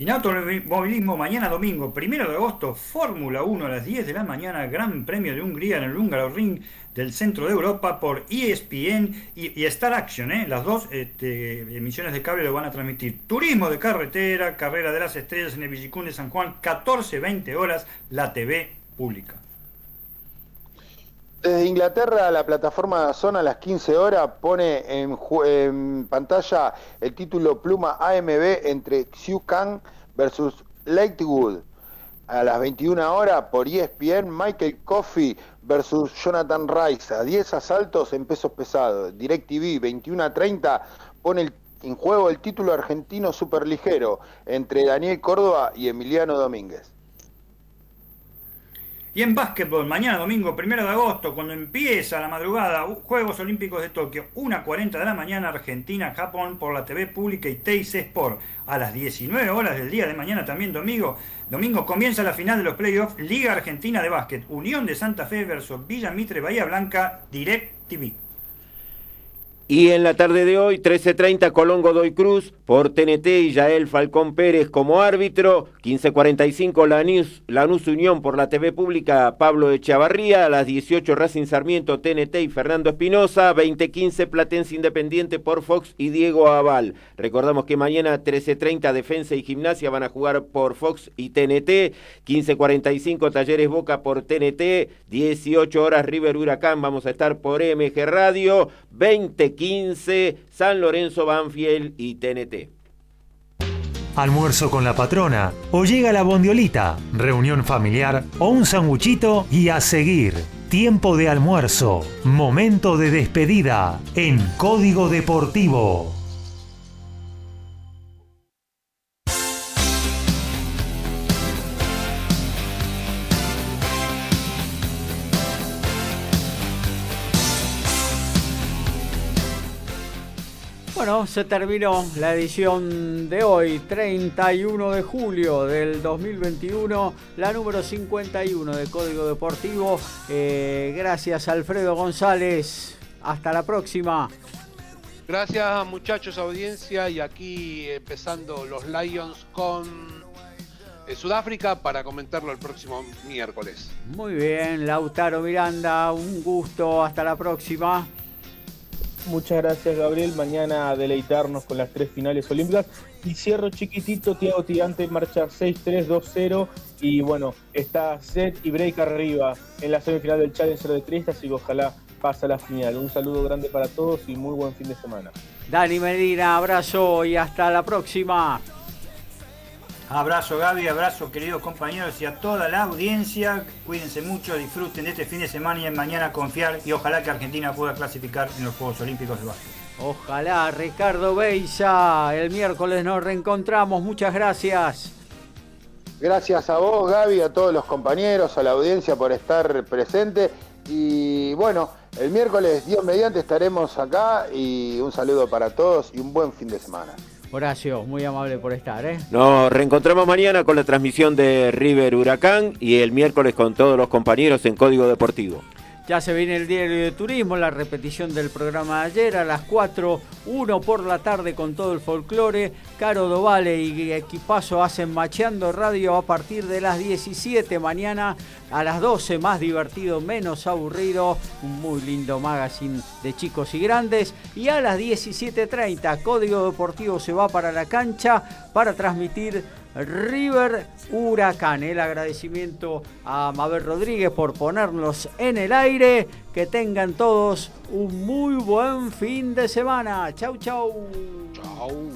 Y en automovilismo, mañana domingo, primero de agosto, Fórmula 1 a las 10 de la mañana, Gran Premio de Hungría en el Húngaro Ring del centro de Europa por ESPN y, Star Action. ¿eh? Las dos este, emisiones de cable lo van a transmitir. Turismo de carretera, carrera de las estrellas en el Villicún de San Juan, 14-20 horas, la TV pública. Desde Inglaterra, la plataforma Zona a las 15 horas pone en, pantalla el título Pluma AMB entre Xiu Kang versus Lakewood. A las 21 horas por ESPN, Michael Coffey versus Jonathan Rice. A 10 asaltos en pesos pesados. DirecTV 21 a 30 pone en juego el título argentino superligero entre Daniel Córdoba y Emiliano Domínguez. Y en básquetbol, mañana domingo, primero de agosto, cuando empieza la madrugada, Juegos Olímpicos de Tokio, 1.40 de la mañana, Argentina, Japón, por la TV pública y Teis Sport. A las 19 horas del día de mañana, también domingo, domingo comienza la final de los playoffs, Liga Argentina de Básquet, Unión de Santa Fe versus Villa Mitre, Bahía Blanca, Direct TV. Y en la tarde de hoy, 13.30, Colón Godoy Cruz por TNT y Yael Falcón Pérez como árbitro. 15.45, Lanús, Lanús Unión por la TV pública, Pablo Echavarría. A las 18, Racing Sarmiento, TNT y Fernando Espinosa. 20.15, Platense Independiente por Fox y Diego Aval. Recordamos que mañana, 13.30, Defensa y Gimnasia van a jugar por Fox y TNT. 15.45, Talleres Boca por TNT. 18 horas, River Huracán. Vamos a estar por MG Radio. 20 15, San Lorenzo, Banfield y TNT. Almuerzo con la patrona, o llega la bondiolita, reunión familiar o un sanguchito y a seguir. Tiempo de almuerzo, momento de despedida en Código Deportivo. Bueno, se terminó la edición de hoy, 31 de julio del 2021, la número 51 de Código Deportivo. Eh, gracias Alfredo González, hasta la próxima. Gracias muchachos, audiencia, y aquí empezando los Lions con Sudáfrica para comentarlo el próximo miércoles. Muy bien, Lautaro Miranda, un gusto, hasta la próxima. Muchas gracias Gabriel, mañana a deleitarnos con las tres finales olímpicas. Y cierro chiquitito, Tiago Tirante marcha 6-3-2-0 y bueno, está set y break arriba en la semifinal del Challenger de Trieste, así que ojalá pase a la final. Un saludo grande para todos y muy buen fin de semana. Dani Medina, abrazo y hasta la próxima. Abrazo Gaby, abrazo queridos compañeros y a toda la audiencia. Cuídense mucho, disfruten de este fin de semana y en mañana confiar y ojalá que Argentina pueda clasificar en los Juegos Olímpicos de Básquet. Ojalá, Ricardo Beisa. El miércoles nos reencontramos. Muchas gracias. Gracias a vos, Gaby, a todos los compañeros, a la audiencia por estar presente. Y bueno, el miércoles, Dios mediante, estaremos acá y un saludo para todos y un buen fin de semana. Horacio, muy amable por estar. ¿eh? Nos reencontramos mañana con la transmisión de River Huracán y el miércoles con todos los compañeros en Código Deportivo. Ya se viene el diario de turismo, la repetición del programa de ayer a las 4, 1 por la tarde con todo el folclore. Caro Dovale y Equipazo hacen Macheando Radio a partir de las 17 mañana a las 12, más divertido, menos aburrido. Un muy lindo magazine de chicos y grandes. Y a las 17.30, Código Deportivo se va para la cancha para transmitir River Huracán. El agradecimiento a Mabel Rodríguez por ponernos en el aire. Que tengan todos un muy buen fin de semana. Chau, chau. Chau.